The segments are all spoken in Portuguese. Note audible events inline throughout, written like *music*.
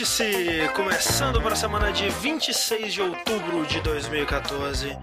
Vértice começando para a semana de 26 de outubro de 2014.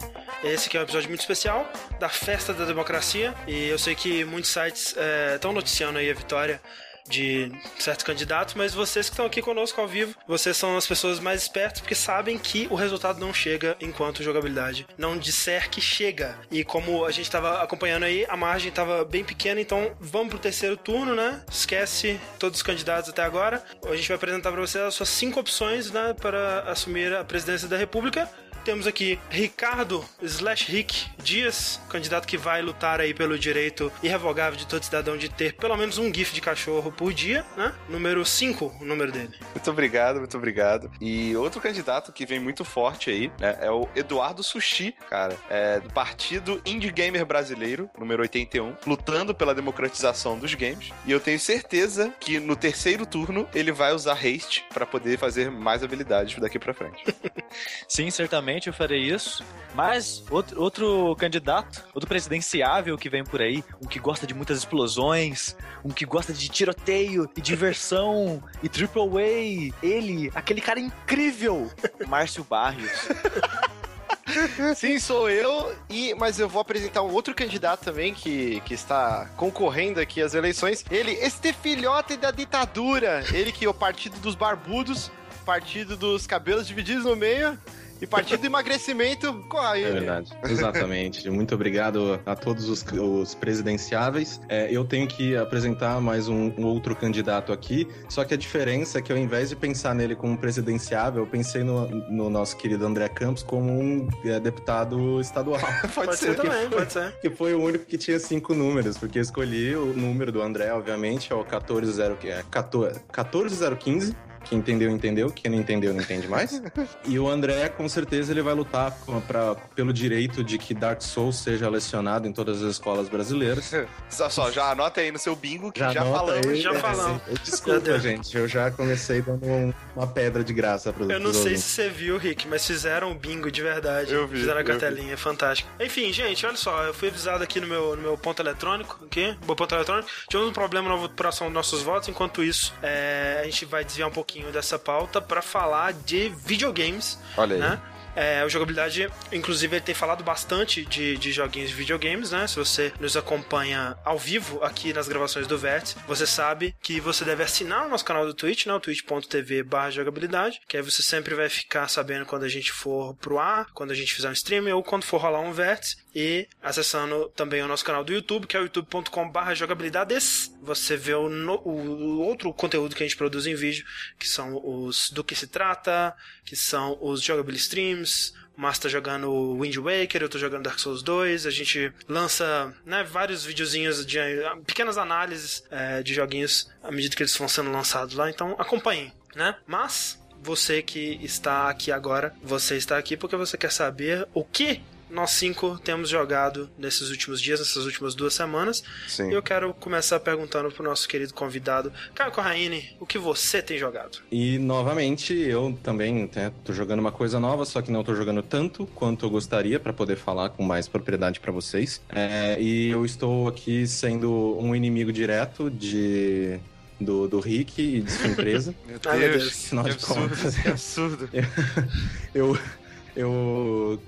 Esse que é um episódio muito especial da Festa da Democracia e eu sei que muitos sites estão noticiando aí a vitória de certos candidatos, mas vocês que estão aqui conosco ao vivo, vocês são as pessoas mais espertas porque sabem que o resultado não chega enquanto jogabilidade não disser que chega. E como a gente estava acompanhando aí, a margem estava bem pequena, então vamos pro terceiro turno, né? Esquece todos os candidatos até agora. A gente vai apresentar para vocês as suas cinco opções, né, para assumir a presidência da República temos aqui Ricardo slash Rick Dias, candidato que vai lutar aí pelo direito irrevogável de todo cidadão de ter pelo menos um GIF de cachorro por dia, né? Número 5, o número dele. Muito obrigado, muito obrigado. E outro candidato que vem muito forte aí né, é o Eduardo Sushi, cara, é do Partido Indie Gamer Brasileiro, número 81, lutando pela democratização dos games. E eu tenho certeza que no terceiro turno ele vai usar haste para poder fazer mais habilidades daqui para frente. *laughs* Sim, certamente eu farei isso. Mas outro, outro candidato, outro presidenciável que vem por aí, um que gosta de muitas explosões, um que gosta de tiroteio e diversão *laughs* e triple A, ele, aquele cara incrível, *laughs* Márcio Barrios. *laughs* Sim, sou eu, e mas eu vou apresentar um outro candidato também que, que está concorrendo aqui às eleições. Ele, este filhote da ditadura, ele que é o Partido dos Barbudos, Partido dos Cabelos Divididos no Meio, e partido do emagrecimento corre. É verdade, *laughs* exatamente. Muito obrigado a todos os, os presidenciáveis. É, eu tenho que apresentar mais um, um, outro candidato aqui, só que a diferença é que ao invés de pensar nele como presidenciável, eu pensei no, no nosso querido André Campos como um é, deputado estadual. *laughs* pode, pode ser, ser também, foi, pode ser. Que foi o único que tinha cinco números, porque eu escolhi o número do André, obviamente, é o 140, é, 14, 14015. Quem entendeu, entendeu. Quem não entendeu, não entende mais. *laughs* e o André, com certeza, ele vai lutar pra, pelo direito de que Dark Souls seja lecionado em todas as escolas brasileiras. *laughs* só, só, já anota aí no seu bingo que já, já falamos. Aí, já é, falamos. Desculpa, gente. Eu já comecei dando uma pedra de graça para Eu não sei ouvintes. se você viu, Rick, mas fizeram o bingo de verdade. Eu vi. Fizeram a cartelinha, é fantástico. Enfim, gente, olha só. Eu fui avisado aqui no meu, no meu ponto eletrônico, aqui, meu ponto eletrônico. Tivemos um problema na apuração dos nossos votos. Enquanto isso, é, a gente vai desviar um pouquinho dessa pauta para falar de videogames. Olha aí. Né? É, o jogabilidade, inclusive, ele tem falado bastante de, de joguinhos de videogames, né? Se você nos acompanha ao vivo aqui nas gravações do Vértice, você sabe que você deve assinar o nosso canal do Twitch, né? O twitch.tv barra jogabilidade, que aí você sempre vai ficar sabendo quando a gente for pro ar, quando a gente fizer um stream ou quando for rolar um Vértice. E acessando também o nosso canal do YouTube, que é o youtube.com barra jogabilidades, você vê o, no, o outro conteúdo que a gente produz em vídeo, que são os do que se trata, que são os jogability streams, o tá jogando Wind Waker, eu tô jogando Dark Souls 2. A gente lança né, vários videozinhos de pequenas análises é, de joguinhos à medida que eles vão sendo lançados lá. Então acompanhem, né? Mas você que está aqui agora, você está aqui porque você quer saber o que nós cinco temos jogado nesses últimos dias, nessas últimas duas semanas. Sim. E eu quero começar perguntando pro nosso querido convidado, Caio Corraine, o que você tem jogado? E novamente, eu também né, tô jogando uma coisa nova, só que não tô jogando tanto quanto eu gostaria para poder falar com mais propriedade para vocês. É, e eu estou aqui sendo um inimigo direto de do, do Rick e de sua empresa. *laughs* meu Deus, Ai, meu Deus. Que absurdo, que *laughs* absurdo. eu, eu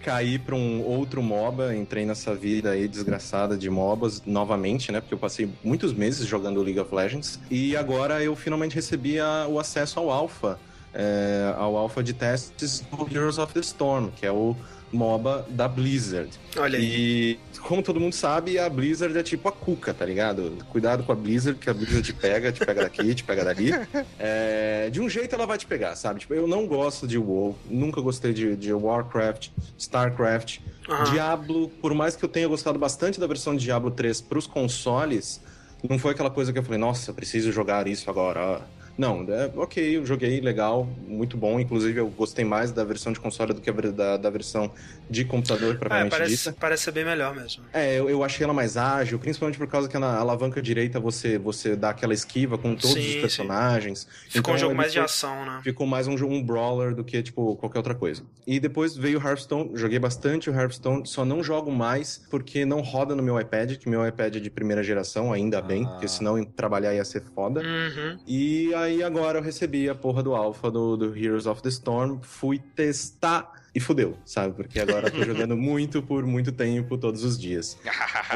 caí para um outro MOBA, entrei nessa vida aí desgraçada de MOBAs novamente, né? Porque eu passei muitos meses jogando League of Legends e agora eu finalmente recebi a, o acesso ao Alpha, é, ao Alpha de testes do Heroes of the Storm, que é o MOBA da Blizzard. Olha aí. E como todo mundo sabe, a Blizzard é tipo a cuca, tá ligado? Cuidado com a Blizzard, que a Blizzard te pega, te pega daqui, te pega dali. *laughs* É, de um jeito ela vai te pegar, sabe? Tipo, eu não gosto de WoW, nunca gostei de, de Warcraft, StarCraft. Aham. Diablo, por mais que eu tenha gostado bastante da versão de Diablo 3 pros consoles, não foi aquela coisa que eu falei, nossa, preciso jogar isso agora. ó. Não, é, ok, eu joguei legal, muito bom. Inclusive, eu gostei mais da versão de console do que da, da versão de computador, É, propriamente parece, dita. parece ser bem melhor mesmo. É, eu, eu achei ela mais ágil, principalmente por causa que na alavanca direita você, você dá aquela esquiva com todos Sim, os sim. personagens. Ficou Então, um jogo mais de ação, né? Ficou mais um, jogo- um brawler do que, tipo, qualquer outra coisa. E depois veio o Hearthstone, joguei bastante o Hearthstone, só não jogo mais porque não roda no meu iPad, que meu iPad é de primeira geração, ainda bem, Ah. porque senão em trabalhar ia ser foda. Uhum. E aí agora eu recebi a porra do alpha do, do Heroes of the Storm, fui testar e fudeu, sabe? Porque agora eu tô jogando *laughs* muito por muito tempo, todos os dias.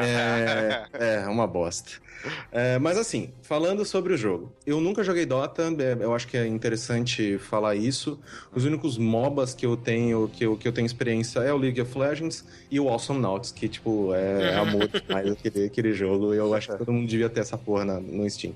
É, é uma bosta. É, mas assim, falando sobre o jogo, eu nunca joguei Dota, é, eu acho que é interessante falar isso. Os únicos MOBAs que eu tenho, que eu, que eu tenho experiência é o League of Legends e o Awesome Nauts, que, tipo, é amor demais aquele, aquele jogo. E eu acho que todo mundo devia ter essa porra na, no Steam.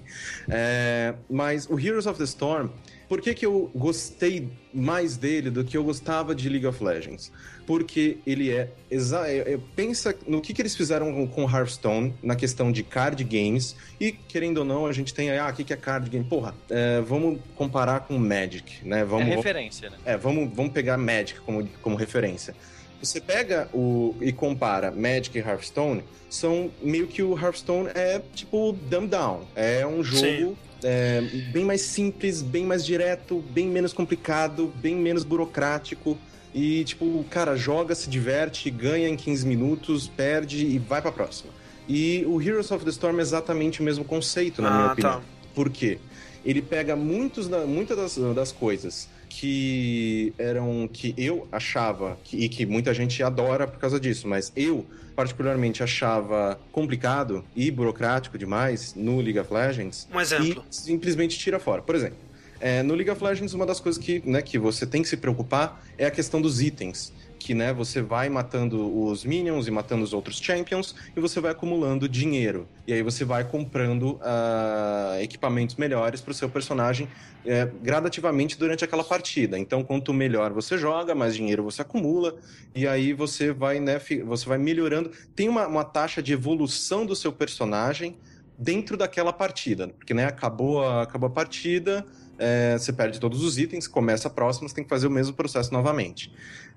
É, mas o Heroes of the Storm, por que, que eu gostei mais dele do que eu gostava de League of Legends? Porque ele é. É, é, pensa no que, que eles fizeram com, Hearthstone na questão de card games. E, querendo ou não, a gente tem aí, ah, o que, que é card game? Porra, é, vamos comparar com Magic, né? Vamos, é referência, né? É, vamos, vamos pegar Magic como, como referência. Você pega o e compara Magic e Hearthstone, são meio que o Hearthstone é tipo dumb down. É um jogo é, bem mais simples, bem mais direto, bem menos complicado, bem menos burocrático. E, tipo, cara, joga, se diverte, ganha em 15 minutos, perde e vai pra próxima. E o Heroes of the Storm é exatamente o mesmo conceito, na ah, minha opinião. Tá. Por quê? Ele pega muitos da, muitas das, das coisas que eram que eu achava que, e que muita gente adora por causa disso, mas eu particularmente achava complicado e burocrático demais no League of Legends. Um exemplo. E simplesmente tira fora. Por exemplo, é, no League of Legends, uma das coisas que, né, que você tem que se preocupar é a questão dos itens que né, você vai matando os minions e matando os outros champions e você vai acumulando dinheiro. E aí você vai comprando uh, equipamentos melhores para o seu personagem uh, gradativamente durante aquela partida. Então, quanto melhor você joga, mais dinheiro você acumula e aí você vai, né, você vai melhorando. Tem uma, uma taxa de evolução do seu personagem dentro daquela partida, porque né, acabou, a, acabou a partida, é, você perde todos os itens, começa a próxima, você tem que fazer o mesmo processo novamente.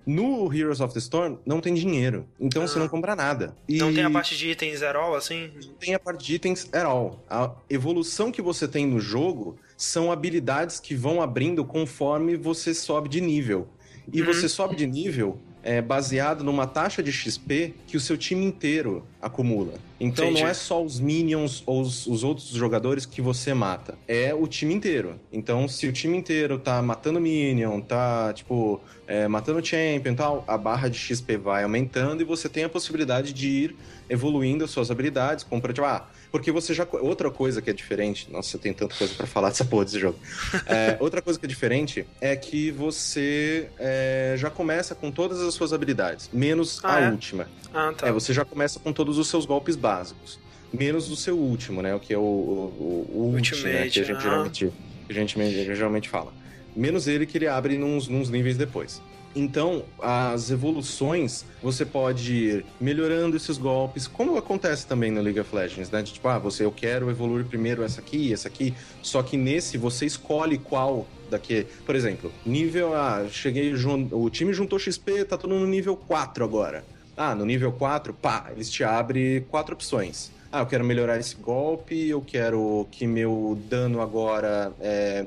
No Heroes of the Storm, não tem dinheiro. Então ah. você não compra nada. E... Não tem a parte de itens at all, assim? Não tem a parte de itens at all. A evolução que você tem no jogo são habilidades que vão abrindo conforme você sobe de nível. E uhum. você sobe de nível é, baseado numa taxa de XP que o seu time inteiro acumula. Então Entendi. não é só os minions ou os, os, outros jogadores que você mata, é o time inteiro. Então se o time inteiro tá matando minion, tá tipo é, matando champion e tal, a barra de XP vai aumentando e você tem a possibilidade de ir evoluindo as suas habilidades, compra tipo, ah, porque você já. Outra coisa que é diferente. Nossa, eu tenho tanta coisa para falar dessa porra desse jogo. É, outra coisa que é diferente é que você é, já começa com todas as suas habilidades, menos ah, a é? última. Ah, tá. É, você já começa com todos os seus golpes básicos. Menos o seu último, né? O que é o, o, o Ultimate, né? Que a gente, ah. geralmente, a gente geralmente fala. Menos ele que ele abre nos níveis depois. Então, as evoluções, você pode ir melhorando esses golpes, como acontece também no League of Legends, né? De, tipo, ah, você, eu quero evoluir primeiro essa aqui, essa aqui, só que nesse você escolhe qual daqui. Por exemplo, nível, ah, cheguei, o time juntou XP, tá todo no nível 4 agora. Ah, no nível 4, pá, eles te abrem quatro opções. Ah, eu quero melhorar esse golpe, eu quero que meu dano agora é,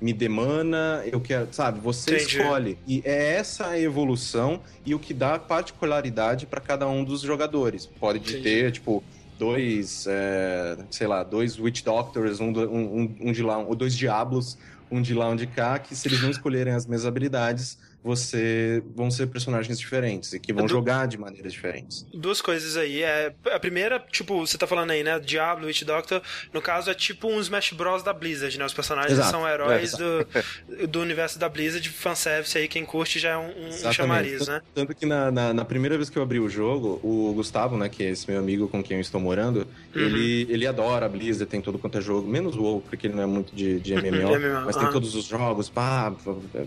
me demanda, eu quero, sabe? Você Entendi. escolhe. E é essa a evolução e o que dá particularidade para cada um dos jogadores. Pode Entendi. ter, tipo, dois, é, sei lá, dois Witch Doctors, um, um, um de lá, ou dois Diablos, um de lá, um de cá, que se eles não escolherem as mesmas habilidades, você vão ser personagens diferentes e que vão du... jogar de maneiras diferentes. Duas coisas aí. É, a primeira, tipo, você tá falando aí, né? Diablo, Witch Doctor, no caso é tipo um Smash Bros da Blizzard, né? Os personagens Exato. são heróis é, do, do universo da Blizzard, fanservice aí, quem curte já é um, um chamariz, tanto, né? Tanto que na, na, na, primeira vez que eu abri o jogo, o Gustavo, né, que é esse meu amigo com quem eu estou morando, uhum. ele, ele adora a Blizzard, tem tudo quanto é jogo, menos o WoW, porque ele não é muito de, de MMO, *laughs* mas tem todos os jogos, pá,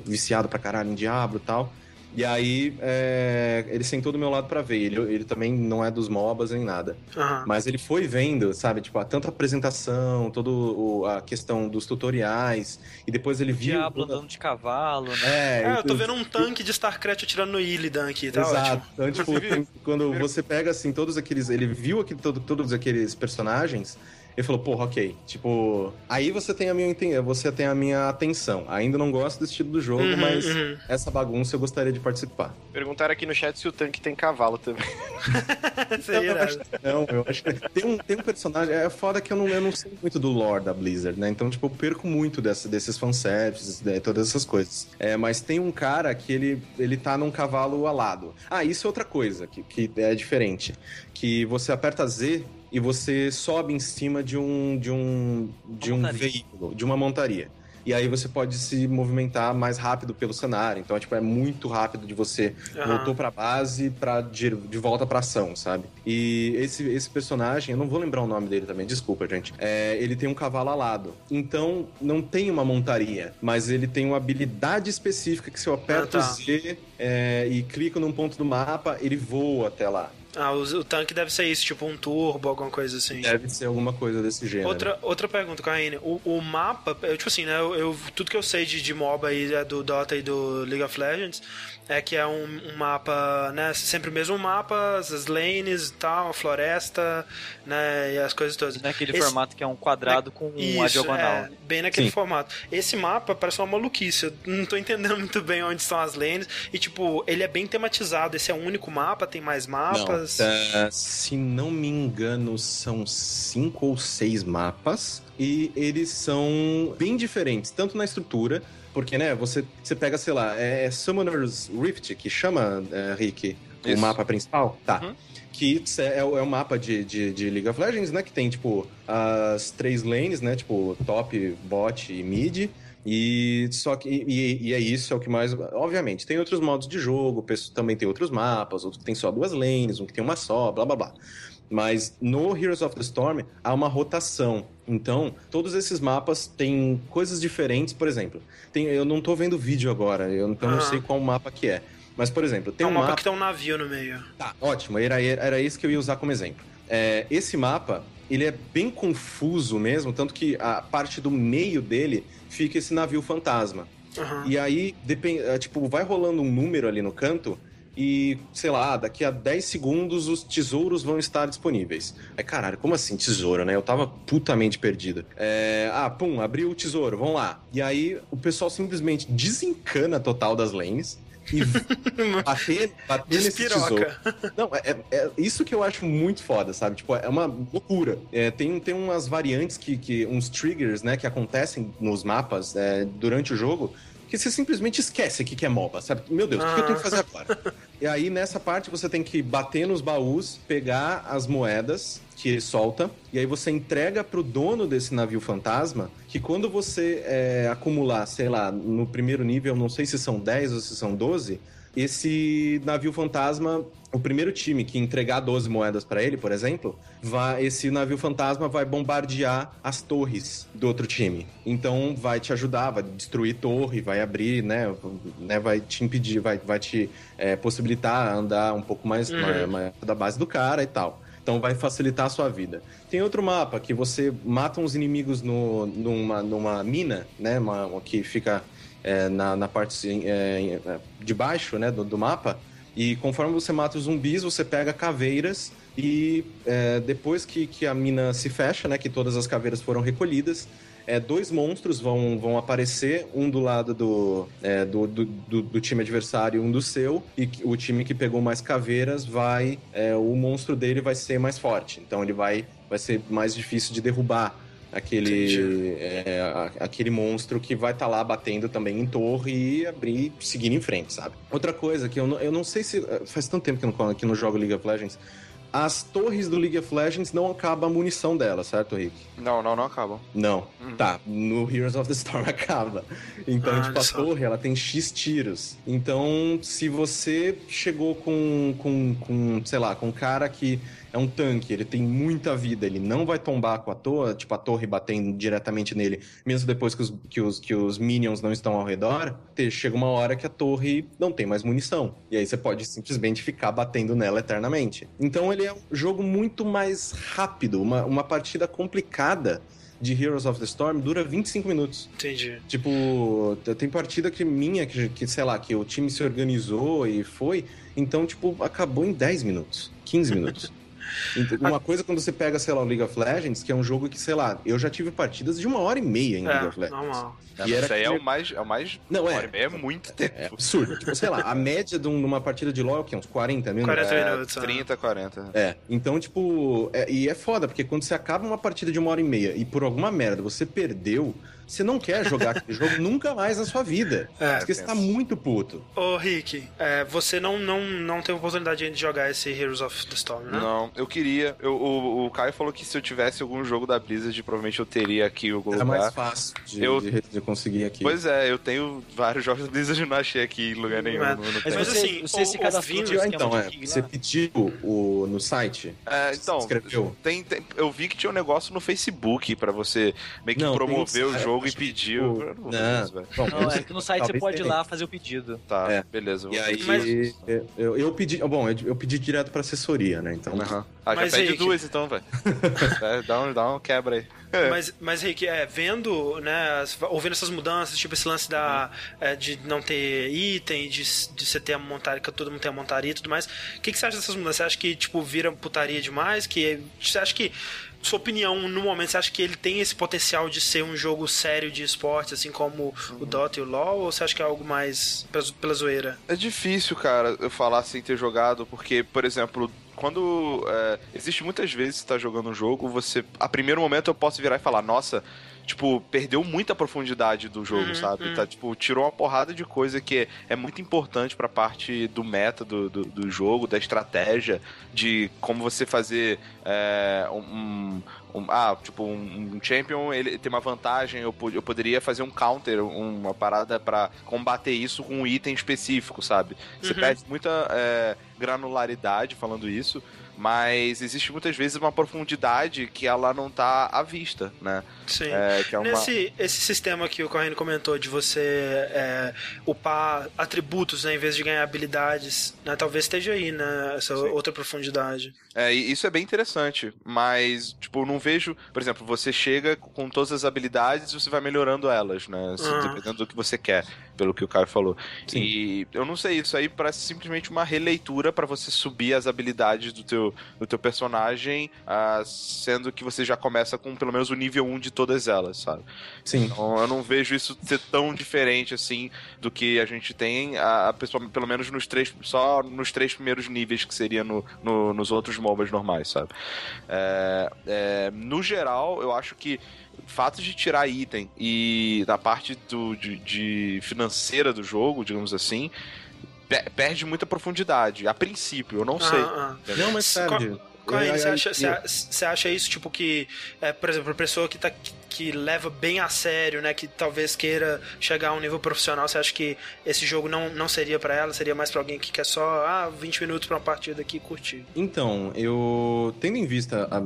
viciado pra caralho em Diablo e tal. E aí, é, ele sentou do meu lado para ver. Ele, ele também não é dos MOBAs nem nada. Uhum. Mas ele foi vendo, sabe? Tipo, a tanta apresentação, toda a questão dos tutoriais. E depois ele viu. Diablo andando de cavalo, né? É, é eu tô vendo um tanque de StarCraft atirando no Illidan aqui, tá Exato. ótimo. Então, tipo, *laughs* quando você pega, assim, todos aqueles... Ele viu aquele, todo, todos aqueles personagens Ele falou, porra, ok. Tipo, aí você tem a minha, você tem a minha atenção. Ainda não gosto do estilo do jogo, Uhum, mas uhum. essa bagunça eu gostaria de participar. Perguntaram aqui no chat se o tanque tem cavalo também. *laughs* Isso aí, irado. Não, eu acho que tem um, tem um personagem. É foda que eu não, eu não sei muito do lore da Blizzard, né? Então, tipo, eu perco muito dessa, desses fanservices, né, todas essas coisas. É, mas tem um cara que ele, ele tá num cavalo alado. Ah, isso é outra coisa que, que é diferente. Que você aperta Z e você sobe em cima de um, de um, de um montaria. veículo, de uma montaria. E aí você pode se movimentar mais rápido pelo cenário. Então, tipo, é muito rápido de você Aham. voltou pra base pra, de, de volta pra ação, sabe? E esse, esse personagem, eu não vou lembrar o nome dele também, desculpa, gente. É, ele tem um cavalo alado. Então, não tem uma montaria, mas ele tem uma habilidade específica que se eu aperto Ah, tá. Z é, e clico num ponto do mapa, ele voa até lá. Ah, o, o tanque deve ser isso, tipo um turbo, alguma coisa assim. Deve ser alguma coisa desse gênero. Outra, outra pergunta, Karine. O, o mapa, eu, tipo assim, né? Eu, eu- tudo que eu sei de, de MOBA aí, é do Dota e do League of Legends, é que é um, um mapa, né? Sempre o mesmo mapa, as lanes e tal, a floresta, né? E as coisas todas. Naquele Esse- formato que é um quadrado com uma diagonal. é, bem naquele Sim. formato. Esse mapa parece uma maluquice. Eu não tô entendendo *laughs* muito bem onde estão as lanes. E, tipo, ele é bem tematizado. Esse é o único mapa, tem mais mapas. Não, é, se não me engano, são cinco ou seis mapas. E eles são bem diferentes, tanto na estrutura, porque, né, você, você pega, sei lá, é Summoner's Rift, que chama, é, Rick, o Isso. mapa principal? Tá. Uhum. Que é, o- é o mapa de, de, de League of Legends, né? Que tem, tipo, as três lanes, né? Tipo, top, bot e mid. E só que e, e é isso, é o que mais. Obviamente, tem outros modos de jogo, também tem outros mapas, outro que tem só duas lanes, um que tem uma só, blá blá blá. Mas no Heroes of the Storm há uma rotação. Então, todos esses mapas têm coisas diferentes, por exemplo. Tem, eu não tô vendo vídeo agora, eu, então não Aham. sei qual mapa que é. Mas, por exemplo, tem é um um mapa mapa. que tem um navio no meio. Tá, ótimo, era, era esse que eu ia usar como exemplo. É, esse mapa, ele é bem confuso mesmo, tanto que a parte do meio dele fica esse navio fantasma. Aham. E aí, depend... é, tipo, vai rolando um número ali no canto e, sei lá, daqui a 10 segundos os tesouros vão estar disponíveis. Aí, caralho, como assim tesouro, né? Eu tava putamente perdido. É, Ah, pum, abriu o tesouro, vamos lá. E aí, o pessoal simplesmente desencana total das lanes e *laughs* bater, bater nesse tesouro. Não, é, é- é isso que eu acho muito foda, sabe? Tipo, é uma loucura. É, tem, tem umas variantes que, que. uns triggers, né, que acontecem nos mapas é, durante o jogo. Que você simplesmente esquece que que é MOBA, sabe? Meu Deus, o que que eu tenho que fazer agora? e aí, nessa parte, você tem que bater nos baús, pegar as moedas que ele solta, e aí você entrega pro dono desse navio fantasma, que quando você é, acumular, sei lá, no primeiro nível, não sei se são 10 ou se são 12, esse navio fantasma, o primeiro time que entregar 12 moedas pra ele, por exemplo, vai, esse navio fantasma vai bombardear as torres do outro time. Então vai te ajudar, vai destruir torre, vai abrir, né, né vai te impedir, vai, vai te é, possibilitar andar um pouco mais, Uhum. mais- mais da base do cara e tal. Então vai facilitar a sua vida. Tem outro mapa que você mata uns inimigos no, numa, numa mina, né? Uma, que fica é, na, na parte é, de baixo né, do, do mapa. E conforme você mata os zumbis, você pega caveiras e é, depois que, que a mina se fecha, né? Que todas as caveiras foram recolhidas, é, dois monstros vão, vão aparecer, um do lado do, é, do, do, do- do time adversário e um do seu, e o time que pegou mais caveiras vai. é, o monstro dele vai ser mais forte. Então ele vai, vai ser mais difícil de derrubar aquele, é, aquele monstro que vai estar lá batendo também em torre e abrir e seguir em frente, sabe? Outra coisa que eu não, eu não sei se. Faz tanto tempo que eu não, que não jogo League of Legends. As torres do League of Legends não acaba a munição dela, certo, Rick? Não, não, não acabam. Não. Uhum. Tá, no Heroes of the Storm *laughs* acaba. Então, Ah, tipo, a torre, ela tem X tiros. Então, se você chegou com, com, com, sei lá, com um cara que é um tanque, ele tem muita vida, ele não vai tombar com a torre, tipo, a torre batendo diretamente nele, mesmo depois que os, que os, que os minions não estão ao redor, chega uma hora que a torre não tem mais munição. E aí você pode simplesmente ficar batendo nela eternamente. Então ele é um jogo muito mais rápido, uma, uma partida complicada de Heroes of the Storm dura 25 minutos. Entendi. Tipo, tem partida que minha, que, que, sei lá, que o time se organizou e foi, então, tipo, acabou em 10 minutos, 15 minutos. *laughs* Então, uma coisa quando você pega, sei lá, o League of Legends, que é um jogo que, sei lá, eu já tive partidas de uma hora e meia em League of É, Legends. normal. E era Isso aí é que- o mais. É o mais. Não, é. Uma hora e meia é muito tempo. É absurdo. tipo, sei lá, a média de um- uma partida de LoL é o quê? Uns 40 minutos? 40 É, minutos, né? 30, 40. É, então, tipo, é- e é foda, porque quando você acaba uma partida de uma hora e meia e por alguma merda você perdeu, você não quer jogar aquele jogo nunca mais na sua vida. É, porque você tá muito puto. Ô, Rick, é, você não, não, não teve oportunidade de jogar esse Heroes of the Storm, né? Não, eu queria. eu- o, o Caio falou que se eu tivesse algum jogo da Blizzard, provavelmente eu teria aqui o Era lugar. mais fácil de, Eu- de, de conseguir aqui. Pois é, eu tenho vários *laughs* jogos da Blizzard e não achei aqui em lugar nenhum. É. Mas, tem. Assim, você se o- cadastrou Ah, esquema então, de é, King você lá? pediu o, no site? É, então, Escreveu? tem, tem- eu vi que tinha um negócio no Facebook pra você meio que Não, promover tem o site, jogo e pedir. tipo, não Não, é que no site você pode ir lá fazer o pedido. Tá, É. beleza. eu E aí, isso. eu, eu pedi. Bom, eu, eu pedi direto pra assessoria, né? Então. Aham. Ah, já Mas, pede Rick- duas então, velho. *laughs* É, dá, um, dá um quebra aí. Mas, mas Rick, é, vendo, né, ouvindo essas mudanças, tipo esse lance da, é, de não ter item, de, de você ter a montaria, que todo mundo tem a montaria e tudo mais, o que, que você acha dessas mudanças? Você acha que, tipo, vira putaria demais? Que, você acha que, sua opinião, no momento, você acha que ele tem esse potencial de ser um jogo sério de esportes, assim como o Dota e o LoL, ou você acha que é algo mais pela, pela zoeira? É difícil, cara, eu falar sem ter jogado, porque, por exemplo, quando. é, existe muitas vezes que você tá jogando um jogo, você. A primeiro momento eu posso virar e falar, nossa. Tipo, perdeu muita profundidade do jogo, Uhum, sabe? uhum. Tá, tipo, tirou uma porrada de coisa que é, muito importante pra parte do meta do, do, do jogo, da estratégia, de como você fazer é, um, um- ah, tipo, um, um champion, ele tem uma vantagem, eu, eu poderia fazer um counter, uma parada pra combater isso com um item específico, sabe? Você Uhum. perde muita é, granularidade falando isso, mas existe muitas vezes uma profundidade que ela não tá à vista, né? Sim. É, é uma... Nesse esse sistema que o Corrêa comentou de você é, upar atributos né, em vez de ganhar habilidades, né, talvez esteja aí, né? Essa Sim. outra profundidade. É, isso é bem interessante, mas, tipo, não vejo. Por exemplo, você chega com todas as habilidades e você vai melhorando elas, né? Ah. Dependendo do que você quer, pelo que o Caio falou. Sim. E eu não sei, isso aí parece simplesmente uma releitura pra você subir as habilidades do teu, do teu personagem, ah, sendo que você já começa com pelo menos o nível 1 de todas elas, sabe? Sim. Então eu não vejo isso ser tão diferente assim do que a gente tem, a, a pessoa, pelo menos nos três, só nos três primeiros níveis que seria no, no- nos outros MOBAs normais, sabe? É, é, no geral, eu acho que fato de tirar item e da parte do, de, de financeira do jogo, digamos assim, pe- perde muita profundidade. A princípio, eu não sei. Ah, ah. Não, mas Se- É, você acha, você acha isso, tipo, que, é, por exemplo, a pessoa que, tá, que, que leva bem a sério, né, que talvez queira chegar a um nível profissional, você acha que esse jogo não, não seria pra ela, seria mais pra alguém que quer só, ah, 20 minutos pra uma partida aqui e curtir? Então, eu tendo em vista a,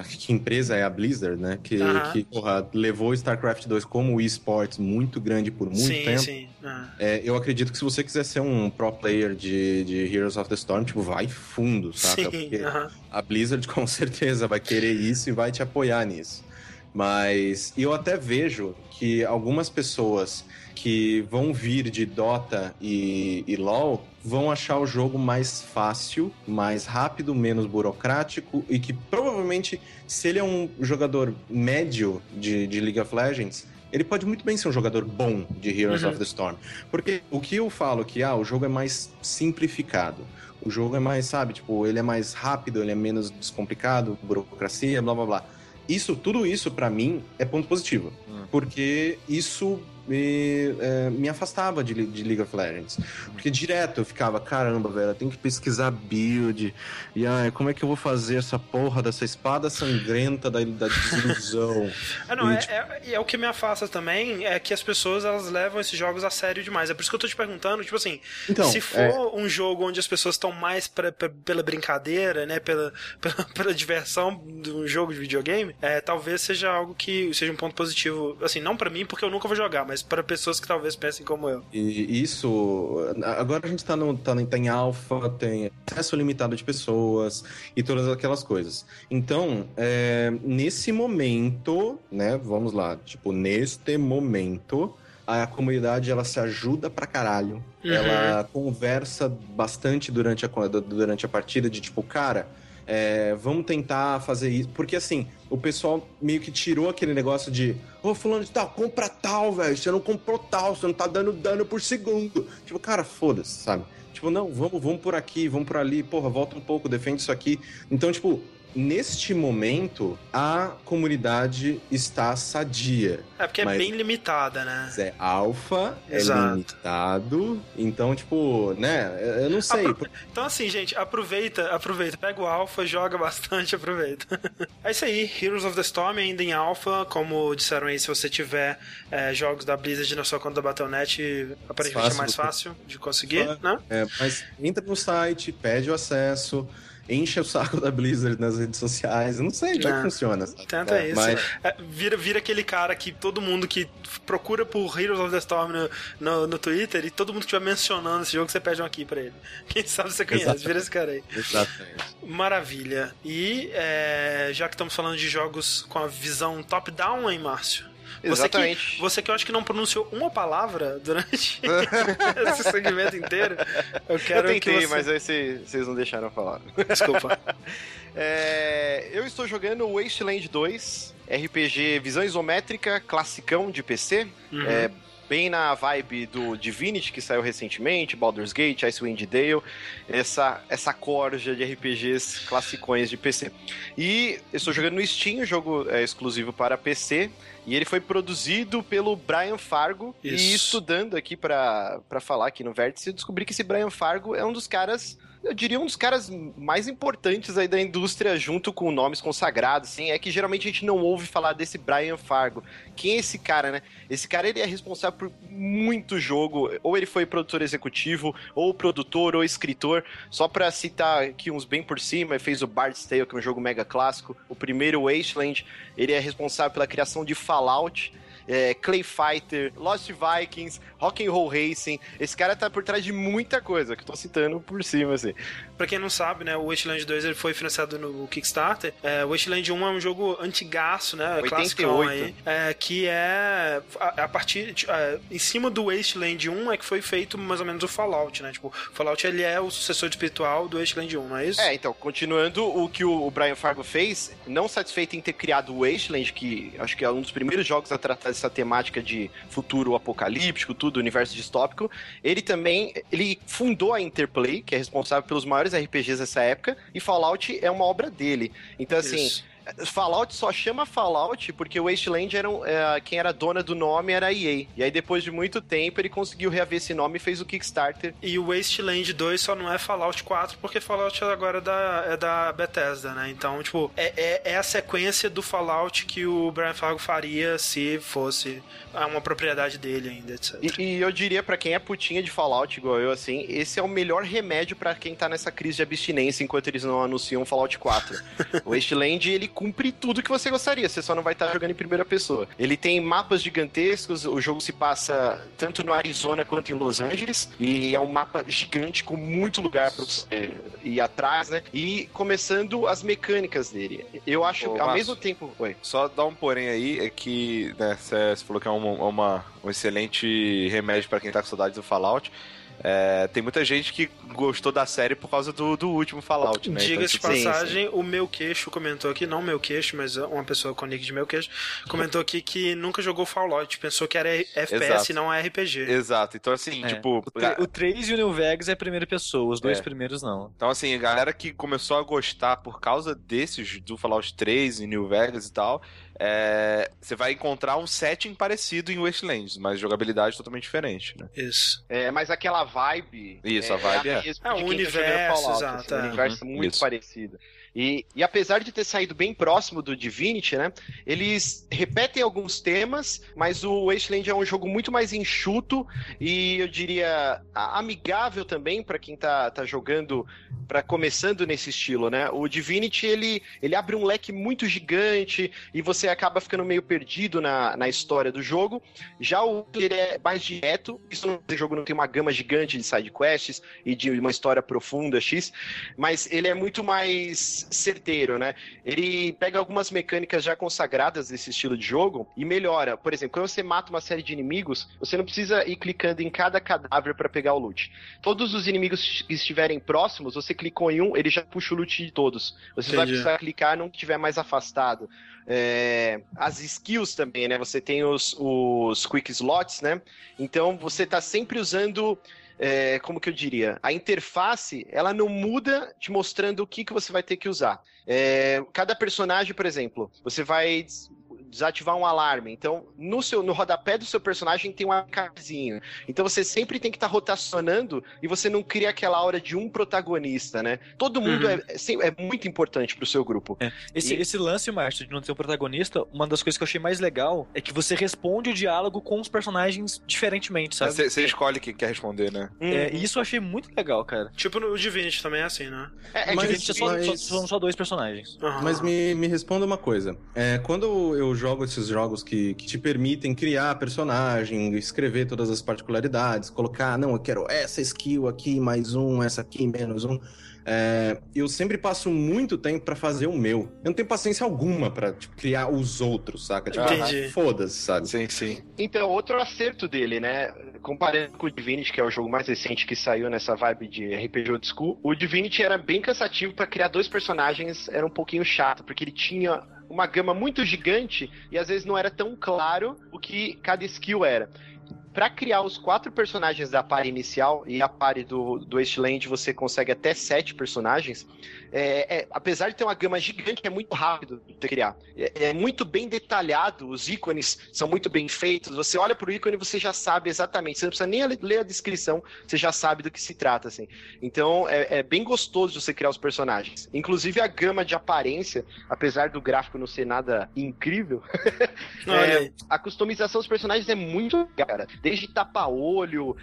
a- que empresa é a Blizzard, né? Que, Aham. que porra, levou StarCraft 2 como esports muito grande por muito sim, tempo. sim. Ah. É, eu acredito que se você quiser ser um pro player de, de Heroes of the Storm, tipo, vai fundo, saca? Sim, Porque aham. a Blizzard *laughs* com certeza vai querer isso e vai te apoiar nisso. Mas eu até vejo que algumas pessoas que vão vir de Dota e, e LoL vão achar o jogo mais fácil, mais rápido, menos burocrático e que provavelmente, se ele é um jogador médio de, de League of Legends, ele pode muito bem ser um jogador bom de Heroes Uhum. of the Storm. Porque o que eu falo que ah, o jogo é mais simplificado. O jogo é mais, sabe, tipo, ele é mais rápido, ele é menos descomplicado, burocracia, blá blá blá. Isso, tudo isso pra mim é ponto positivo. Hum. Porque isso me, é, me afastava de, de League of Legends. Porque direto eu ficava, caramba, velho, eu tenho que pesquisar build. E ai, como é que eu vou fazer essa porra dessa espada sangrenta da, da desilusão? Ah, *laughs* não, E, é, tipo- é, e é o que me afasta também, é que as pessoas elas levam esses jogos a sério demais. É por isso que eu tô te perguntando, tipo assim, Então, se for é, um jogo onde as pessoas estão mais pra, pra- pela brincadeira, né, pela, *laughs* pela, pela diversão de um jogo de videogame, é, talvez seja algo que seja um ponto positivo, assim, não pra mim, porque eu nunca vou jogar, mas para pessoas que talvez pensem como eu. E isso. Agora a gente tá, no, tá, no- tá em alfa, tem acesso limitado de pessoas e todas aquelas coisas. Então, é, nesse momento, né? Vamos lá, tipo, neste momento. A comunidade ela se ajuda pra caralho. Uhum. Ela conversa bastante durante a, durante a partida de tipo, cara, é, vamos tentar fazer isso. Porque assim, o pessoal meio que tirou aquele negócio de, ô, fulano de tal, compra tal, velho. Você não comprou tal, você não tá dando dano por segundo. Tipo, cara, foda-se, sabe? Tipo, não, vamos, vamos por aqui, vamos por ali, porra, volta um pouco, defende isso aqui. Então, tipo, neste momento, a comunidade está sadia. É porque é Mas- bem limitada, né? É alfa, é limitado. Então, tipo, né? eu- não sei. Apro- Então, assim, gente, aproveita, aproveita. Pega o Alpha, joga *laughs* bastante, aproveita. é isso aí, Heroes of the Storm ainda em Alpha. Como disseram aí, se você tiver é, jogos da Blizzard na sua conta da Battle.net, aparentemente é Fácil mais você- fácil de conseguir, né? É, mas entra no site, pede o acesso, enche o saco da Blizzard nas redes sociais. Eu não sei como é É. que funciona. sabe? Tenta É, isso. Mas É, vira, vira aquele cara que todo mundo que procura por Heroes of the Storm no, no, no Twitter e todo mundo que estiver mencionando esse jogo, você pede um aqui pra ele. *laughs* Quem sabe você conhece, Exatamente. vira esse cara aí. Exatamente. Maravilha. E é, já que estamos falando de jogos com a visão top-down, hein, Márcio? Você que, Exatamente. você que eu acho que não pronunciou uma palavra durante *laughs* esse segmento inteiro, eu Eu quero tentei, que você... mas aí vocês não deixaram eu falar. Desculpa. *laughs* É, eu estou jogando Wasteland 2, RPG visão isométrica, classicão de PC. Uhum. É, bem na vibe do Divinity, que saiu recentemente, Baldur's Gate, Icewind Dale, essa, essa corja de RPGs classicões de PC. E eu estou jogando no Steam, o jogo é exclusivo para PC, e ele foi produzido pelo Brian Fargo. E Isso. estudando aqui para falar aqui no Vértice, eu descobri que esse Brian Fargo é um dos caras eu diria um dos caras mais importantes aí da indústria, junto com nomes consagrados, assim, é que geralmente a gente não ouve falar desse Brian Fargo. Quem é esse cara, né? Esse cara, ele é responsável por muito jogo, ou ele foi produtor executivo, ou produtor, ou escritor, só pra citar aqui uns bem por cima, ele fez o Bard's Tale, que é um jogo mega clássico, o primeiro Wasteland, ele é responsável pela criação de Fallout, é, Clay Fighter, Lost Vikings, Rock'n'Roll Racing. Esse cara tá por trás de muita coisa, que eu tô citando por cima, assim. Pra quem não sabe, né, o Wasteland 2 ele foi financiado no Kickstarter. É, o Wasteland 1 é um jogo antigaço, né? 88. Classicão aí. É, que é a, a partir. de- é, em cima do Wasteland 1 é que foi feito mais ou menos o Fallout, né? Tipo, o Fallout ele é o sucessor espiritual do Wasteland 1, não é isso? É, então, continuando o que o o Brian Fargo fez, não satisfeito em ter criado o Wasteland, que acho que é um dos primeiros jogos a tratar dessa temática de futuro apocalíptico, tudo, universo distópico, ele também, ele fundou a Interplay, que é responsável pelos maiores RPGs dessa época, e Fallout é uma obra dele. Então, assim, Isso. Fallout só chama Fallout porque o Wasteland era é, quem era dona do nome era a EA. E aí, depois de muito tempo, ele conseguiu reaver esse nome e fez o Kickstarter. E o Wasteland 2 só não é Fallout 4 porque Fallout agora é da, é da Bethesda, né? Então, tipo, é, é, é a sequência do Fallout que o Brian Fargo faria se fosse ah, uma propriedade dele ainda, etc. E, e eu diria pra quem é putinha de Fallout, igual eu, assim, esse é o melhor remédio pra quem tá nessa crise de abstinência enquanto eles não anunciam Fallout 4. *laughs* o Wasteland, ele cumpre tudo que você gostaria, você só não vai estar jogando em primeira pessoa. Ele tem mapas gigantescos, o jogo se passa tanto no Arizona quanto em Los Angeles, e é um mapa gigante com muito lugar pra você ir atrás, né? E começando as mecânicas dele. Eu acho, Ô, ao mesmo tempo... Oi. Só dar um porém aí, é que né, você falou que é uma, uma- um excelente remédio pra quem tá com saudade do Fallout. É, tem muita gente que gostou da série por causa do, do último Fallout, né? Diga-se de Então, tipo, passagem, o meu queixo comentou aqui, não meu queixo, mas uma pessoa com nick de meu queixo, comentou aqui que nunca jogou Fallout, pensou que era FPS Exato. e não RPG. Exato. Então, assim, É. tipo. O, o 3 e o New Vegas é a primeira pessoa, os dois É. primeiros não. Então, assim, a galera que começou a gostar por causa desses, do Fallout 3 e New Vegas e tal, é, você vai encontrar um setting parecido em Wastelands, mas jogabilidade totalmente diferente, né? Isso. É, mas aquela vibe. Isso, a vibe é. É, de o quem tá jogando universo, Fallout, exato, assim, é. um universo Uhum, muito isso. parecido. E, e apesar de ter saído bem próximo do Divinity, né? Eles repetem alguns temas, mas o Wasteland é um jogo muito mais enxuto e eu diria amigável também para quem tá, tá jogando, para começando nesse estilo, né? O Divinity ele, ele abre um leque muito gigante e você acaba ficando meio perdido na, na história do jogo. Já o ele é mais direto, isso no jogo não tem uma gama gigante de side quests e de uma história profunda X, mas ele é muito mais mais certeiro, né? Ele pega algumas mecânicas já consagradas desse estilo de jogo e melhora. Por exemplo, quando você mata uma série de inimigos, você não precisa ir clicando em cada cadáver para pegar o loot. Todos os inimigos que estiverem próximos, você clicou em um, ele já puxa o loot de todos. Você Entendi. vai precisar clicar num que estiver mais afastado. É, as skills também, né? Você tem os, os quick slots, né? Então você está sempre usando é, como que eu diria? A interface, ela não muda te mostrando o que, que você vai ter que usar. É, cada personagem, por exemplo, você vai desativar um alarme. Então, no seu no rodapé do seu personagem tem um alarmezinho. Então você sempre tem que estar tá rotacionando e você não cria aquela aura de um protagonista, né? Todo mundo uhum. é, é, é, muito importante pro seu grupo. É. Esse, e... esse lance, Márcio, de não ter um protagonista, uma das coisas que eu achei mais legal é que você responde o diálogo com os personagens diferentemente, sabe? Você escolhe quem quer responder, né? Uhum. É, e isso eu achei muito legal, cara. Tipo no Divinity também é assim, né? É, é mas, Divinity mas... Só, só, são só dois personagens. Uhum. Mas me, me responda uma coisa. É, quando eu jogo esses jogos que, que te permitem criar personagem, escrever todas as particularidades, colocar, não, eu quero essa skill aqui, mais um, essa aqui, menos um. É, eu sempre passo muito tempo para fazer o meu. Eu não tenho paciência alguma para tipo, criar os outros, saca? Tipo, ah, foda-se, sabe? Sim, sim. Então, outro acerto dele, né? Comparando com o Divinity, que é o jogo mais recente que saiu nessa vibe de RPG old school, o Divinity era bem cansativo para criar dois personagens, era um pouquinho chato, porque ele tinha uma gama muito gigante e às vezes não era tão claro o que cada skill era. Para criar os quatro personagens da party inicial e a party do, do Wasteland você consegue até sete personagens, é, é, apesar de ter uma gama gigante, é muito rápido de criar. É, é, muito bem detalhado, os ícones são muito bem feitos. Você olha para o ícone e você já sabe exatamente. Você não precisa nem ler a descrição, você já sabe do que se trata. Assim. Então é, é bem gostoso de você criar os personagens. Inclusive a gama de aparência, apesar do gráfico não ser nada incrível, *laughs* é, a customização dos personagens é muito legal, cara. Desde tapa-olho,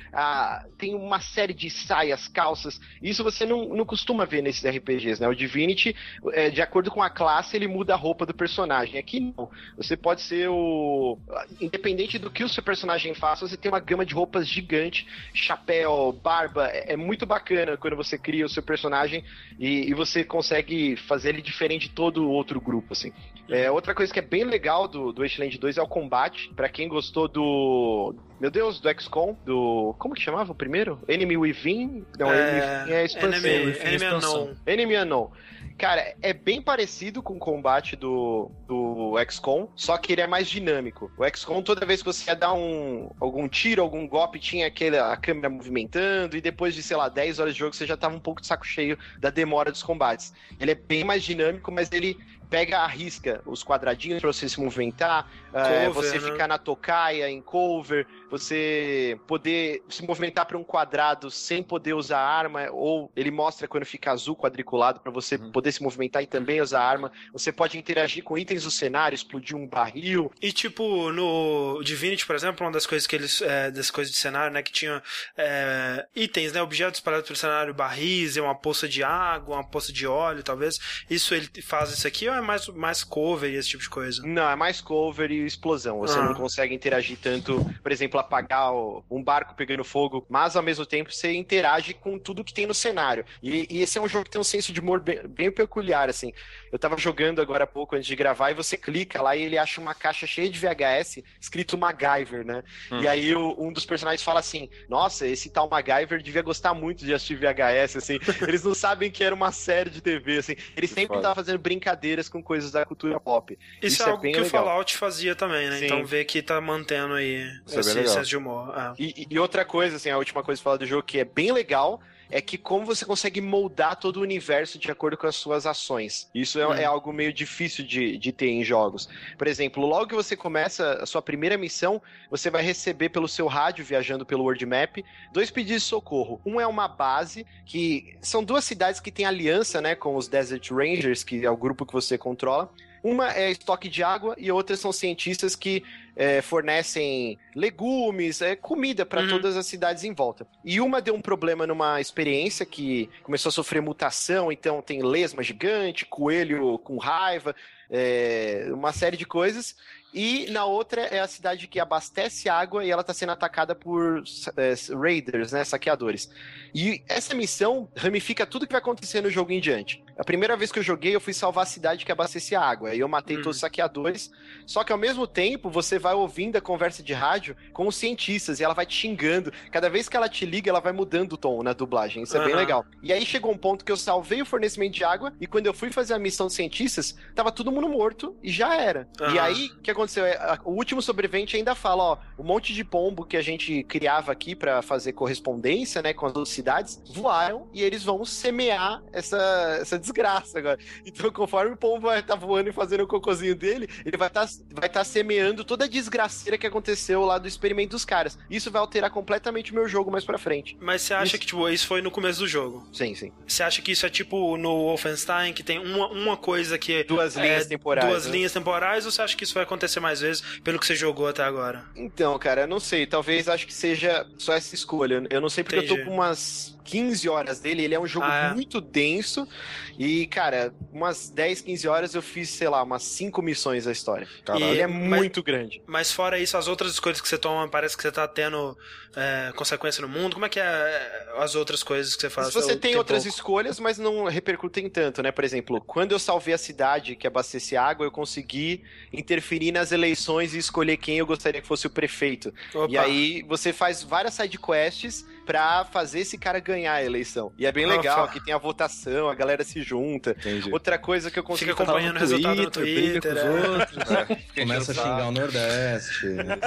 tem uma série de saias, calças. Isso você não, não costuma ver nesses RPGs, né? O Divinity, é, de acordo com a classe, ele muda a roupa do personagem. Aqui não. Você pode ser o. Independente do que o seu personagem faça, você tem uma gama de roupas gigante, chapéu, barba. É, é muito bacana quando você cria o seu personagem e, e você consegue fazer ele diferente de todo outro grupo, assim. É, outra coisa que é bem legal do, do Wasteland 2 é o combate. Para quem gostou do. Meu Deus, do XCOM, do. Como que chamava o primeiro? Enemy Within? Não, é... Enemy Within é a expansão. Enemy, Enemy Unknown. Enemy Unknown. Cara, é bem parecido com o combate do, do XCOM, só que ele é mais dinâmico. O XCOM, toda vez que você ia dar um, algum tiro, algum golpe, tinha aquele, a câmera movimentando, e depois de, sei lá, 10 horas de jogo, você já tava um pouco de saco cheio da demora dos combates. Ele é bem mais dinâmico, mas ele pega a risca os quadradinhos para você se movimentar, é, você né? ficar na tocaia, em cover, você poder se movimentar para um quadrado sem poder usar arma, ou ele mostra quando fica azul quadriculado para você uhum. poder se movimentar e também usar arma. Você pode interagir com itens do cenário, explodir um barril. E tipo, no Divinity, por exemplo, uma das coisas que eles. É, das coisas de cenário, né? Que tinha é, itens, né? Objetos espalhados pelo cenário, barris, uma poça de água, uma poça de óleo, talvez. Isso ele faz isso aqui ou é mais, mais cover e esse tipo de coisa? Não, é mais cover e explosão. Você ah. não consegue interagir tanto, por exemplo, apagar um barco pegando fogo, mas ao mesmo tempo você interage com tudo que tem no cenário. E, e esse é um jogo que tem um senso de humor bem, bem, peculiar, assim. Eu tava jogando agora há pouco antes de gravar e você clica lá e ele acha uma caixa cheia de VHS escrito MacGyver, né? Hum. E aí o, um dos personagens fala assim: Nossa, esse tal MacGyver devia gostar muito de assistir VHS, assim. Eles não sabem que era uma série de TV, assim. Ele sempre tava fazendo brincadeiras com coisas da cultura pop. Isso, Isso é, é algo que legal. o Fallout fazia também, né? Sim. Então ver que tá mantendo aí Isso é esse é senso de humor. É. E, e, outra coisa, assim, a última coisa que falar do jogo que é bem legal é que como você consegue moldar todo o universo de acordo com as suas ações. Isso é, é, algo meio difícil de, de ter em jogos. Por exemplo, logo que você começa a sua primeira missão, você vai receber pelo seu rádio, viajando pelo World Map, dois pedidos de socorro. Um é uma base, que são duas cidades que têm aliança né, com os Desert Rangers, que é o grupo que você controla. Uma é estoque de água e outras são cientistas que é, fornecem legumes, é, comida para uhum. todas as cidades em volta. E uma deu um problema numa experiência que começou a sofrer mutação, então tem lesma gigante, coelho com raiva, é, uma série de coisas. E na outra é a cidade que abastece água e ela está sendo atacada por é, raiders, né, saqueadores. E essa missão ramifica tudo que vai acontecer no jogo em diante. A primeira vez que eu joguei, eu fui salvar a cidade que abastecia água. Aí eu matei Hum. todos os saqueadores. Só que ao mesmo tempo, você vai ouvindo a conversa de rádio com os cientistas e ela vai te xingando. Cada vez que ela te liga, ela vai mudando o tom na dublagem. Isso é bem legal. E aí chegou um ponto que eu salvei o fornecimento de água e quando eu fui fazer a missão dos cientistas, tava todo mundo morto e já era. E Aham. aí, o que aconteceu? É, O último sobrevivente ainda fala, ó, um monte de pombo que a gente criava aqui pra fazer correspondência, né, com as outras cidades, voaram e eles vão semear essa, essa desgraça agora. Então, conforme o pombo vai estar voando e fazendo o cocôzinho dele, ele vai estar vai tá semeando toda a desgraceira que aconteceu lá do experimento dos caras. Isso vai alterar completamente o meu jogo mais pra frente. Mas você acha Isso. que, tipo, isso foi no começo do jogo? Sim, sim. Você acha que isso é tipo no Wolfenstein, que tem uma, uma coisa que. Duas é, linhas temporais. Duas né? linhas temporais, ou você acha que isso vai acontecer mais vezes pelo que você jogou até agora? Então, cara, eu não sei. Talvez acho que seja só essa escolha. Eu não sei porque eu Entendi. tô com umas 15 horas dele. Ele é um jogo Ah, é? muito denso. E, cara, umas 10, 15 horas eu fiz, sei lá, umas 5 missões da história. Caralho. Ele é Mas- muito grande. Mas fora isso, as outras escolhas que você toma, parece que você tá tendo é, consequência no mundo. Como é que é é, as outras coisas que você faz? Se você Ou tem outras pouco? escolhas, mas não repercutem tanto, né? Por exemplo, quando eu salvei a cidade que abastecia água, eu consegui interferir nas eleições e escolher quem eu gostaria que fosse o prefeito. Opa. E aí você faz várias side quests pra fazer esse cara ganhar a eleição. E é bem Opa. legal que tem a votação, a galera se junta. Entendi. Outra coisa que eu consegui Fica acompanhando o resultado no briga com Twitter. os é. outros. Começa a xingar o Nordeste. né?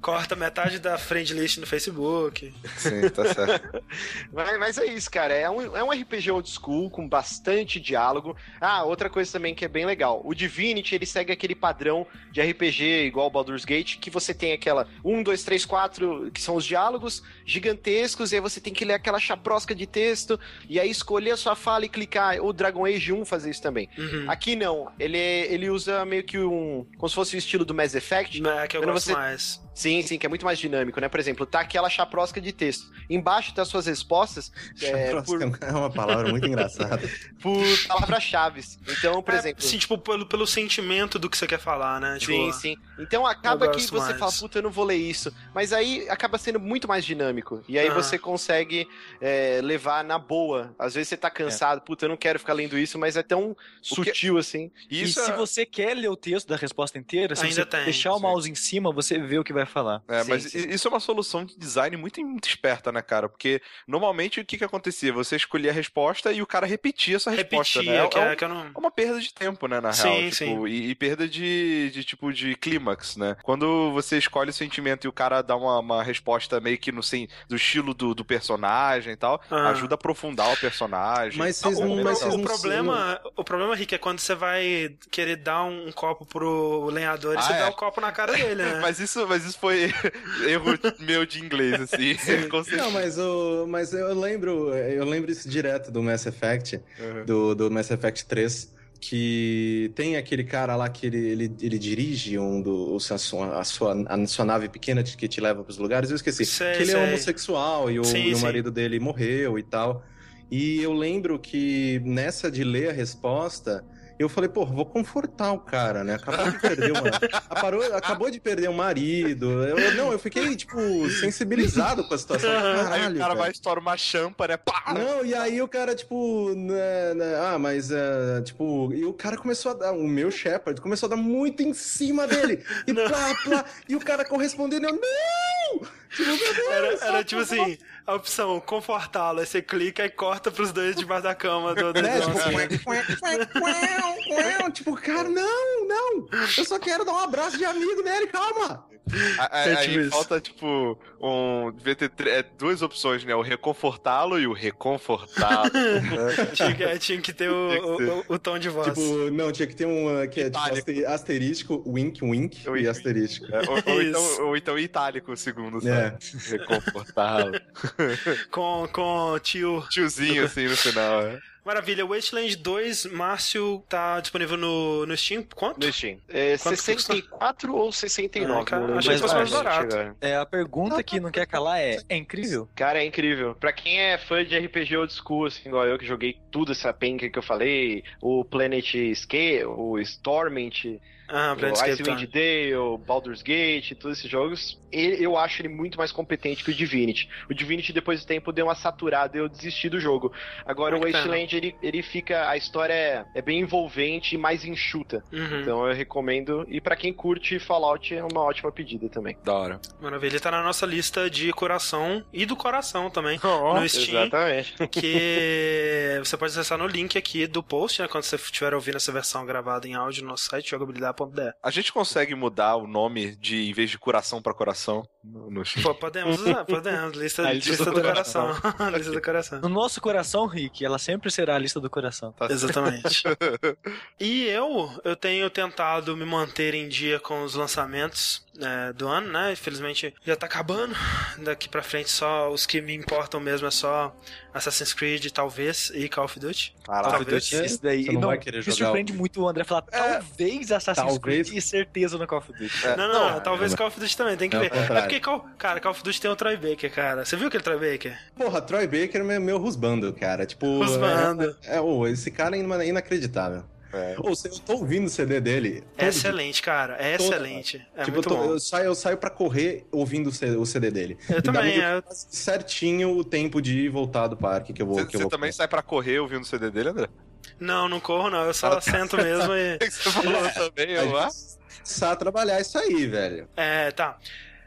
Corta metade da friend list no Facebook. Sim, tá certo. *laughs* Mas, mas é isso, cara. É um, é um RPG old school com bastante diálogo. Ah, outra coisa também que é bem legal. O Divinity, ele segue aquele padrão de RPG igual Baldur's Gate, que você tem aquela 1, 2, 3, 4, que são os diálogos gigantescos, e aí você tem que ler aquela chaprosca de texto, e aí escolher a sua fala e clicar. O Dragon Age 1 fazer isso também. Uhum. Aqui não. Ele, ele usa meio que um... como se fosse o estilo do Mass Effect, É que eu gosto você- mais. Sim, sim, que é muito mais dinâmico, né? Por exemplo, tá aquela chaprosca de texto. Embaixo tá suas respostas é, por, É uma palavra muito engraçada. *laughs* por palavras-chave. Então, por É, exemplo. Sim, tipo, pelo, pelo sentimento do que você quer falar, né? Tipo, Sim, sim. Então acaba que você mais. fala, puta, eu não vou ler isso. Mas aí acaba sendo muito mais dinâmico. E aí Ah. você consegue é, levar na boa. Às vezes você tá cansado, puta, eu não quero ficar lendo isso, mas é tão sutil assim. Isso e se é... você quer ler o texto da resposta inteira, se Ainda você tem, deixar o mouse em cima, você vê o que vai falar. É, Sim, mas sim. isso é uma solução de design muito, muito esperta, né, cara? Porque normalmente o que que acontecia? Você escolhia a resposta e o cara repetia essa resposta, repetia, né? que, É, é, um- que eu não. é uma perda de tempo, né, na Sim, real. Tipo, sim. E, e perda de, de, tipo, de clímax, né? Quando você escolhe o sentimento e o cara dá uma, uma resposta meio que no sim, do estilo do, do personagem e tal, Ah. ajuda a aprofundar o personagem. Mas vocês o, não- o- mas vocês o não- problema, o problema, Rick, é quando você vai querer dar um copo pro lenhador e Ah, você é. dá o copo na cara dele, *laughs* né? Mas isso, mas isso foi *laughs* erro meu de inglês, assim. *laughs* Não, mas, o, mas eu lembro, eu lembro isso direto do Mass Effect, Uhum. do, do Mass Effect 3, que tem aquele cara lá que ele, ele, ele dirige um do, a, sua, a, sua, a sua nave pequena que te leva pros lugares, eu esqueci. Sei, que ele sei. é homossexual e o, Sim, e o marido dele morreu e tal. E eu lembro que nessa de ler a resposta, eu falei, pô, vou confortar o cara, né? Acabou de perder uma. *laughs* Aparou, acabou de perder um marido. Eu, não, eu fiquei, tipo, sensibilizado com a situação. Aí Caralho, o cara velho. vai estourar uma champa, né? Pá! Não, e aí o cara, tipo, né, né, ah, mas, é, tipo, e o cara começou a dar, o meu Shepard começou a dar muito em cima dele, e plá, plá, e o cara correspondendo, eu, não! Tipo, Era, era tipo assim, a opção confortá-lo, aí você clica e corta pros dois debaixo da cama do, do Né? Tipo, quack, quack. tipo, cara, não, não, eu só quero dar um abraço de amigo nele, calma. *laughs* A- a- É Aí tipo isso. falta, tipo, um. Devia ter é, duas opções, né? O reconfortá-lo e o reconfortado. *laughs* Tinha, que- tinha que ter o, Tinha que ter. o, o- o tom de voz. Tipo, não, tinha que ter um, uh, que é tipo Itálico. aste- asterístico, wink, wink, Wink, e asterístico. É, ou, ou então, ou então itálico o segundo, É. sabe? Reconfortá-lo. *laughs* Com, com tio. Tiozinho, assim, no final. É. Maravilha, Wasteland 2, Márcio, tá disponível no, no Steam? Quanto? No Steam. É Quanto 64 ou 69? Ah, cara, achei que fosse mais barato. É, a pergunta que não quer calar é: é incrível? Cara, é incrível. Pra quem é fã de RPG old school, assim, igual eu que joguei tudo essa penca que eu falei, o Planet Scale, o Stormint, Ah, Icewind. Dale, Baldur's Gate, todos esses jogos, ele- eu acho ele muito mais competente que o Divinity. O Divinity, depois do tempo, deu uma saturada e eu desisti do jogo. Agora, o pena. Wasteland, ele, ele fica... A história é, é bem envolvente e mais enxuta. Uhum. Então, eu recomendo. E pra quem curte Fallout, é uma ótima pedida também. Da hora. Maravilha, ele tá na nossa lista de coração e do coração também. *laughs* no Steam, Exatamente. que você pode acessar no link aqui do post, né? Quando você estiver ouvindo essa versão gravada em áudio no nosso site, A gente consegue mudar o nome de, em vez de coração pra coração no, no? Pô, podemos usar, podemos. Lista, *laughs* A lista, lista do, do coração. *laughs* lista do coração. No nosso coração, Rick, ela sempre será a lista do coração. Tá. Exatamente. *laughs* e eu, eu tenho tentado me manter em dia com os lançamentos é, do ano, né? Infelizmente já tá acabando. Daqui pra frente só os que me importam mesmo é só Assassin's Creed, talvez, e Call of Duty. Caraca. Talvez. Isso daí Você não não, vai querer me jogar surpreende o- muito o André falar talvez Assassin's Talvez. Creed e certeza no Call of Duty. É, Não, não, não, é, talvez é. Call of Duty também, tem que É ver. É porque, Call, cara, Call of Duty tem o Troy Baker, cara. Você viu aquele Troy Baker? Porra, Troy Baker é meu, meu husbando, cara. Tipo. Husbando. É, é, ô, esse cara é ina- inacreditável. É. Ou eu tô ouvindo o CD dele. É todo excelente, cara. É excelente. É Tipo, eu, tô- bom. eu saio, eu saio pra correr ouvindo o CD, o CD dele. Eu E também, é. quase certinho o tempo de ir voltar do parque que eu vou. Você, que eu você vou também sai pra correr ouvindo o CD dele, André? Não, não corro, não. Eu só Ah, tá. sento mesmo e. *laughs* Você falou *laughs* também, A eu lá? gente precisa trabalhar isso aí, velho. É, tá.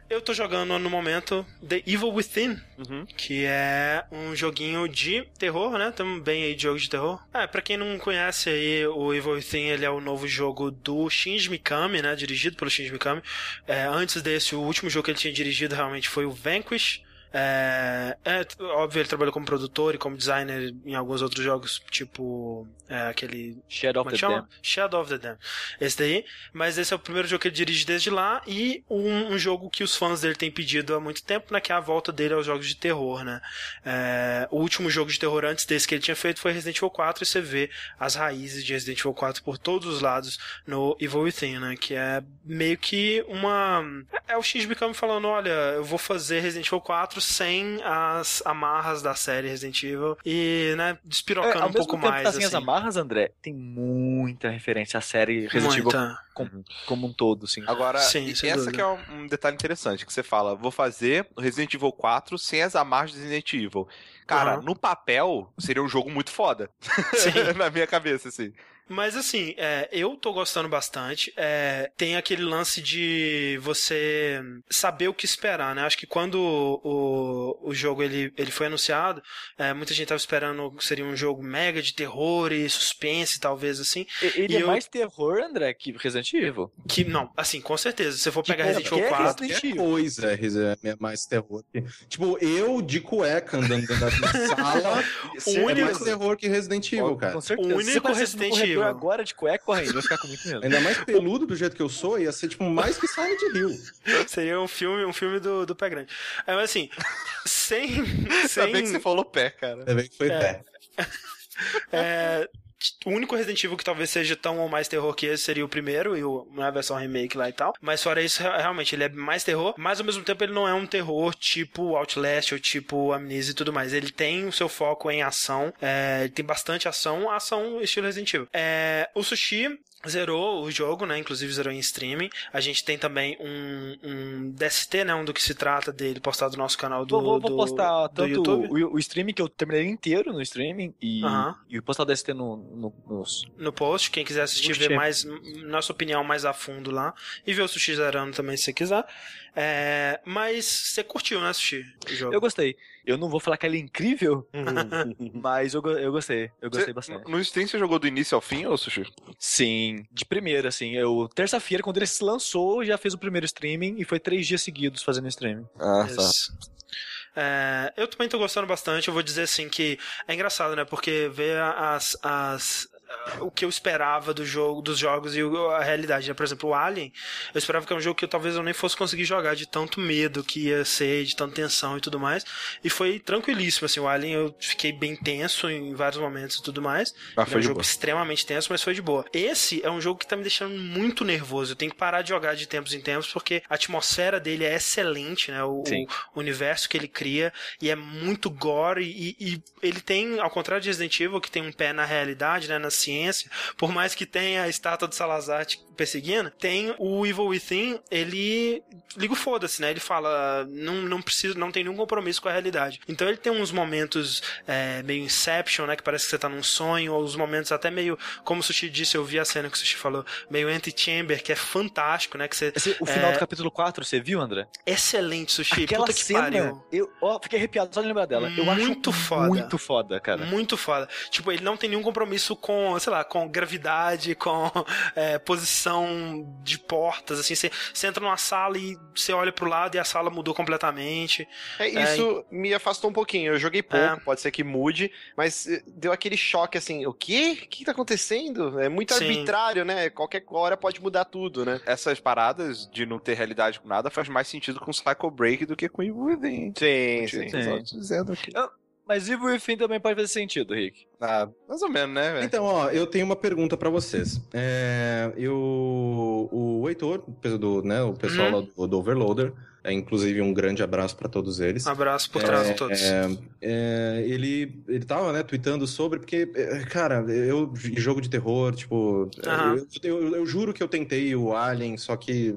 Eu tô jogando no momento The Evil Within, Uhum. que é um joguinho de terror, né? Também aí de jogo de terror. É, pra quem não conhece aí, o Evil Within, ele é o novo jogo do Shinji Mikami, né? Dirigido pelo Shinji Mikami. É, antes desse, o último jogo que ele tinha dirigido realmente foi o Vanquish. É, é, óbvio, ele trabalhou como produtor e como designer em alguns outros jogos, tipo é, aquele Shadow of é que the chama? Dam. Shadow of the Dam. Esse daí. Mas esse é o primeiro jogo que ele dirige desde lá e um, um jogo que os fãs dele têm pedido há muito tempo, né? Que é a volta dele aos jogos de terror, né? É, o último jogo de terror antes desse que ele tinha feito foi Resident Evil 4 e você vê as raízes de Resident Evil 4 por todos os lados no Evil Within, né? Que é meio que uma... É o Shinji Mikami falando, olha, eu vou fazer Resident Evil 4 sem as amarras da série Resident Evil e, né, É, despirocando ao um mesmo pouco tempo mais, tá sem as assim. amarras, André, tem muita referência à série Resident Evil como, como um todo, assim. Agora, Sim, e- sem essa dúvida. que é um, um detalhe interessante, que você fala, vou fazer o Resident Evil 4 sem as amarras de Resident Evil. Cara, Aham. no papel, seria um jogo muito foda. Sim. *laughs* Na minha cabeça, assim. Mas assim, é, eu tô gostando bastante. É, tem aquele lance de você saber o que esperar, né? Acho que quando o, o jogo ele, ele foi anunciado, é, muita gente tava esperando que seria um jogo mega de terror e suspense, talvez assim. E- Ele E é eu- mais terror, André, que Resident Evil. Que não, assim, com certeza. Se você for Que pegar Resident Evil qualquer 4, Resident Evil. coisa é mais terror. que- Tipo, eu de cueca andando dentro da *laughs* sala O é único- mais terror que Resident Evil, cara. Com certeza. O único Resident corredor Agora de cueca correndo, vai ficar com muito medo. Ainda mais peludo do jeito que eu sou, ia ser tipo mais que Silent Hill. *laughs* seria um filme, um filme do, do pé grande. É, mas assim, sem. Ainda sem bem que você falou pé, cara. Ainda bem que foi É. pé. É, o único Resident Evil que talvez seja tão ou mais terror que esse seria o primeiro, e o, na versão remake lá e tal. Mas fora isso, re- realmente, ele é mais terror, mas ao mesmo tempo ele não é um terror tipo Outlast ou tipo Amnesia e tudo mais. Ele tem o seu foco em ação, é, ele tem bastante ação, ação estilo Resident Evil. É, o Sushi zerou o jogo, né? Inclusive zerou em streaming. A gente tem também um, um DST, né? Um do que se trata dele postado no nosso canal do, Vou, vou, vou do- postar do tanto YouTube. o, o streaming que eu terminei inteiro no streaming e, e postar o DST no, no, nos. no post, quem quiser assistir, ver mais, nossa opinião mais a fundo lá. E ver o Sushi zerando também, se você quiser. É, mas você curtiu, né, Sushi? O jogo. Eu gostei. Eu não vou falar que ele é incrível, *laughs* *laughs* mas eu, eu gostei. Eu gostei Você- bastante. No Steam você jogou do início ao fim, ô Sushi? Sim, de primeira, assim. Eu, terça-feira, quando ele se lançou, já fez o primeiro streaming e foi três dias seguidos fazendo streaming. Ah, Isso. É, eu também tô gostando bastante. Eu vou dizer assim que é engraçado, né? Porque ver as, as o que eu esperava do jogo, dos jogos e a realidade, né? Por exemplo, o Alien, eu esperava que era um jogo que eu, talvez eu nem fosse conseguir jogar de tanto medo que ia ser, de tanta tensão e tudo mais. E foi tranquilíssimo, assim, o Alien eu fiquei bem tenso em vários momentos e tudo mais. Ah, é foi um de jogo boa. extremamente tenso, mas foi de boa. Esse é um jogo que tá me deixando muito nervoso. Eu tenho que parar de jogar de tempos em tempos, porque a atmosfera dele é excelente, né? O, o universo que ele cria e é muito gore e, e ele tem, ao contrário de Resident Evil, que tem um pé na realidade, né? Na ciência, por mais que tenha a estátua do Salazar perseguindo, tem o Evil Within, ele liga o foda-se, né? Ele fala, não, não precisa, não tem nenhum compromisso com a realidade. Então ele tem uns momentos é, meio Inception, né? Que parece que você tá num sonho, ou os momentos até meio, como o Sushi disse, eu vi a cena que o Sushi falou, meio Anti-Chamber, que é fantástico, né? Que você, Esse- o final é, do capítulo 4, você viu, André? Excelente, Sushi. Aquela Puta que cena, pariu. eu ó, fiquei arrepiado só de lembrar dela. Eu Muito acho foda. muito foda, cara. Muito foda. Tipo, ele não tem nenhum compromisso com, sei lá, com gravidade, com é, posição de portas, assim. Você, você entra numa sala e você olha pro lado e a sala mudou completamente. É, isso me afastou um pouquinho. Eu joguei pouco, É. pode ser que mude, mas eh, deu aquele choque assim: o quê? O que tá acontecendo? É muito Sim. arbitrário, né? Qualquer hora pode mudar tudo, né? Essas paradas de não ter realidade com nada faz mais sentido com Psycho Break do que com Evil Within. Sim, sim. sim. Só dizendo aqui. Mas Evil Within também pode fazer sentido, Rick. Ah, mais ou menos, né, velho? Então, ó, eu tenho uma pergunta pra vocês. É, eu, o Heitor, do, né, o pessoal Hum. lá do, do Overloader, inclusive um grande abraço pra todos eles. Um abraço por trás É, de todos. é, é, ele, ele tava, né, tweetando sobre, porque, é, cara, eu, jogo de terror, tipo, é, Aham. eu, eu- eu juro que eu tentei o Alien, só que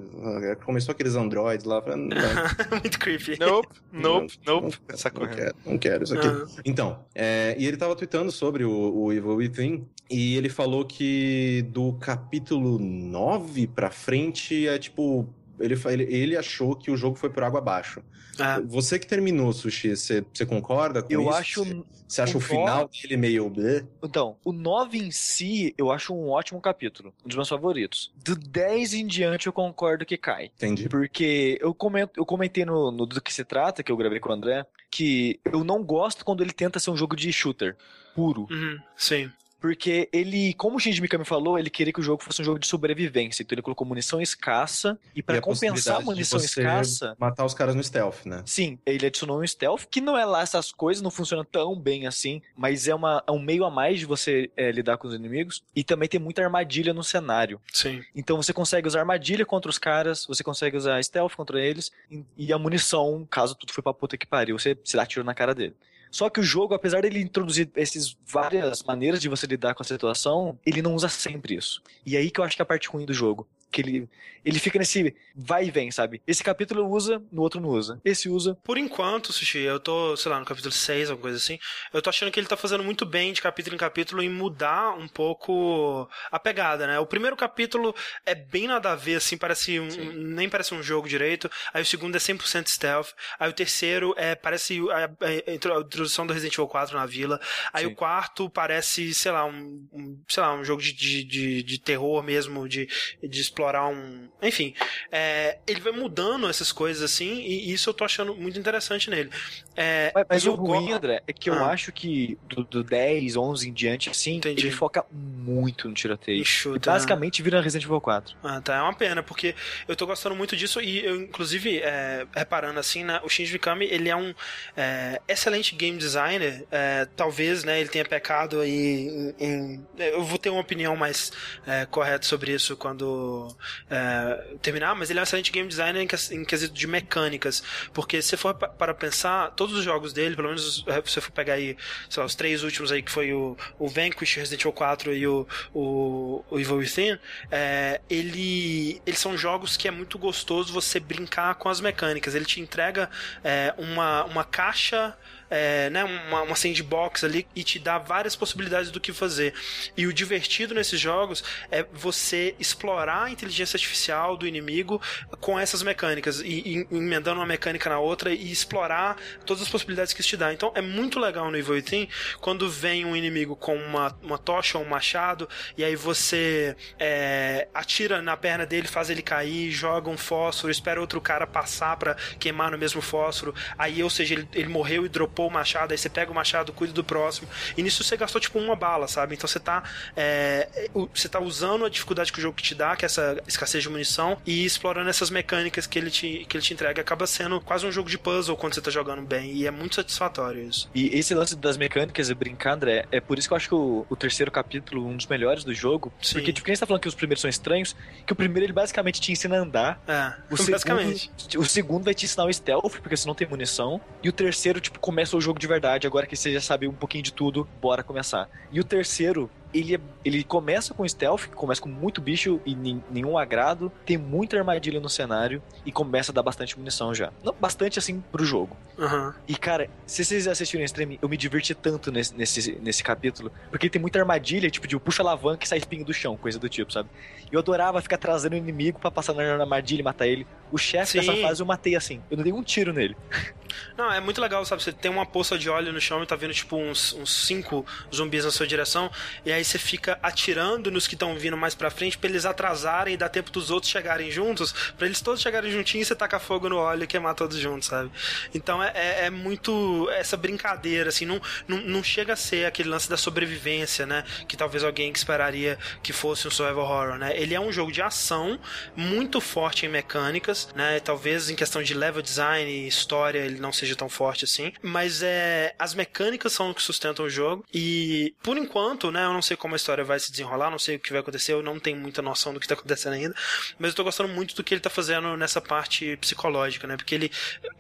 começou aqueles androids lá, falei, não, *laughs* Muito creepy. Nope, nope, nope. não, Essa não correndo. quero, não quero isso aqui. Aham. Então, é, e ele tava tweetando sobre o, o Evil Within, e ele falou que do capítulo 9 pra frente é tipo. Ele, ele, ele achou que o jogo foi por água abaixo. É. Você que terminou, Sushi, você, você concorda com Eu isso? acho. Você, acha o o final dele meio. bleh? Então, o 9 em si, eu acho um ótimo capítulo. Um dos meus favoritos. Do 10 em diante, eu concordo que cai. Entendi. Porque eu, comento, eu comentei no, no Do Que Se Trata, que eu gravei com o André, que eu não gosto quando ele tenta ser um jogo de shooter puro. Uhum, sim. Porque ele, como o Shinji Mikami falou, ele queria que o jogo fosse um jogo de sobrevivência. Então ele colocou munição escassa. E para compensar a possibilidade de munição você escassa, Matar os caras no stealth, né? Sim, ele adicionou um stealth, que não é lá essas coisas, não funciona tão bem assim, mas é, uma, é um meio a mais de você é, lidar com os inimigos. E também tem muita armadilha no cenário. Sim. Então você consegue usar armadilha contra os caras, você consegue usar stealth contra eles, e- e a munição, caso tudo for pra puta que pariu, você se dá tiro na cara dele. Só que o jogo, apesar dele introduzir essas várias maneiras de você lidar com a situação, ele não usa sempre isso. E aí que eu acho que é a parte ruim do jogo. Que ele, ele fica nesse vai e vem, sabe? Esse capítulo usa, no outro não usa. Esse usa. Por enquanto, Sushi, eu tô, sei lá, no capítulo 6, alguma coisa assim. Eu tô achando que ele tá fazendo muito bem de capítulo em capítulo em mudar um pouco a pegada, né? O primeiro capítulo é bem nada a ver, assim, parece um, nem parece um jogo direito. Aí o segundo é 100% stealth. Aí o terceiro é, parece a, introdução do Resident Evil 4 na vila. Aí Sim. o quarto parece, sei lá, um, um- sei lá, um jogo de, de, de, de terror mesmo, de, de explorar um. Enfim, é, ele vai mudando essas coisas assim, e isso eu tô achando muito interessante nele. É, Mas, mas o eu ruim, go- André, é que eu Ah. acho que do, do 10, 11 em diante, assim, Entendi. ele foca muito no tiroteio. Enxuta, E basicamente vira Resident Evil 4. Ah, tá. É uma pena, porque eu tô gostando muito disso e eu, inclusive, é, reparando assim, né, o Shinji Mikami, ele é um é, excelente game designer. É, talvez, né, ele tenha pecado aí em, em- Eu vou ter uma opinião mais é, correta sobre isso quando é, terminar, mas ele é um excelente game designer em, ques- em quesito de mecânicas. Porque se for pa- para pensar, todos os jogos dele, pelo menos é, se você for pegar aí, lá, os três últimos aí, que foi o, o Vanquish, Resident Evil 4 e o, o, o Evil Within, é, ele, eles são jogos que é muito gostoso você brincar com as mecânicas. Ele te entrega é, uma, uma caixa, é, né, uma, uma sandbox ali e te dá várias possibilidades do que fazer. E o divertido nesses jogos é você explorar a inteligência artificial do inimigo com essas mecânicas e, e emendando uma mecânica na outra e explorar todas as possibilidades que isso te dá. Então é muito legal no Evil Within quando vem um inimigo com uma, uma tocha ou um machado e aí você é, atira na perna dele, faz ele cair, joga um fósforo, espera outro cara passar pra queimar no mesmo fósforo. Aí, ou seja, ele, ele morreu e dropou o machado, aí você pega o machado, cuida do próximo. E nisso você gastou tipo uma bala, sabe? Então você tá, é, você tá usando a dificuldade que o jogo te dá, que é essa escassez de munição, e explorando essas mecânicas que ele te, que ele te entrega. Acaba sendo quase um jogo de puzzle quando você tá jogando bem. E é muito satisfatório isso. E esse lance das mecânicas e brincar, André, é por isso que eu acho que o, o terceiro capítulo, um dos melhores do jogo. Sim. Porque, tipo, quem está falando que os primeiros são estranhos, que o primeiro ele basicamente te ensina a andar. É, O *laughs* segundo, basicamente. o segundo vai te ensinar o stealth, porque você não tem munição. E o terceiro, tipo, começa o jogo de verdade. Agora que você já sabe um pouquinho de tudo, bora começar. E o terceiro, ele, é- ele começa com stealth, começa com muito bicho e nin- nenhum agrado, tem muita armadilha no cenário e começa a dar bastante munição já. Não bastante assim pro jogo. Aham. E cara, se vocês assistirem o stream, eu me diverti tanto nesse, nesse, nesse capítulo, porque tem muita armadilha, tipo de puxa alavanca e sai espinho do chão, coisa do tipo, sabe? E eu adorava ficar trazendo o inimigo pra passar na armadilha e matar ele. O chefe dessa fase eu matei assim, eu não dei um tiro nele. Não, é muito legal, sabe? Você tem uma poça de óleo no chão e tá vindo, tipo, uns, uns cinco zumbis na sua direção, e aí você fica atirando nos que estão vindo mais pra frente pra eles atrasarem e dar tempo dos outros chegarem juntos, pra eles todos chegarem juntinhos e você tacar fogo no óleo e queimar todos juntos, sabe? Então é, é- é muito essa brincadeira, assim, não, não, não chega a ser aquele lance da sobrevivência, né? Que talvez alguém que esperaria que fosse um survival horror, né? Ele é um jogo de ação muito forte em mecânicas, né? Talvez em questão de level design e história ele não seja tão forte assim, mas é as mecânicas são o que sustentam o jogo e por enquanto, né, eu não sei como a história vai se desenrolar, não sei o que vai acontecer, eu não tenho muita noção do que tá acontecendo ainda, mas eu tô gostando muito do que ele tá fazendo nessa parte psicológica, né? Porque ele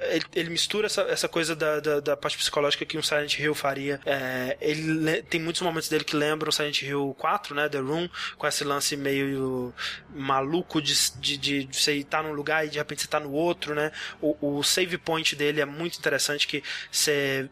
ele, ele mistura essa, essa coisa da, da, da parte psicológica que um Silent Hill faria. É, ele le- tem muitos momentos dele que lembram Silent Hill 4, né? The Room, com esse lance meio maluco de, de, de você estar num lugar e de repente você tá no outro, né? O, o save point dele é muito interessante que você,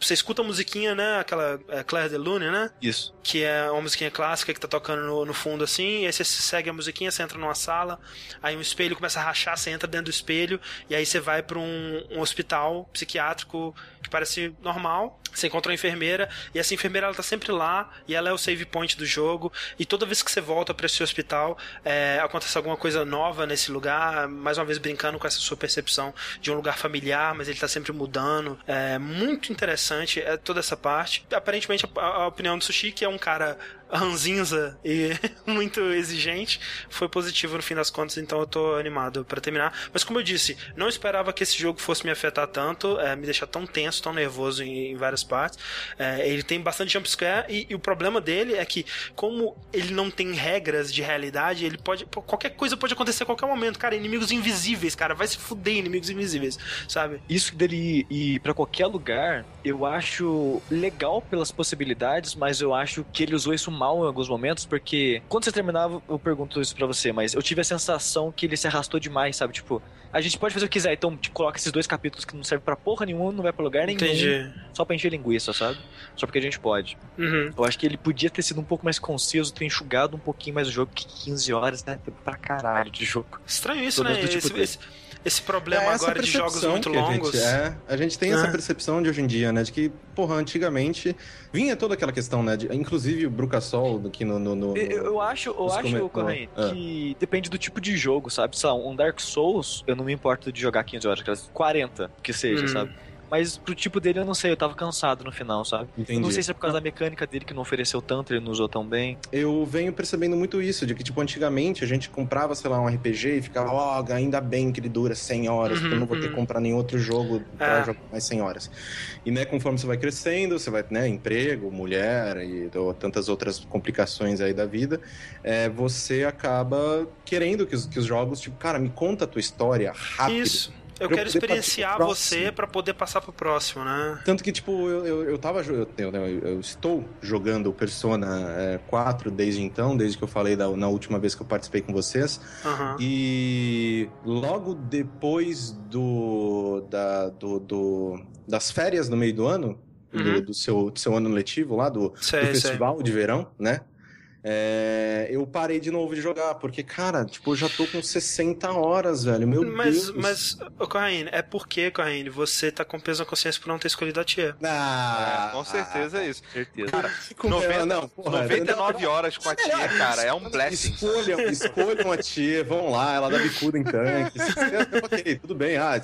você escuta a musiquinha, né? Aquela é, Claire de Lune, né? Isso. que é uma musiquinha clássica que tá tocando no, no fundo assim, e aí você segue a musiquinha, você entra numa sala, aí um espelho começa a rachar, você entra dentro do espelho, e aí você vai pra um, um hospital psiquiátrico que parece normal, você encontra uma enfermeira, e essa enfermeira ela tá sempre lá, e ela é o save point do jogo, e toda vez que você volta pra esse hospital, é, acontece alguma coisa nova nesse lugar, mais uma vez brincando com essa sua percepção de um lugar familiar, mas ele tá sempre mudando. É muito interessante é, toda essa parte. Aparentemente, a, a opinião do Sushi, que é um cara ranzinza e *laughs* muito exigente, foi positivo no fim das contas, então eu tô animado pra terminar. Mas como eu disse, não esperava que esse jogo fosse me afetar tanto, é, me deixar tão tenso, tão nervoso em, em várias partes. É, ele tem bastante jumpscare e, e o problema dele é que, como ele não tem regras de realidade, ele pode. Qualquer coisa pode acontecer a qualquer momento, cara. Inimigos invisíveis, cara. Vai se fuder, inimigos invisíveis, sabe? Isso dele ir pra qualquer lugar, eu acho legal pelas possibilidades, mas eu acho que ele usou isso mal em alguns momentos, porque quando você terminava, eu pergunto isso pra você, mas eu tive a sensação que ele se arrastou demais, sabe? Tipo, a gente pode fazer o que quiser, então tipo, coloca esses dois capítulos que não servem pra porra nenhuma, não vai pra lugar nenhum, Entendi. só pra encher linguiça, sabe? Só porque a gente pode. Uhum. Eu acho que ele podia ter sido um pouco mais conciso, ter enxugado um pouquinho mais o jogo, que 15 horas, né? Tempo pra caralho de jogo. Estranho isso, né? tipo esse, esse, esse problema É agora de jogos muito que a longos. Gente, é, a gente tem essa É. percepção de hoje em dia, né? De que, porra, antigamente vinha toda aquela questão, né? De, inclusive o Brucassol aqui no. no, no- Eu, eu acho, eu acho, come- Ah. que depende do tipo de jogo, sabe? Sei lá, um Dark Souls, eu não me importo de jogar 15 horas, aquelas 40 que seja, Hum. sabe? Mas pro tipo dele eu não sei, eu tava cansado no final, sabe? Entendi. Eu não sei se é por causa da mecânica dele que não ofereceu tanto, ele não usou tão bem. Eu venho percebendo muito isso, de que, tipo, antigamente a gente comprava, sei lá, um RPG e ficava, ó, ainda bem que ele dura 100 horas, porque eu não vou ter que Uhum, comprar nenhum outro jogo pra É. jogar mais 100 horas. E, né, conforme você vai crescendo, você vai, né, emprego, mulher e ou tantas outras complicações aí da vida, é, você acaba querendo que os, que os jogos, tipo, cara, me conta a tua história rápido. Isso. Eu quero experienciar você pra poder passar pro próximo, né? Tanto que, tipo, eu, eu, eu tava. jo- Eu, eu, estou jogando o Persona é, 4 desde então, desde que eu falei da, na última vez que eu participei com vocês. Aham. E logo depois do, da, do, do- das férias no meio do ano, do, Uhum. do seu, do seu ano letivo lá, do, do Sei, sei. festival de verão, né? É, eu parei de novo de jogar, porque, cara, tipo, eu já tô com 60 horas, velho. Meu Mas, Deus. mas, ô Corraine, é porque, Corraine, você tá com peso na consciência por não ter escolhido a tia. Ah, É, com certeza é isso. Certeza. Cara, *laughs* Com- 90, não, porra, 99 horas com a tia, cara, é um blessing. Escolham, escolham a tia, vão lá, ela dá bicuda em tanque. *laughs* ok, tudo bem. Ah,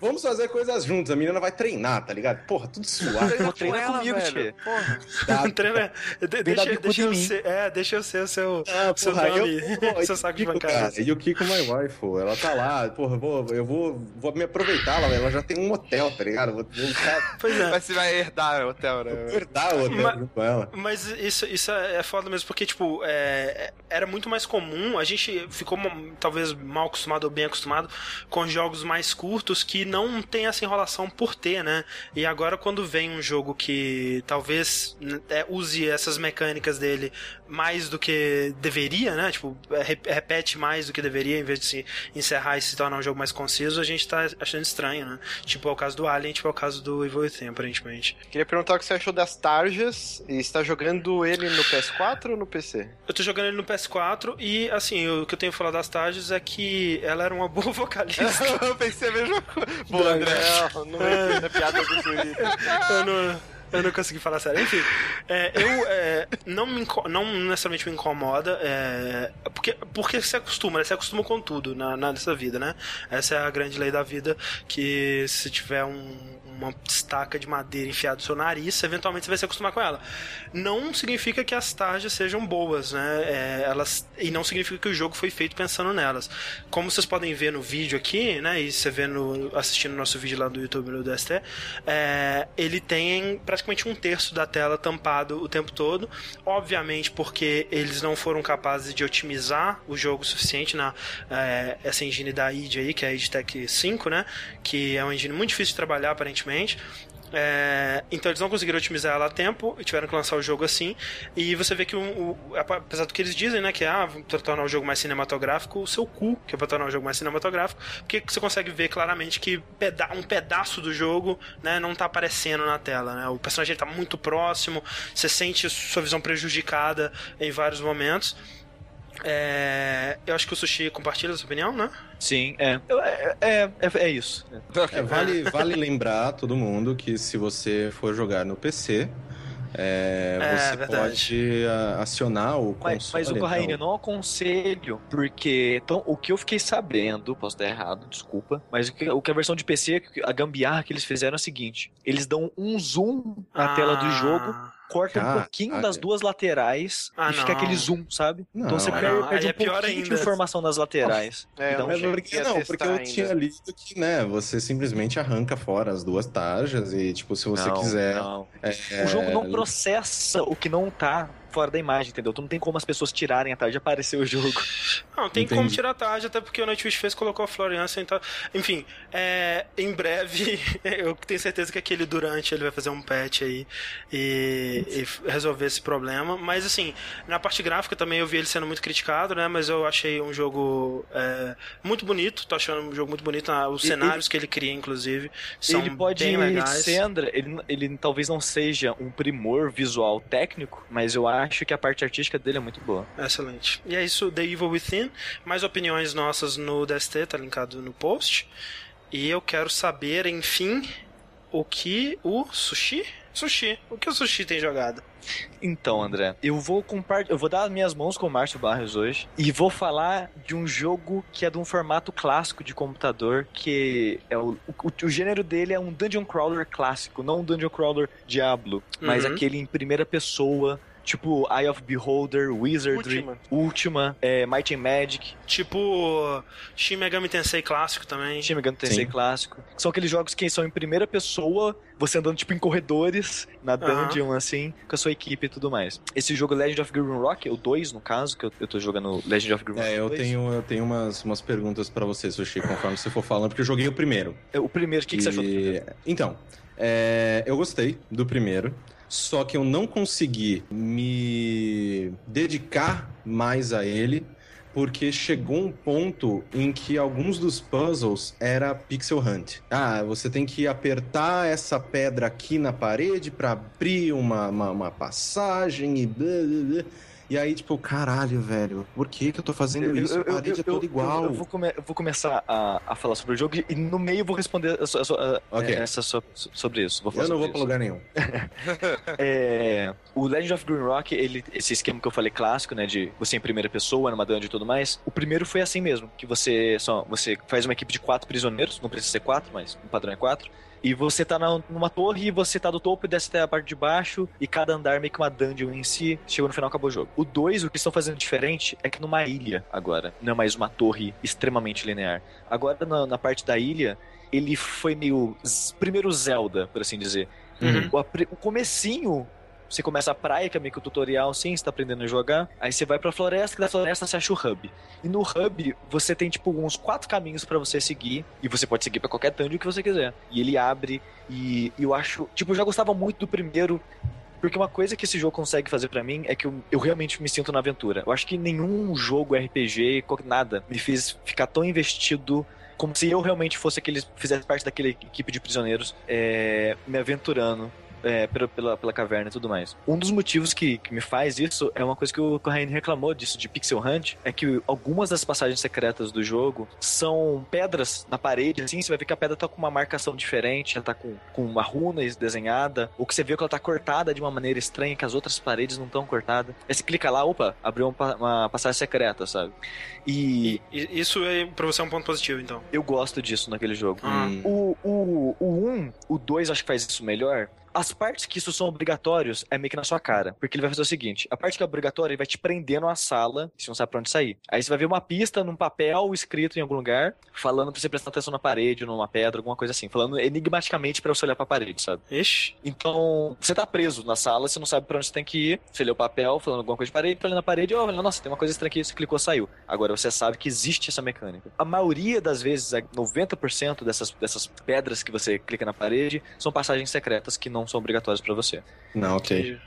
vamos fazer coisas juntos. A menina vai treinar, tá ligado? Porra, tudo suave. Pô, treina ela, comigo, velho. tia. Porra. Tá? *laughs* Treina- deixa, deixa eu mim. ser, é, é, deixa eu ser o seu, Ah, seu porra, *laughs* eu, dummy, pô, seu saco de Kiko, bancada. cara, E o Kiko My Wife, ela tá lá, porra, vou, eu vou, vou me aproveitar, ela, ela já tem um hotel, tá ligado? Vou, vou ficar, *laughs* Pois é. Mas você vai herdar o hotel, né? vou herdar o hotel Mas- junto com ela. Mas isso, isso é foda mesmo, porque, tipo, é, era muito mais comum, a gente ficou talvez mal acostumado ou bem acostumado com jogos mais curtos que não tem essa enrolação por ter, né? E agora quando vem um jogo que talvez né, é, use essas mecânicas dele mais do que deveria, né? Tipo, é, re- repete mais do que deveria, em vez de se encerrar e se tornar um jogo mais conciso, a gente tá achando estranho, né? Tipo, é o caso do Alien, tipo, é o caso do Evil Within, aparentemente. Queria perguntar o que você achou das tarjas e está jogando ele no PS4 ou no PC? Eu tô jogando ele no PS4 e, assim, o que eu tenho falado das Tages é que ela era uma boa *laughs* vocalista. *laughs* eu pensei a mesma coisa. Pô, André. Não, não me entendo a piada do Twitter. *laughs* eu, não, eu não consegui falar sério. Enfim, é, eu é, não, me, não necessariamente me incomoda, é, porque, porque se acostuma, né? Se acostuma com tudo na, na- nessa vida, né? Essa é a grande lei da vida, que se tiver um- uma estaca de madeira enfiada no seu nariz, eventualmente você vai se acostumar com ela. Não significa que as tarjas sejam boas, né? É, elas, e não significa que o jogo foi feito pensando nelas. Como vocês podem ver no vídeo aqui, né? E você vê no, assistindo o nosso vídeo lá do YouTube no DST, é, ele tem praticamente um terço da tela tampado o tempo todo. Obviamente, porque eles não foram capazes de otimizar o jogo o suficiente na é, essa engine da id aí, que é a id Tech 5, né? Que é uma engine muito difícil de trabalhar, aparentemente. É, então eles não conseguiram otimizar ela a tempo e tiveram que lançar o jogo assim. E você vê que, o, apesar do que eles dizem, né, que ah, pra tornar o jogo mais cinematográfico, o seu cu, que é tornar o jogo mais cinematográfico, porque você consegue ver claramente que peda um pedaço do jogo né, não tá aparecendo na tela. Né? O personagem tá muito próximo, você sente sua visão prejudicada em vários momentos. É, eu acho que o Sushi compartilha essa opinião, né? Sim, é. É, é, é, é isso. É, vale, vale lembrar todo mundo que se você for jogar no PC, é, É, você verdade. pode acionar o Mas, console. mas o Corraine, né? eu não aconselho, porque então, o que eu fiquei sabendo, posso estar errado, desculpa, mas o que, o que a versão de PC, a gambiarra que eles fizeram é o seguinte: eles dão um zoom na tela do jogo, corta um Caralho. pouquinho das duas laterais Ah, e fica não. aquele zoom, sabe? Não, então você não. perde, é um pior pouquinho de ainda. informação das laterais. *laughs* É, Então, não Mas cheguei porque, a não, porque eu ainda. tinha lido que, né, você simplesmente arranca fora as duas tarjas e, tipo, se você não, quiser. não. é, O jogo não processa o que não tá fora da imagem, entendeu? Tu não tem como as pessoas tirarem a tarde e aparecer o jogo. *laughs* Não, tem Entendi. como tirar tarde, até porque o Nightwish fez colocou a Florian então. Enfim, é, em breve, *laughs* eu tenho certeza que aquele durante ele vai fazer um patch aí e, e resolver esse problema. Mas assim, na parte gráfica também eu vi ele sendo muito criticado, né? Mas eu achei um jogo é, muito bonito, tô achando um jogo muito bonito. ah, Os cenários que ele cria, inclusive, são ele pode bem legais. ser, André, ele, ele talvez não seja um primor visual técnico, mas eu acho que a parte artística dele é muito boa. Excelente. E é isso, The Evil Within. Mais opiniões nossas no DST, tá linkado no post. E eu quero saber, enfim, o que o Sushi. Sushi, o que o Sushi tem jogado? Então, André, eu vou compartilhar, eu vou dar as minhas mãos com o Márcio Barros hoje e vou falar de um jogo que é de um formato clássico de computador, que é o, o, o gênero dele é um dungeon crawler clássico, não um dungeon crawler Diablo, mas Uhum. aquele em primeira pessoa, tipo Eye of Beholder, Wizardry, Ultima. Ultima, é, Might and Magic, Tipo, Shin Megami Tensei clássico também. Shin Megami Tensei Sim. clássico. São aqueles jogos que são em primeira pessoa, você andando tipo em corredores, na dungeon assim, com a sua equipe e tudo mais. Esse jogo Legend of Grim Rock, o 2 no caso, que eu, eu tô jogando Legend of Grim Rock É, eu 2. tenho, eu tenho umas, umas perguntas pra você, Sushi, conforme você for falando, porque eu joguei o primeiro. É, O primeiro, o que, que você achou do E- primeiro? Então, é, eu gostei do primeiro, só que eu não consegui me dedicar mais a ele, porque chegou um ponto em que alguns dos puzzles era pixel hunt. Ah, você tem que apertar essa pedra aqui na parede pra abrir uma, uma, uma passagem e blá, blá, blá. E aí, tipo, caralho, velho, por que que eu tô fazendo isso? A parede é toda igual. Eu, eu vou, come- eu vou começar a, a falar sobre o jogo e no meio eu vou responder a a sua- a- Ok. essa sua- sobre isso. Eu não vou sobre pra lugar nenhum. *laughs* É, o Legend of Green Rock, ele, esse esquema que eu falei clássico, né, de você em primeira pessoa, numa dungeon e tudo mais, o primeiro foi assim mesmo, que você só você faz uma equipe de quatro prisioneiros, não precisa ser quatro, mas o padrão é quatro. E você tá na- numa torre e você tá do topo e desce até a parte de baixo. E cada andar é meio que uma dungeon em si. Chegou no final, acabou o jogo. O 2, o que estão fazendo diferente é que numa ilha agora. Não é mais uma torre extremamente linear. Agora na, na parte da ilha, ele foi meio. Primeiro Zelda, por assim dizer. Uhum. O, o comecinho. Você começa a praia, que é meio que o tutorial, sim, você tá aprendendo a jogar. Aí você vai pra floresta, que da floresta você acha o hub. E no hub, você tem, tipo, uns quatro caminhos pra você seguir. E você pode seguir pra qualquer dungeon que você quiser. E ele abre. E, e eu acho. Tipo, eu já gostava muito do primeiro. Porque uma coisa que esse jogo consegue fazer pra mim é que eu, eu realmente me sinto na aventura. Eu acho que nenhum jogo RPG, nada, me fez ficar tão investido como se eu realmente fosse aquele, fizesse parte daquela equipe de prisioneiros, é, me aventurando. É, pela, pela, pela caverna e tudo mais. Um dos motivos que, que me faz isso é uma coisa que o Corraine reclamou disso de Pixel Hunt, é que algumas das passagens secretas do jogo são pedras na parede, assim, você vai ver que a pedra tá com uma marcação diferente, ela tá com, com uma runa desenhada, ou que você vê que ela tá cortada de uma maneira estranha, que as outras paredes não estão cortadas. Aí você clica lá, opa, abriu uma, uma passagem secreta, sabe? E E isso é, pra você é um ponto positivo, então. eu gosto disso naquele jogo. Hum. O, o, o 1, o 2 acho que faz isso melhor. As partes que isso são obrigatórios é meio que na sua cara. Porque ele vai fazer o seguinte: a parte que é obrigatória, ele vai te prender numa sala, e você não sabe pra onde sair. Aí você vai ver uma pista num papel escrito em algum lugar, falando pra você prestar atenção na parede, numa pedra, alguma coisa assim. Falando enigmaticamente pra você olhar pra parede, sabe? Ixi. Então, você tá preso na sala, você não sabe pra onde você tem que ir. Você lê o papel, falando alguma coisa de parede, tá olhando na parede, ó, nossa, tem uma coisa estranha aqui, você clicou, saiu. Agora você sabe que existe essa mecânica. A maioria das vezes, é 90% dessas, dessas pedras que você clica na parede são passagens secretas que não são obrigatórias pra você. Não, ok.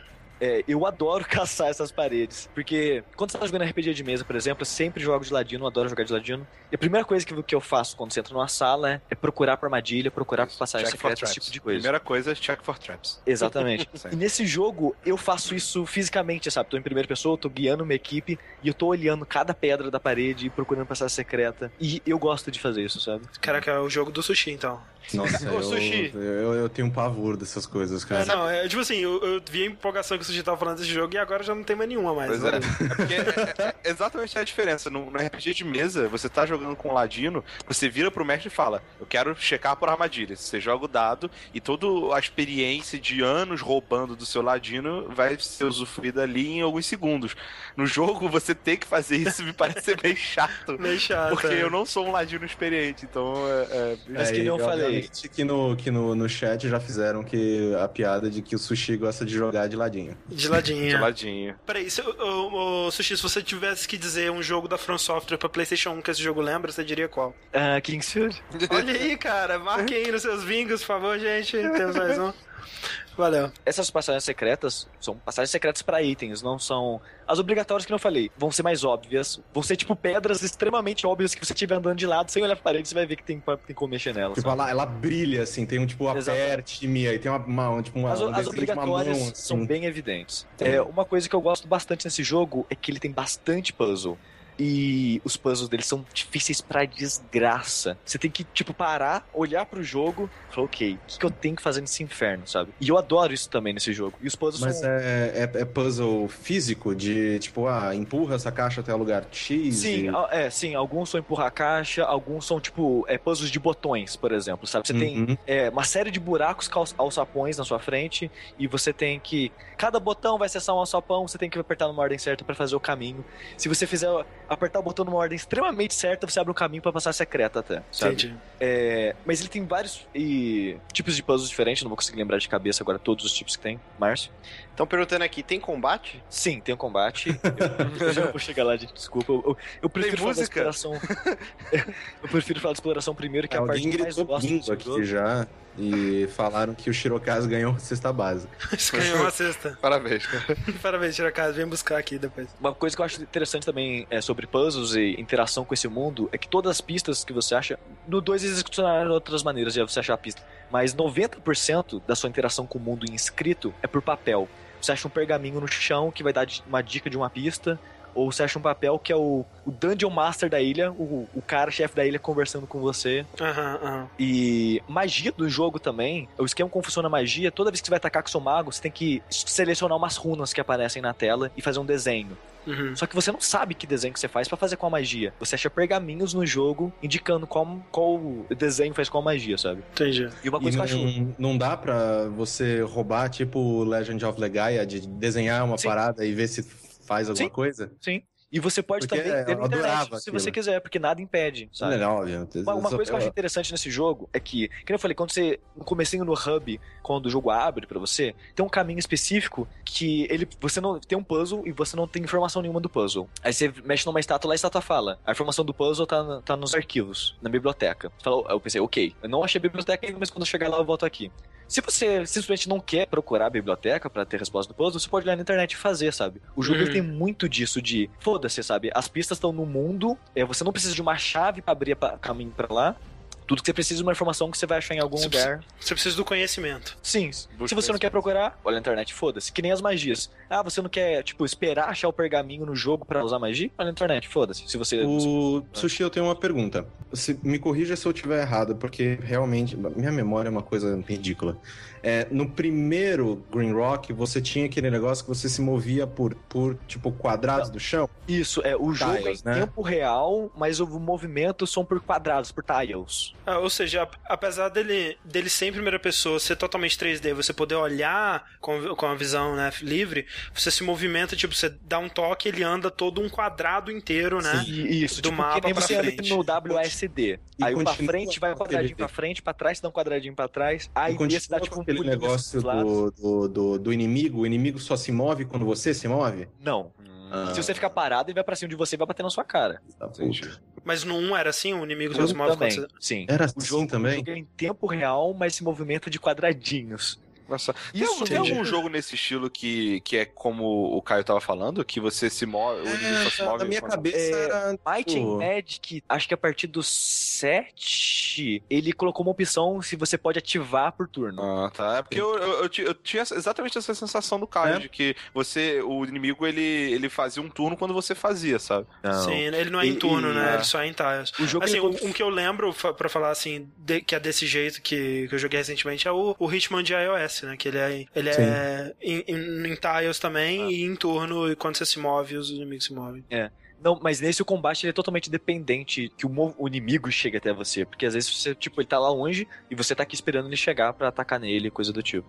É, eu adoro *laughs* caçar essas paredes, porque quando você tá jogando RPG de mesa, por exemplo, eu sempre jogo de ladino, eu adoro jogar de ladino. E a primeira coisa que, que eu faço quando você entra numa sala é, é procurar por armadilha, procurar por passagem Check for secreta, esse traps. tipo de coisa. Primeira coisa, check for traps. Exatamente. *laughs* E nesse jogo, eu faço isso fisicamente, sabe? Tô em primeira pessoa, tô guiando uma equipe e eu tô olhando cada pedra da parede e procurando passagem secreta. E eu gosto de fazer isso, sabe? Caraca, é o jogo do sushi, então. Nossa, *laughs* Ô, eu, Sushi. eu, eu tenho um pavor dessas coisas, É, cara. não, é tipo assim, eu, eu vi a empolgação que o sushi tava falando desse jogo e agora já não tem mais nenhuma mais. Pois né? é. É porque é- é exatamente a diferença. No, no RPG de mesa, você tá jogando com o Ladino, você vira pro mestre e fala: Eu quero checar por armadilhas. Você joga o dado e toda a experiência de anos roubando do seu Ladino vai ser usufruída ali em alguns segundos. No jogo, você ter que fazer isso me parece bem chato. *laughs* Meio chato. Porque é. eu não sou um ladino experiente, então é, é- Mas que É, nem eu falei. que no, que no, no chat já fizeram que a piada de que o sushi gosta de jogar de ladinho. De ladinho. de ladinho. Peraí, se, ô, ô, Sushi, se você tivesse que dizer um jogo da From Software pra PlayStation 1 que esse jogo lembra, você diria qual? Ah, Kingsfield? Olha aí, cara, marquem aí nos seus vingos, por favor, gente. *laughs* Temos mais um. Valeu. Essas passagens secretas são passagens secretas pra itens, não são. As obrigatórias que eu não falei vão ser mais óbvias. Vão ser tipo pedras extremamente óbvias que você estiver andando de lado, sem olhar pra parede, você vai ver que tem, tem como mexer nelas. Tipo, ela, ela brilha, assim, tem um tipo, aperte-me, aí tem uma, uma, tipo, uma, As, um as uma mão, obrigatórias são assim. bem evidentes. É, uma coisa que eu gosto bastante nesse jogo é que ele tem bastante puzzle. E os puzzles dele são difíceis pra desgraça. Você tem que, tipo, parar, olhar pro jogo e falar, ok, o que, que eu tenho que fazer nesse inferno, sabe? E eu adoro isso também nesse jogo. E os puzzles Mas são. é, é, é puzzle físico de, tipo, ah, empurra essa caixa até o lugar X. Sim, e... é, sim, alguns são empurrar a caixa, alguns são, tipo, é, puzzles de botões, por exemplo, sabe? Você tem Uhum. é, uma série de buracos alçapões na sua frente e você tem que. Cada botão vai acessar um alçapão, você tem que apertar numa ordem certa pra fazer o caminho. Se você fizer apertar o botão numa ordem extremamente certa, você abre um caminho pra passar secreta até, sabe? Entendi. É, mas ele tem vários e, tipos de puzzles diferentes, não vou conseguir lembrar de cabeça agora todos os tipos que tem. Márcio? Estão perguntando aqui, tem combate? Sim, tem um combate. Eu, *laughs* eu já vou chegar lá, gente, desculpa. Eu, eu- eu prefiro falar da exploração. *laughs* eu prefiro falar da exploração primeiro, que é a parte que eu mais gosto aqui jogo. já e falaram que o Shirokazu ganhou cesta base. Isso ganhou uma cesta. *laughs* *laughs* Parabéns. *laughs* Parabéns, Tiracasa. Vem buscar aqui depois. Uma coisa que eu acho interessante também é sobre puzzles e interação com esse mundo é que todas as pistas que você acha. No 2 eles funcionaram de outras maneiras de você achar a pista. Mas 90% da sua interação com o mundo em escrito é por papel. Você acha um pergaminho no chão que vai dar uma dica de uma pista. Ou você acha um papel que é o, o Dungeon Master da ilha, o, o cara, chefe da ilha, conversando com você. Aham, aham. E magia do jogo também, o esquema como funciona a magia, toda vez que você vai atacar com seu mago, você tem que selecionar umas runas que aparecem na tela e fazer um desenho. Uhum. Só que você não sabe que desenho que você faz pra fazer com a magia. Você acha pergaminhos no jogo indicando qual, qual desenho faz qual magia, sabe? Entendi. E uma E coisa que eu acho. não, não dá pra você roubar, tipo Legend of Legaia, de desenhar uma Sim. parada e ver se faz alguma Sim. coisa? Sim. E você pode Porque também ter na internet, se aquilo. você quiser, porque nada impede, sabe? Não, óbvio. Uma, uma coisa que eu achei interessante nesse jogo é que, que eu falei, quando você, no comecinho no hub, quando o jogo abre pra você, tem um caminho específico que ele, você não tem um puzzle e você não tem informação nenhuma do puzzle. Aí você mexe numa estátua lá, a estátua fala. A informação do puzzle tá, tá nos arquivos, na biblioteca. Você fala, eu pensei, ok, eu não achei a biblioteca ainda, mas quando eu chegar lá eu volto aqui. Se você simplesmente não quer procurar a biblioteca pra ter resposta do puzzle, você pode olhar na internet e fazer, sabe? O jogo Uhum. tem muito disso de, foda-se, sabe? As pistas estão no mundo, é, você não precisa de uma chave pra abrir pa- caminho pra lá. Tudo que você precisa é uma informação que você vai achar em algum Você lugar. Você precisa do conhecimento. Sim. Se você não quer procurar, olha na internet, foda-se. Que nem as magias. Ah, você não quer, tipo, esperar achar o pergaminho no jogo pra usar magia? Olha na internet, foda-se. Se você. O Sushi, eu tenho uma pergunta. Se- me corrija se eu estiver errado, porque realmente minha memória é uma coisa ridícula. É, no primeiro Green Rock, você tinha aquele negócio que você se movia por, por tipo, quadrados do chão. Isso, é, o jogo Tiles, é em né? tempo real, mas o movimento são por quadrados, por tiles. Ah, ou seja, ap- apesar dele, dele ser em primeira pessoa, ser totalmente 3D, você poder olhar com, com a visão né, livre, você se movimenta, tipo, você dá um toque ele anda todo um quadrado inteiro, né? E isso, Do tipo, mapa que nem pra você anda frente. no WSD. E aí pra frente vai um quadradinho pra frente, pra trás dá um quadradinho pra trás. Aí desse dá tipo um aquele pulinho negócio do, do, do, do inimigo. O inimigo só se move quando você se move? Não. Ah. Se você ficar parado, ele vai pra cima de você e vai bater na sua cara. Tá. Mas no 1 era assim, o inimigo O só se move também, quando você... sim. Era O assim jogo, o também? jogo é em tempo real, mas se movimenta de quadradinhos. Nossa, tem, Isso algum- tem algum jogo nesse estilo que, que é como o Caio tava falando? Que você se move, o inimigo só se É, move na minha quando- cabeça É, era. Might and Magic, acho que a partir do 7, ele colocou uma opção se você pode ativar por turno. Ah, tá. É porque eu, eu, eu eu tinha exatamente essa sensação do Caio, É? de que você, o inimigo, ele, ele fazia um turno quando você fazia, sabe? Sim, ele não é em turno, e- né? é. Ele só é em tiles. O jogo Assim, ele um, um que eu lembro, pra falar assim, de- que é desse jeito que, que eu joguei recentemente, é o, o Hitman de iOS, né? Que ele é, ele é em, em, em tiles também e em turno, e quando você se move, os inimigos se movem. Não, mas nesse o combate ele é totalmente dependente que o, o inimigo chegue até você. Porque às vezes você, tipo, ele tá lá longe e você tá aqui esperando ele chegar pra atacar nele, coisa do tipo.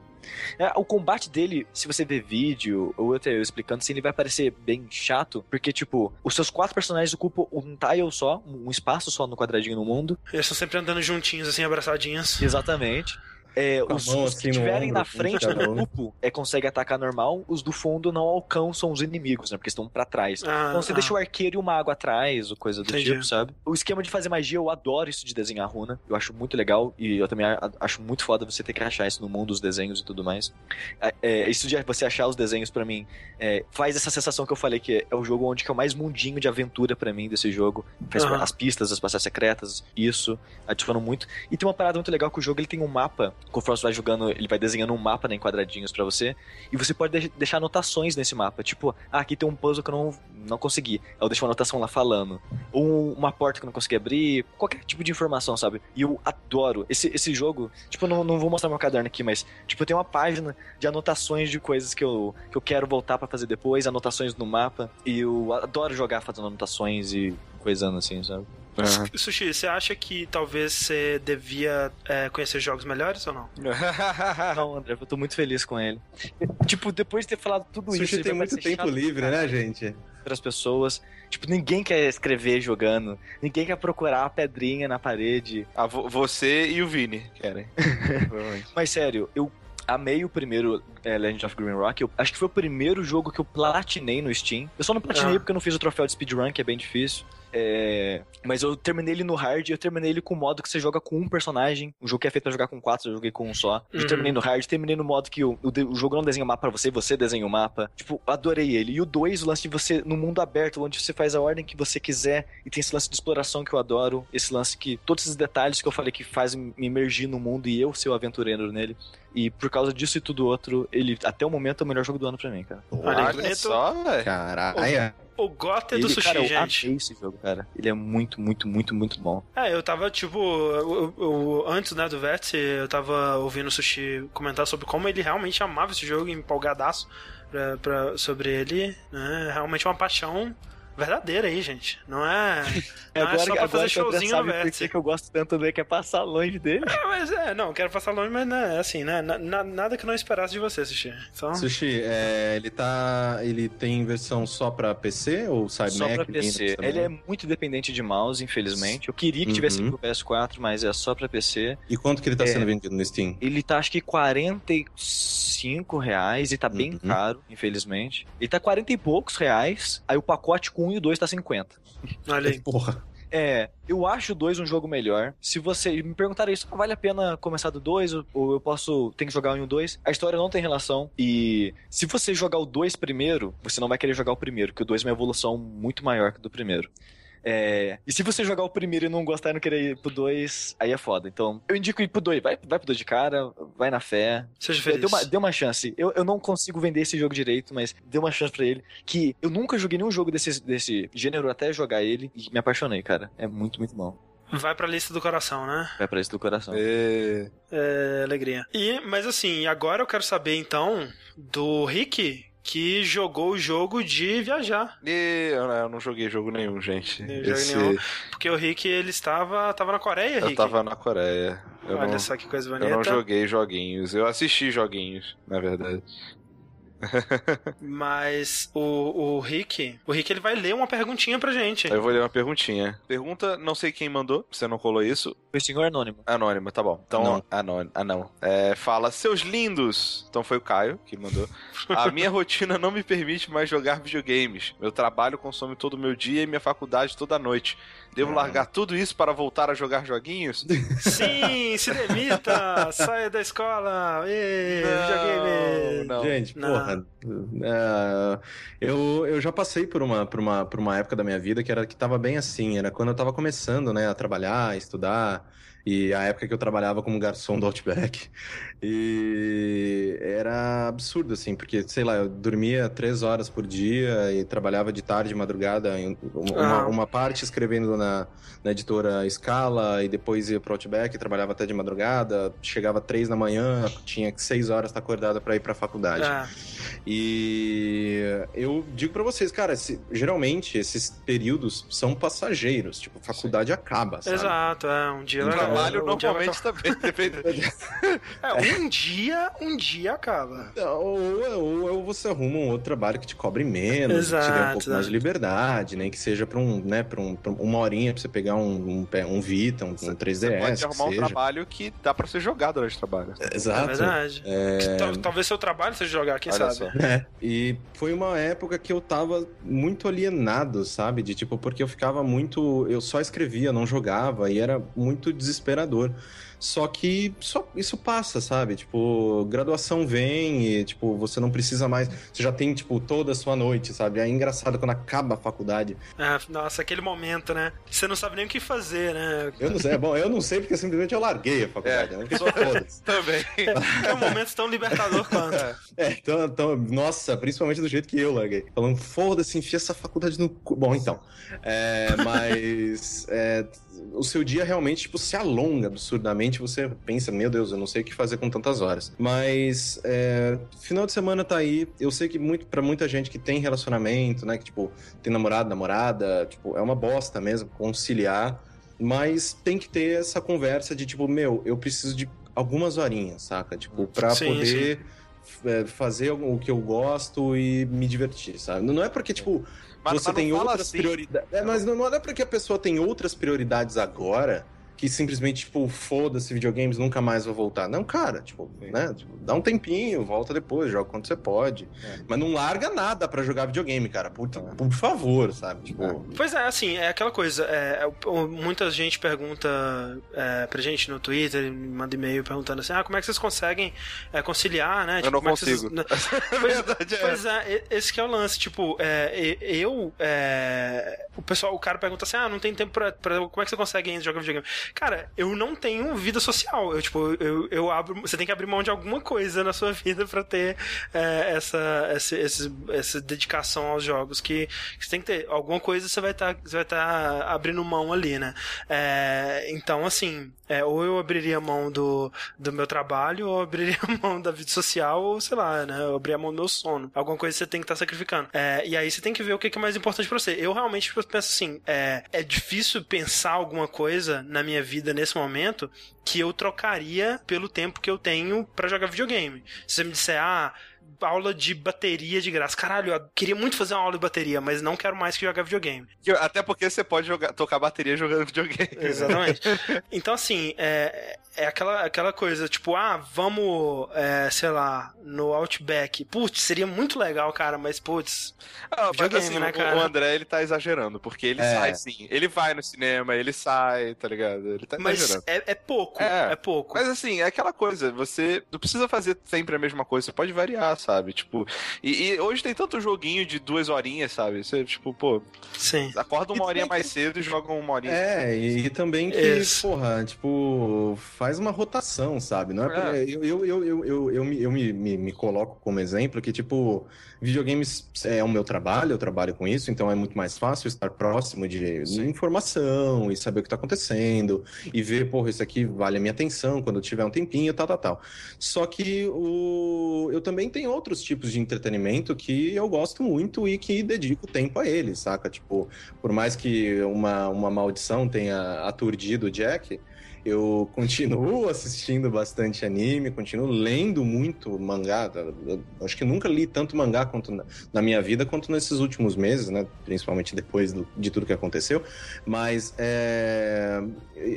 É, o combate dele, se você ver vídeo, ou até eu explicando assim, ele vai parecer bem chato, porque, tipo, os seus quatro personagens ocupam um tile só, um espaço só no quadradinho no mundo. Eles estão sempre andando juntinhos, assim, abraçadinhos. Exatamente. É, os, mão os que assim estiverem na um frente do grupo é, consegue atacar normal, os do fundo não alcançam os inimigos, né? Porque estão pra trás. Ah, Então você ah. deixa o arqueiro e o mago atrás, ou coisa do Entendi. tipo, sabe? O esquema de fazer magia, eu adoro isso de desenhar runa. Eu acho muito legal e eu também acho muito foda você ter que achar isso no mundo, os desenhos e tudo mais. É, é, isso de você achar os desenhos pra mim é, faz essa sensação que eu falei que é o jogo onde que é o mais mundinho de aventura pra mim desse jogo. Faz as pistas, as passagens secretas, isso, ativando muito. E tem uma parada muito legal que o jogo ele tem um mapa, conforme você vai jogando, ele vai desenhando um mapa né, em quadradinhos pra você, e você pode de- deixar anotações nesse mapa, tipo, ah, aqui tem um puzzle que eu não, não consegui, aí eu deixo uma anotação lá falando, ou uma porta que eu não consegui abrir, qualquer tipo de informação, sabe? E eu adoro esse, esse jogo, tipo, eu não, não vou mostrar meu caderno aqui, mas, tipo, tenho uma página de anotações de coisas que eu, que eu quero voltar pra fazer depois, anotações no mapa, e eu adoro jogar fazendo anotações e coisando assim, sabe? Sushi, você acha que talvez você devia é, conhecer jogos melhores ou não? *laughs* Não, André, eu tô muito feliz com ele. *laughs* Tipo, depois de ter falado tudo isso, Sushi tem muito tempo livre, né, gente? Pras pessoas. Tipo, ninguém quer escrever jogando. Ninguém quer procurar a pedrinha na parede. Ah, vo- você e o Vini querem. *laughs* Mas sério, eu amei o primeiro é, Legend of Green Rock. Eu acho que foi o primeiro jogo que eu platinei no Steam. Eu só não platinei Ah. porque eu não fiz o troféu de speedrun, que é bem difícil. É, Mas eu terminei ele no hard e eu terminei ele com o modo que você joga com um personagem. Um jogo que é feito pra jogar com quatro, eu joguei com um só. Eu Uhum. terminei no hard, terminei no modo que o, o, o jogo não desenha o mapa pra você, você desenha o mapa. Tipo, adorei ele. E o dois, o lance de você no mundo aberto, onde você faz a ordem que você quiser. E tem esse lance de exploração que eu adoro. Esse lance que. Todos esses detalhes que eu falei que fazem me imergir no mundo e eu ser o aventureiro nele. E por causa disso e tudo outro, ele até o momento é o melhor jogo do ano pra mim, cara. Olha que Olha bonito. só, velho. Caralho. O Gote do Ele, Sushi, cara, eu gente. amei esse jogo, cara. Ele é muito, muito, muito, muito bom. É, eu tava, tipo, eu- eu- eu- antes, né, do Vértice, eu tava ouvindo o Sushi comentar sobre como ele realmente amava esse jogo, empolgadaço. pra, pra- sobre ele. Né? É realmente uma paixão verdadeira aí, gente. Não é, É *laughs* não é só pra fazer showzinho no por vértice. que eu gosto tanto dele, que é passar longe dele. É, mas é, não, quero passar longe, mas né, assim, né? na- na- nada que eu não esperasse de você, Sushi. Então, Sushi, é, ele tá. Ele tem versão só pra PC ou sai Só Mac? pra PC. Ele é muito dependente de mouse, infelizmente. Eu queria que tivesse Uhum. pro PS4, mas é só pra PC. E quanto que ele tá É. sendo vendido no Steam? Ele tá acho que 45 reais e tá bem Uhum. caro, infelizmente. Ele tá 40 e poucos reais, aí o pacote com 1 e o 2 tá 50. olha aí. *laughs* Porra. É, eu acho o 2 um jogo melhor. Se você me perguntar isso, ah, vale a pena começar do 2 ou- eu posso ter que jogar um e o 2? A história não tem relação. E se você jogar o 2 primeiro, você não vai querer jogar o primeiro, porque o 2 é uma evolução muito maior que o do primeiro. É, e se você jogar o primeiro e não gostar e não querer ir pro 2, aí é foda. Então, eu indico ir pro 2. Vai, vai pro 2 de cara, vai na fé. Seja feliz. uma, dê uma chance. Eu, eu não consigo vender esse jogo direito, mas dê uma chance pra ele. Que eu nunca joguei nenhum jogo desse, desse gênero até jogar ele e me apaixonei, cara. É muito, muito bom. Vai pra lista do coração, né? Vai pra isso do coração. É. É, alegria. E, mas assim, agora eu quero saber então do Rick, que jogou o jogo de viajar. E eu, eu não joguei jogo nenhum, gente. Jogo nenhum. Porque o Rick, ele estava, estava na Coreia, Eu Rick. tava na Coreia. Eu Olha não, só que coisa eu bonita. não joguei joguinhos. Eu assisti joguinhos, na verdade. *laughs* Mas o, o Rick, o Rick ele vai ler uma perguntinha pra gente. Eu vou ler uma perguntinha. Pergunta, não sei quem mandou, você não colou isso. O senhor anônimo. Anônima, tá bom. Então, Não. anônimo. Ah, não. É, fala, seus lindos. Então foi o Caio que mandou. *laughs* A minha rotina não me permite mais jogar videogames. Meu trabalho consome todo o meu dia e minha faculdade toda noite. Devo Ah. largar tudo isso para voltar a jogar joguinhos? *laughs* Sim, se demita, *laughs* saia da escola, videogame. Não. Gente, Não. porra. é, eu, eu já passei por uma, por, uma, por uma época da minha vida que era que tava bem assim. Era quando eu tava começando, né, a trabalhar, a estudar. E a época que eu trabalhava como garçom do Outback. E era absurdo, assim, porque, sei lá, eu dormia três horas por dia e trabalhava de tarde, de madrugada, em uma, Ah. uma parte escrevendo na, na editora Scala e depois ia pro Outback, trabalhava até de madrugada, chegava três da manhã, tinha que seis horas estar acordado para ir pra faculdade. Ah, E eu digo pra vocês, cara, se- geralmente esses períodos são passageiros, tipo, faculdade acaba, sabe? exato, é, um dia O trabalho um dia vai normalmente também, depende. *laughs* É, um dia, um dia acaba. Ou, ou, ou você arruma um outro trabalho que te cobre menos, que te dê um Exato, pouco mais de liberdade, nem que seja pra, um, né, pra, um, pra uma horinha pra você pegar um, um, um Vita, um, um 3DS, Você pode que arrumar um trabalho que dá pra ser jogado durante o trabalho. É Exato. verdade. É, Tal- Talvez seu trabalho seja jogar, quem Olha sabe? É, e foi uma época que eu tava muito alienado, sabe? De tipo, porque eu ficava muito. Eu só escrevia, não jogava, e era muito desesperador. Só que só, isso passa, sabe? Tipo, graduação vem e, tipo, você não precisa mais. Você já tem, tipo, toda a sua noite, sabe? É engraçado quando acaba a faculdade. É, nossa, aquele momento, né? Você não sabe nem o que fazer, né? Eu não sei, é bom, eu não sei porque simplesmente eu larguei a faculdade, É. né? Só. *laughs* Também. É um momento tão libertador quanto. *laughs* É, então, então, nossa, principalmente do jeito que eu larguei. Falando, foda-se, enfia essa faculdade no cu. Bom, então. É, mas é, o seu dia realmente, tipo, se alonga absurdamente. Você pensa, meu Deus, eu não sei o que fazer com tantas horas. Mas é, final de semana tá aí. Eu sei que muito, para muita gente que tem relacionamento, né? Que, tipo, tem namorado, namorada, tipo, é uma bosta mesmo conciliar. Mas tem que ter essa conversa de, tipo, meu, eu preciso de algumas horinhas, saca? Tipo, pra Sim, poder é, fazer o que eu gosto e me divertir, sabe? Não é porque, tipo, Mas- você mas tem outras assim. prioridades. É, mas não, não é porque a pessoa tem outras prioridades agora que simplesmente, tipo, foda-se videogames, nunca mais vou voltar. Não, cara, tipo, Sim. né? Tipo, dá um tempinho, volta depois, joga quando você pode. É. Mas não larga nada pra jogar videogame, cara. Por, por favor, sabe? Tipo, Pois é, assim, é aquela coisa. É, é, muita gente pergunta é, pra gente no Twitter, me manda e-mail perguntando assim: ah, como é que vocês conseguem é, conciliar, né? Eu não como é vocês- consigo. *laughs* verdade é pois é, esse que é o lance. Tipo, é, eu. é, o pessoal, o cara pergunta assim: ah, não tem tempo pra, pra. Como é que você consegue ainda jogar videogame? Cara, eu não tenho vida social. Eu, tipo, eu, eu abro. Você tem que abrir mão de alguma coisa na sua *laughs* vida para ter é, essa, essa, essa, dedicação aos jogos. Que, que, você tem que ter. Alguma coisa você vai estar tá, você vai tá abrindo mão ali, né? É, então, assim, é, ou eu abriria mão do, do meu trabalho, ou abriria *laughs* mão da vida social, ou sei lá, né? Eu abriria mão do meu sono. Alguma coisa você tem que estar tá sacrificando. É, e aí você tem que ver o que é mais importante para você. Eu realmente penso assim: é, é difícil pensar alguma coisa na minha vida nesse momento que eu trocaria pelo tempo que eu tenho para jogar videogame. Se você me disser, ah, aula de bateria de graça. Caralho, eu queria muito fazer uma aula de bateria, mas não quero mais que jogar videogame. Até porque você pode jogar, tocar bateria jogando videogame. *laughs* Exatamente. então, assim, é, é aquela, aquela coisa, tipo, ah, vamos, é, sei lá, no Outback. Putz, seria muito legal, cara, mas putz. Ah, videogame, mas, assim, né, cara? O André, ele tá exagerando, porque ele é. sai sim. Ele vai no cinema, ele sai, tá ligado? Ele tá mas exagerando. É, é pouco, é. é pouco. Mas assim, é aquela coisa, você não precisa fazer sempre a mesma coisa, você pode variar, sabe? Tipo, e, e hoje tem tanto joguinho de duas horinhas, sabe? Você, tipo, pô, Sim. acorda uma horinha mais cedo e joga uma horinha. É, e, e também que, Isso. porra, tipo, faz uma rotação, sabe? Não é, é. Eu, eu, eu, eu, eu, eu, me, eu me, me, me coloco como exemplo que, tipo, videogames é o meu trabalho, eu trabalho com isso, então é muito mais fácil estar próximo de Sim. informação e saber o que está acontecendo e ver, porra, isso aqui vale a minha atenção quando eu tiver um tempinho, tal, tal, tal. Só que o... eu também tenho outros tipos de entretenimento que eu gosto muito e que dedico tempo a eles, saca? Tipo, por mais que uma, uma maldição tenha aturdido o Jack, eu *laughs* continuo assistindo bastante anime, continuo lendo muito mangá. Acho que nunca li tanto mangá quanto na, na minha vida quanto nesses últimos meses, né? Principalmente depois do, de tudo que aconteceu. Mas é...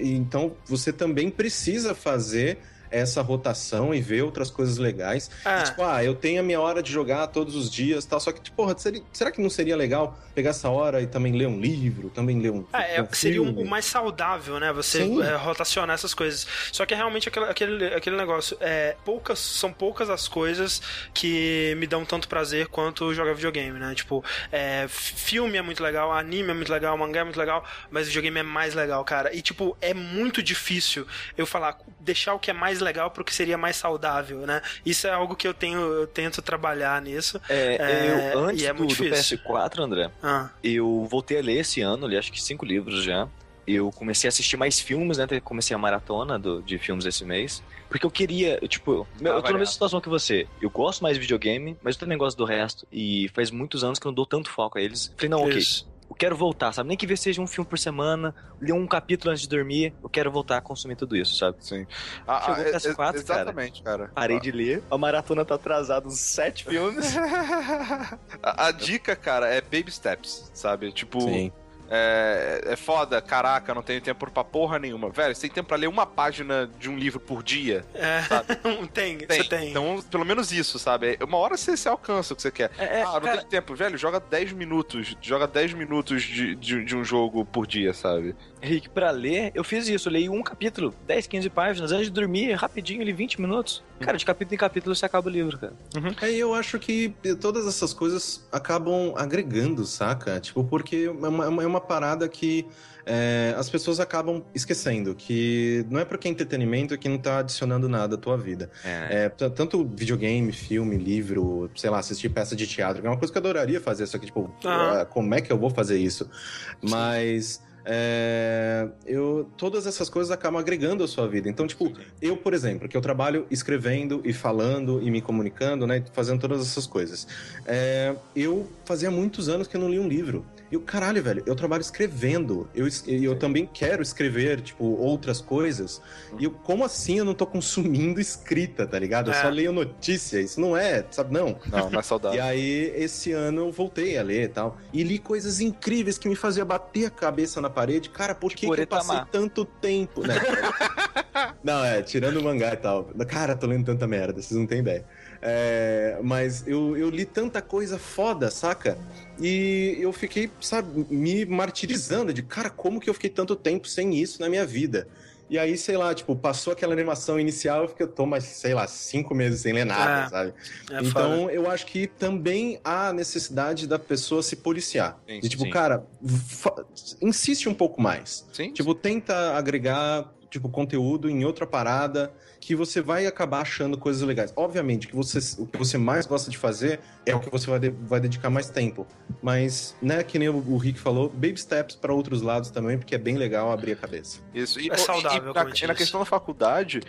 então você também precisa fazer essa rotação e ver outras coisas legais. Ah. E, tipo, ah, eu tenho a minha hora de jogar todos os dias tal. Só que, tipo, porra, seria, será que não seria legal pegar essa hora e também ler um livro, também ler um. Ah, é, um seria o mais saudável, né? Você é, rotacionar essas coisas. Só que é realmente aquele, aquele, aquele negócio. É, poucas, são poucas as coisas que me dão tanto prazer quanto jogar videogame, né? Tipo, é, filme é muito legal, anime é muito legal, mangá é muito legal, mas videogame é mais legal, cara. E, tipo, é muito difícil eu falar, deixar o que é mais mais legal pro que seria mais saudável, né? Isso é algo que eu tenho, eu tento trabalhar nisso. É, é eu, antes é do, do, PS4, André, ah. eu voltei a ler esse ano, li acho que cinco livros já. Eu comecei a assistir mais filmes, né? Comecei a maratona do, de filmes esse mês. Porque eu queria, tipo, eu, eu tô na mesma situação que você. Eu gosto mais de videogame, mas eu também gosto do resto. E faz muitos anos que eu não dou tanto foco a eles. Falei, não, Isso. ok eu quero voltar, sabe? Nem que seja um filme por semana, ler um capítulo antes de dormir, eu quero voltar a consumir tudo isso, sabe? Sim. Ah, Chegou ah, PS4, é, exatamente, cara. cara. Parei ah. de ler, a maratona tá atrasada uns sete *laughs* filmes. a, a, dica, cara, é baby steps, sabe? Tipo, Sim é, é foda, caraca, não tenho tempo pra porra nenhuma. Velho, você tem tempo pra ler uma página de um livro por dia? É, *laughs* tem, tem, você tem. Então, pelo menos isso, sabe? Uma hora você, você alcança o que você quer. É, é ah, não cara... tem tempo. Velho, joga 10 minutos. Joga 10 minutos de, de, de um jogo por dia, sabe? Rick, pra ler, eu fiz isso. Eu leio um capítulo, 10, 15 páginas, antes de dormir, rapidinho, ali 20 minutos. Cara, de capítulo em capítulo você acaba o livro, cara. Uhum. É, eu acho que todas essas coisas acabam agregando, saca? Tipo, porque é uma, é uma parada que é, as pessoas acabam esquecendo que não é porque é entretenimento que não tá adicionando nada à tua vida. É. É, tanto videogame, filme, livro, sei lá, assistir peça de teatro, que é uma coisa que eu adoraria fazer, só que, tipo, ah. como é que eu vou fazer isso? Mas é, eu, todas essas coisas acabam agregando a sua vida. Então, tipo, eu, por exemplo, que eu trabalho escrevendo e falando e me comunicando, né, fazendo todas essas coisas. É, eu fazia muitos anos que eu não li um livro. E o caralho, velho, eu trabalho escrevendo. Eu, eu também quero escrever, tipo, outras coisas. E eu, como assim eu não tô consumindo *laughs* escrita, tá ligado? Eu é. só leio notícia. Isso não é, sabe? Não. Não, não é saudável. e aí, esse ano eu voltei a ler e tal. E li coisas incríveis que me faziam bater a cabeça na parede. Cara, por que, que eu passei tanto tempo, né? *laughs* não, é, tirando o mangá e tal. Cara, tô lendo tanta merda, vocês não têm ideia. É, mas eu, eu li tanta coisa foda, saca? E eu fiquei, sabe, me martirizando de, cara, como que eu fiquei tanto tempo sem isso na minha vida? E aí, sei lá, tipo, passou aquela animação inicial, eu fiquei, eu tô mais, sei lá, cinco meses sem ler nada, É, sabe? É então, foda. eu acho que também há necessidade da pessoa se policiar. Sim, de tipo, sim. cara, insiste um pouco mais. Sim. Tipo, tenta agregar tipo conteúdo em outra parada que você vai acabar achando coisas legais. Obviamente que você, o que você mais gosta de fazer é o que você vai, de- vai dedicar mais tempo. Mas, né, que nem o, o Rick falou, baby steps para outros lados também, porque é bem legal abrir a cabeça. Isso. E, É e- saudável, e, na, e na disse. questão da faculdade,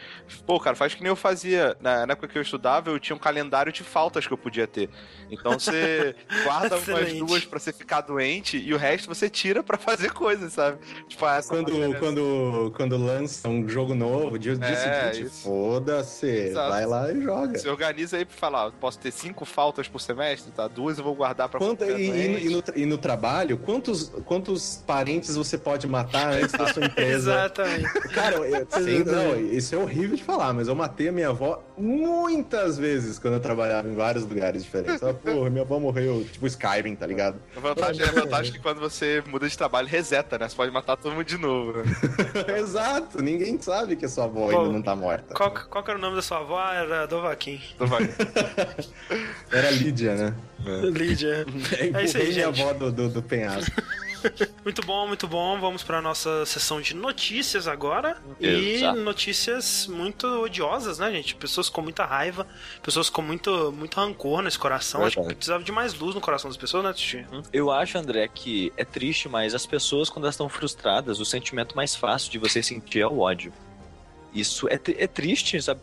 pô, cara, faz que nem eu fazia. Na, na época que eu estudava, eu tinha um calendário de faltas que eu podia ter. Então você *laughs* guarda umas duas pra você ficar doente e o resto você tira pra fazer coisas, sabe? Tipo, ah, essa Quando, matéria- quando, quando lança um jogo novo, dia, dia É, seguinte, isso. Foda-se, vai lá e joga. Você organiza aí pra falar, posso ter cinco faltas por semestre, tá? Duas eu vou guardar pra Quanto, quando e, e e no, e no trabalho, quantos, quantos parentes você pode matar antes da sua *laughs* empresa? Exatamente. Cara, eu, *laughs* sim, não, isso é horrível de falar, mas eu matei a minha avó muitas vezes quando eu trabalhava em vários lugares diferentes. Ah, porra, minha avó morreu, tipo Skyrim, tá ligado? A vantagem, a vantagem é que quando você muda de trabalho, reseta, né? Você pode matar todo mundo de novo. Né? *laughs* Exato, ninguém sabe que a sua avó Bom, ainda não tá morta. Qual, qual que era o nome da sua avó? Era Dovaquim. Então vai. *laughs* Era Lídia, né? Lídia. *laughs* É isso aí, gente. avó do, do, do penhasco. *laughs* Muito bom, muito bom. Vamos para nossa sessão de notícias agora. Exato. E notícias muito odiosas, né, gente? Pessoas com muita raiva, pessoas com muito, muito rancor nesse coração. Acho que Verdade. precisava de mais luz no coração das pessoas, né, Titi? Eu acho, André, que é triste, mas as pessoas, quando elas estão frustradas, o sentimento mais fácil de você sentir é o ódio. Isso é, é triste, sabe?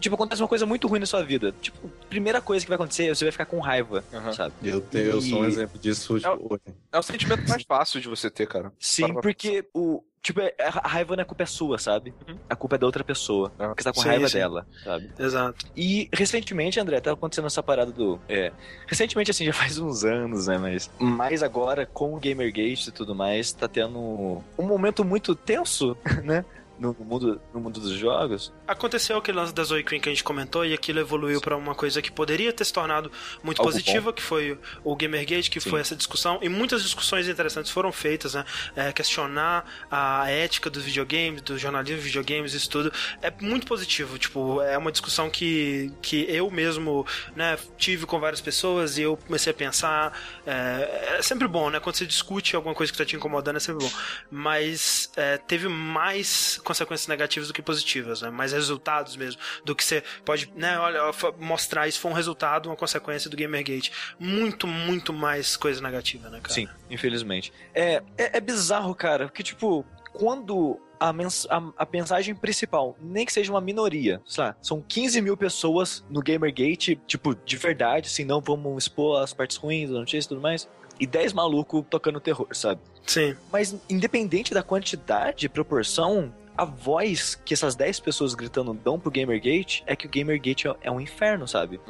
Tipo, acontece uma coisa muito ruim na sua vida. Tipo, primeira coisa que vai acontecer, você vai ficar com raiva, Aham. sabe? Eu, te- eu sou um E- exemplo disso tipo, hoje. É o sentimento mais fácil de você ter, cara. Sim, pra porque o. Tipo, é- a raiva não é culpa sua, sabe? Uhum. A culpa é da outra pessoa. Ah. Porque você tá com Sim, raiva sim. dela, sabe? Exato. E recentemente, André, tá acontecendo essa parada do. É. Recentemente, assim, *laughs* já faz uns anos, né? Mas. Mas agora, com o Gamergate e tudo mais, tá tendo um momento muito tenso, *laughs* né? No mundo, no mundo dos jogos. Aconteceu aquele lance da Zoe Queen que a gente comentou e aquilo evoluiu pra uma coisa que poderia ter se tornado muito Algo positiva, que foi o Gamergate, que Sim. foi essa discussão. E muitas discussões interessantes foram feitas, né? É, questionar a ética dos videogames, do jornalismo de videogames, isso tudo. É muito positivo. Tipo, é uma discussão que, que eu mesmo né, tive com várias pessoas e eu comecei a pensar. É, é sempre bom, né? Quando você discute alguma coisa que tá te incomodando, é sempre bom. Mas é, teve mais consequências negativas do que positivas, né? Mais resultados mesmo. Do que você pode, né? Olha, mostrar isso foi um resultado, uma consequência do Gamergate. Muito, muito mais coisa negativa, né, cara? Sim, infelizmente. É, é, é bizarro, cara, porque, tipo, quando a, mens a, a mensagem principal, nem que seja uma minoria, sabe? São 15 mil pessoas no Gamergate, tipo, de verdade, assim, não vamos expor as partes ruins da notícia e tudo mais. E 10 malucos tocando terror, sabe? Sim. Mas independente da quantidade, proporção, a voz que essas 10 pessoas gritando dão pro Gamergate é que o Gamergate é, é um inferno, sabe?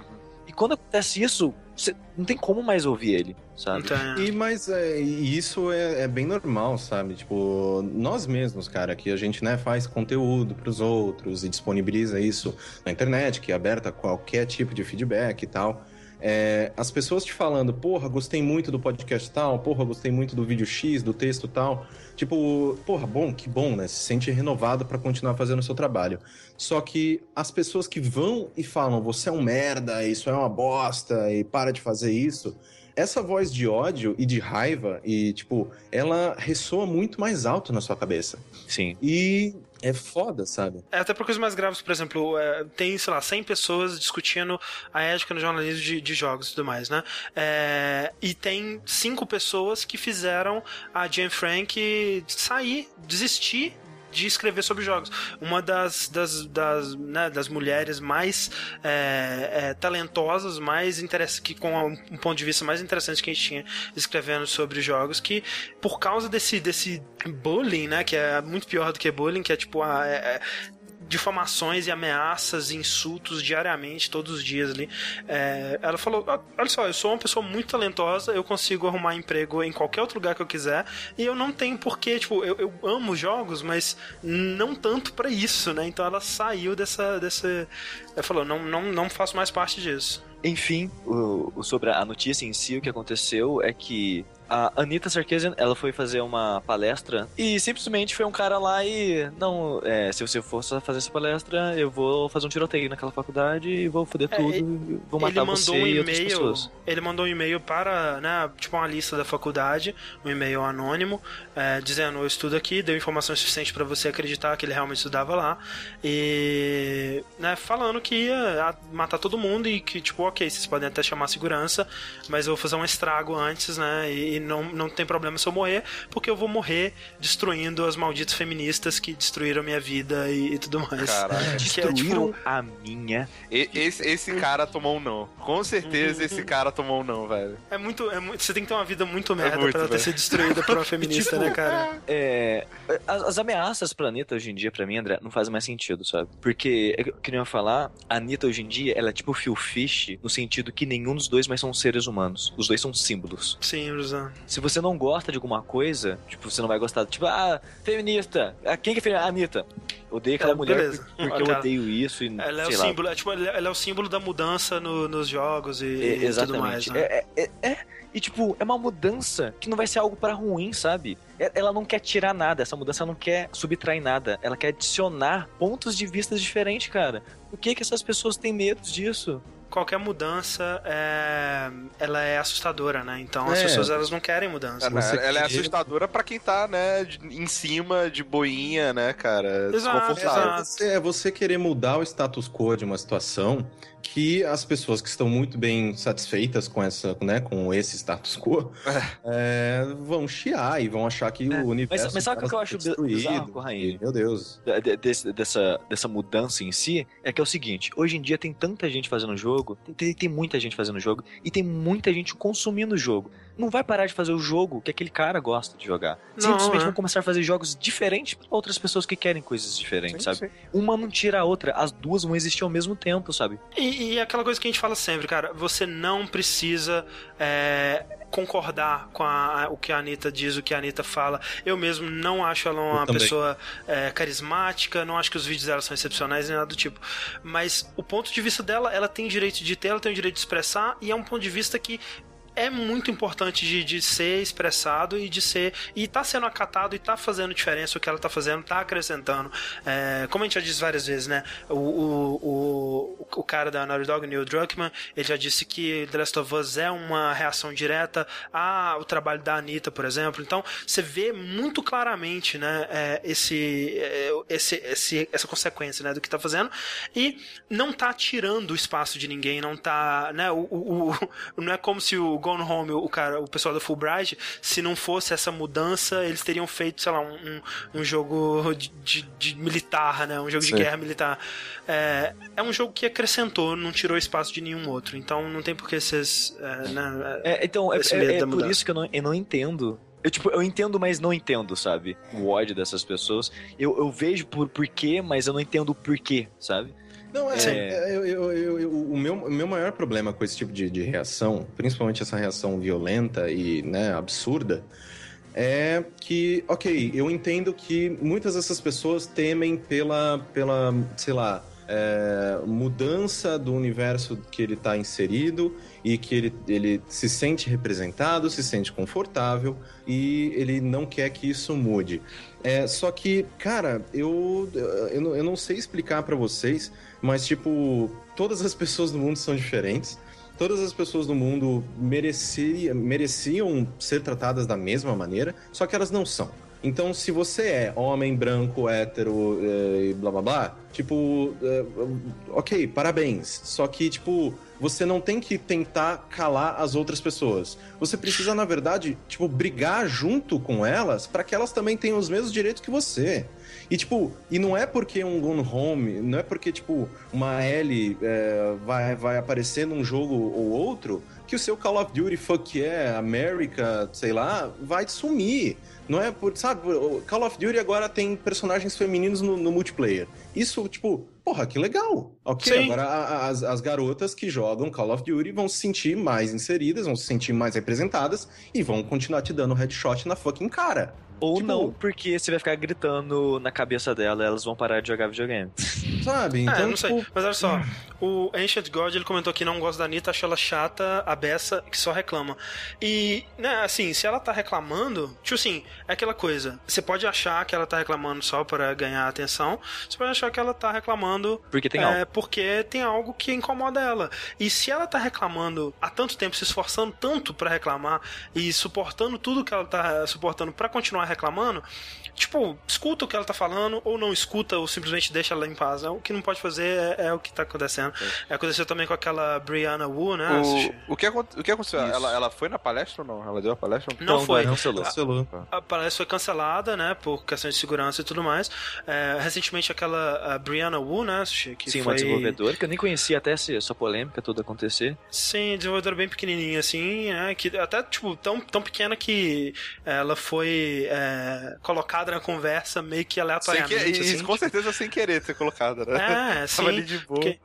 E quando acontece isso, você não tem como mais ouvir ele, sabe? Então, E, mas é, isso é, é bem normal, sabe? Tipo, nós mesmos, cara, que a gente né, faz conteúdo pros outros e disponibiliza isso na internet, que é aberta a qualquer tipo de feedback e tal. É, as pessoas te falando, porra, gostei muito do podcast tal, porra, gostei muito do vídeo X, do texto tal. Tipo, porra, bom, que bom, né? Se sente renovado pra continuar fazendo o seu trabalho. Só que as pessoas que vão e falam, você é um merda, isso é uma bosta, e para de fazer isso. Essa voz de ódio e de raiva, e tipo, ela ressoa muito mais alto na sua cabeça. Sim. E é foda, sabe? É, até por coisas mais graves, por exemplo, é, tem, sei lá, 100 pessoas discutindo a ética no jornalismo de, de jogos e tudo mais, né? É, e tem cinco pessoas que fizeram a Jane Frank sair, desistir de escrever sobre jogos. Uma das, das, das, né, das mulheres mais é, é, talentosas, mais que com um, ponto de vista mais interessante que a gente tinha escrevendo sobre jogos, que por causa desse, desse bullying, né, que é muito pior do que bullying, que é tipo a, é, difamações e ameaças e insultos diariamente, todos os dias ali. É, ela falou: "Ah, Olha só, eu sou uma pessoa muito talentosa, eu consigo arrumar emprego em qualquer outro lugar que eu quiser, e eu não tenho porquê, tipo, eu, eu amo jogos, mas não tanto pra isso, né? Então ela saiu dessa. dessa ela falou: não, não, não faço mais parte disso. Enfim, o- sobre a notícia em si, o que aconteceu é que a Anitta Sarkeesian, ela foi fazer uma palestra e simplesmente foi um cara lá e não, é, se você for fazer essa palestra, eu vou fazer um tiroteio naquela faculdade e vou foder É, tudo, ele- e vou matar mandou você um e outras e-mail. pessoas. Ele mandou um e-mail para, né, tipo uma lista da faculdade, um e-mail anônimo, é, dizendo eu estudo aqui, deu informação suficiente para você acreditar que ele realmente estudava lá e, né, falando que ia matar todo mundo e que tipo, ok, vocês podem até chamar a segurança, mas eu vou fazer um estrago antes, né, e, e não, não tem problema se eu morrer, porque eu vou morrer destruindo as malditas feministas que destruíram minha vida e, e tudo mais. Caraca. Que é, Destruíram tipo, a minha. E- Esse, esse cara tomou um não. Com certeza esse cara tomou um não, velho. É muito, é muito. Você tem que ter uma vida muito merda muito, pra ela ter sido destruída por uma *laughs* feminista, Tipo, né, cara? É, as, as ameaças pra Anitta hoje em dia, pra mim, André, não fazem mais sentido, sabe? Porque, é que eu queria falar, a Anitta hoje em dia, ela é tipo Phil Fish, no sentido que nenhum dos dois mais são seres humanos. Os dois são símbolos. Sim, Rosan. Se você não gosta de alguma coisa, tipo, você não vai gostar, tipo, ah, feminista, ah, quem que é feminista? A Anitta. Odeio aquela É, mulher beleza. por- porque eu odeio isso e Ela é o lá. símbolo, é, tipo, ela ela é o símbolo da mudança no- nos jogos e, É, e tudo mais, né? É, é, é- é- e tipo, é uma mudança que não vai ser algo pra ruim, sabe? É- Ela não quer tirar nada, essa mudança não quer subtrair nada, ela quer adicionar pontos de vista diferentes, cara. Por que que essas pessoas têm medo disso? Qualquer mudança é, ela é assustadora, né? Então as É. pessoas elas não querem mudança. Ela, ela é assustadora pra quem tá, né, de- em cima de boinha, né, cara? Exato, Desconfortável. exato. É você, é você querer mudar o status quo de uma situação que as pessoas que estão muito bem satisfeitas com essa, né, com esse status quo, é, vão chiar e vão achar que É, o universo mas sabe o que eu tá acho destruído. bizarro? E, Meu Deus. de- de- desse- dessa, dessa mudança em si é que é o seguinte: hoje em dia tem tanta gente fazendo jogo, tem, tem, tem muita gente fazendo jogo e tem muita gente consumindo o jogo. Não vai parar de fazer o jogo que aquele cara gosta de jogar. Não, Simplesmente é. vão começar a fazer jogos diferentes para outras pessoas que querem coisas diferentes, Sim, sabe? Uma não tira a outra, as duas vão existir ao mesmo tempo, sabe? E, e aquela coisa que a gente fala sempre, cara, você não precisa é, concordar com a- o que a Anitta diz, o que a Anitta fala. Eu mesmo não acho ela uma pessoa é, carismática, não acho que os vídeos dela são excepcionais nem nada do tipo. Mas o ponto de vista dela, ela tem direito de ter, ela tem o direito de expressar, e é um ponto de vista que é muito importante de, de ser expressado e de ser. E tá sendo acatado e tá fazendo diferença o que ela tá fazendo, tá acrescentando. É, como a gente já disse várias vezes, né? O, o, o, o cara da Naughty Dog, Neil Druckmann, ele já disse que The Last of Us é uma reação direta ao trabalho da Anitta, por exemplo. Então, você vê muito claramente, né? é, esse, é, esse, esse, essa consequência, né? Do que tá fazendo. E não tá tirando o espaço de ninguém, não tá, né? O, o, o- não é como se o Gone Home, o cara, o pessoal da Fulbright, se não fosse essa mudança, eles teriam feito, sei lá, um, um, jogo de, de- de militar, né? Um jogo Sim. de guerra militar. É, é um jogo que acrescentou, não tirou espaço de nenhum outro. Então não tem por que vocês. é, né, É, então, é, é- é por isso que eu não, eu não entendo. Eu, tipo, eu entendo, mas não entendo, sabe? O ódio dessas pessoas. Eu, eu vejo por porquê, mas eu não entendo o porquê, sabe? Não, é, é, eu- eu- eu- o, meu, meu maior problema com esse tipo de, de reação, principalmente essa reação violenta e né, absurda, é que, ok, eu entendo que muitas dessas pessoas temem pela, pela sei lá, é, mudança do universo que ele está inserido e que ele, ele se sente representado, se sente confortável e ele não quer que isso mude. É, só que, cara, eu, eu, não, eu não sei explicar pra vocês, mas, tipo, todas as pessoas do mundo são diferentes. Todas as pessoas do mundo merecia, mereciam ser tratadas da mesma maneira, só que elas não são. Então, se você é homem, branco, hétero eh, e blá blá blá, tipo, eh, ok, parabéns. Só que, tipo, você não tem que tentar calar as outras pessoas. Você precisa, na verdade, tipo, brigar junto com elas para que elas também tenham os mesmos direitos que você. E, tipo, e não é porque um Gone Home, não é porque, tipo, uma L é, vai, vai aparecer num jogo ou outro que o seu Call of Duty Fuck Yeah, America, sei lá, vai sumir. Não é por, sabe, Call of Duty agora tem personagens femininos no, no multiplayer. Isso, tipo, porra, que legal. Ok, Sim. agora a- as, as garotas que jogam Call of Duty vão se sentir mais inseridas, vão se sentir mais representadas e vão continuar te dando headshot na fucking cara. Ou Tipo- não, porque você vai ficar gritando na cabeça dela e elas vão parar de jogar videogame. *laughs* Sabe? Então, é, não tipo, sei. Mas olha só, o Ancient God, ele comentou que não gosta da Anitta, acha ela chata, a beça, que só reclama. E, né, assim, se ela tá reclamando, tipo assim, é aquela coisa. Você pode achar que ela tá reclamando só para ganhar atenção, você pode achar que ela tá reclamando Porque tem é, algo. porque tem algo que incomoda ela. E se ela tá reclamando há tanto tempo, se esforçando tanto pra reclamar e suportando tudo que ela tá suportando pra continuar reclamando, tipo, escuta o que ela tá falando, ou não escuta, ou simplesmente deixa ela em paz. É, O que não pode fazer é, é o que tá acontecendo. É, aconteceu também com aquela Brianna Wu, né? O, o, que, o que aconteceu? Ela, ela foi na palestra ou não? Ela deu a palestra? Não foi. Cancelou. cancelou. A palestra foi cancelada, né, por questões de segurança e tudo mais. É, recentemente aquela a Brianna Wu, né, que Sim, foi... uma desenvolvedora que eu nem conhecia até essa, polêmica toda acontecer. Sim, desenvolvedora bem pequenininha, assim, né? Que até, tipo, tão, tão pequena que ela foi é, colocada na conversa meio que Sem aleatoriamente, que, e assim. com certeza sem querer ser colocada, né? É, *laughs* sim. Tava ali de boa. porque-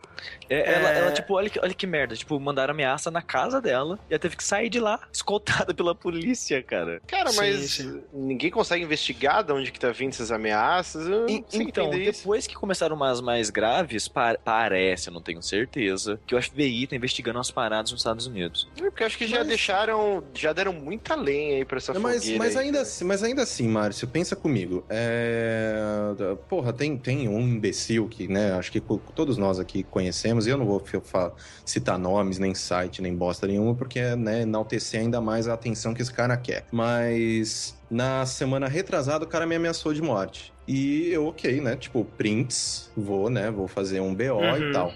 É, Ela, É. ela, tipo, olha que, olha que merda. Tipo, mandaram ameaça na casa dela e ela teve que sair de lá, *laughs* escoltada pela polícia, cara. Cara, Sim, mas sim. ninguém consegue investigar de onde que tá vindo essas ameaças. E- então, entender isso. depois que começaram umas mais graves, pa- parece, eu não tenho certeza, que o FBI tá investigando as paradas nos Estados Unidos. É Porque eu acho que já Mas- deixaram, já deram muita lenha aí pra essa É, mas, fogueira mas, aí. ainda assim, mas ainda assim, Márcio, pensa comigo. É... Porra, tem, tem um imbecil que, né, acho que todos nós aqui conhecemos, e eu não vou citar nomes, nem site, nem bosta nenhuma, porque é né, enaltecer ainda mais a atenção que esse cara quer. Mas na semana retrasada, o cara me ameaçou de morte. E eu, ok, né? Tipo, prints, vou, né? Vou fazer um BO Uhum. e tal.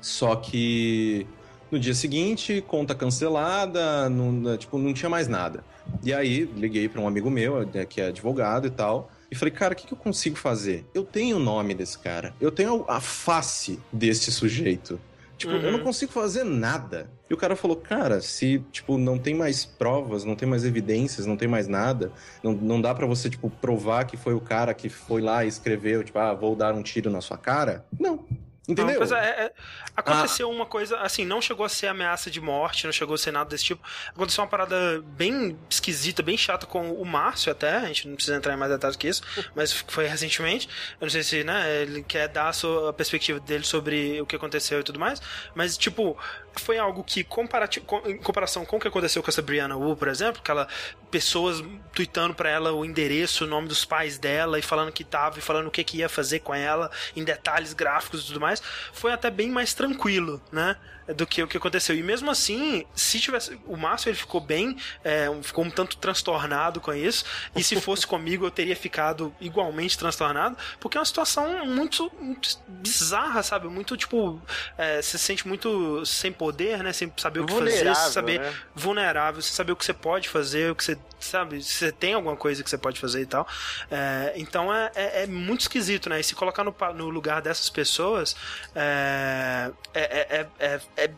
Só que no dia seguinte, conta cancelada, não, tipo, não tinha mais nada. E aí, liguei para um amigo meu, né, que é advogado e tal, e falei, cara, o que, que eu consigo fazer? Eu tenho o nome desse cara, eu tenho a face desse sujeito. Tipo, eu Uhum. não consigo fazer nada. E o cara falou, cara, se, tipo, não tem mais provas, não tem mais evidências, não tem mais nada, não, não dá pra você, tipo, provar que foi o cara que foi lá e escreveu, tipo, ah, vou dar um tiro na sua cara? Não. Entendeu? Não, é, é, aconteceu uma coisa, assim, não chegou a ser ameaça de morte, não chegou a ser nada desse tipo. Aconteceu uma parada bem esquisita, bem chata com o Márcio até, a gente não precisa entrar em mais detalhes que isso, *laughs* mas foi recentemente. Eu não sei se, né, ele quer dar a, sua, a perspectiva dele sobre o que aconteceu e tudo mais, mas, tipo, foi algo que, comparati com- em comparação com o que aconteceu com essa Brianna Wu, por exemplo, que ela, pessoas tweetando pra ela o endereço, o nome dos pais dela e falando que tava e falando o que, que ia fazer com ela, em detalhes gráficos e tudo mais, foi até bem mais tranquilo, né? Do que o que aconteceu. E mesmo assim, se tivesse. O Márcio ele ficou bem, é, ficou um tanto transtornado com isso. E se fosse *laughs* comigo, eu teria ficado igualmente transtornado, porque é uma situação muito, muito bizarra, sabe? Muito tipo. é, você se sente muito sem poder, né? Sem saber o que fazer, Vulnerável, sem saber né? vulnerável, sem saber o que você pode fazer, o que você sabe, se você tem alguma coisa que você pode fazer e tal. É, então é, é, é muito esquisito, né? E se colocar no, no lugar dessas pessoas é, é, é,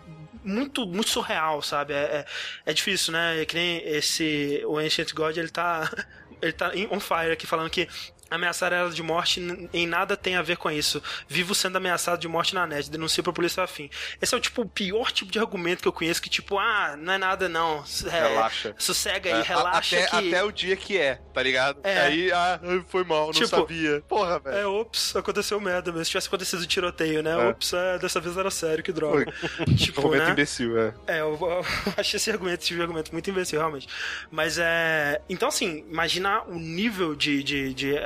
muito, muito surreal, sabe? É, é, é difícil, né? É que nem esse. O Ancient God, ele tá. *laughs* Ele tá on fire aqui falando que. Ameaçar ela de morte em nada tem a ver com isso. Vivo sendo ameaçado de morte na net, denuncio pra polícia afim. Esse é o tipo o pior tipo de argumento que eu conheço, que tipo, ah, não é nada não. É, Relaxa. Sossega aí, É, relaxa até, que. até o dia que é, tá ligado? É. Aí, ah, foi mal, não Tipo, sabia. Porra, velho. É, ops, aconteceu merda mesmo. Se tivesse acontecido o tiroteio, né? É. Ops, é, dessa vez era sério, que droga. *laughs* tipo, Momento né? imbecil, é. É, eu, eu *laughs* achei esse argumento, esse argumento muito imbecil, realmente. Mas é. Então, assim, imaginar o nível de. de, de, é,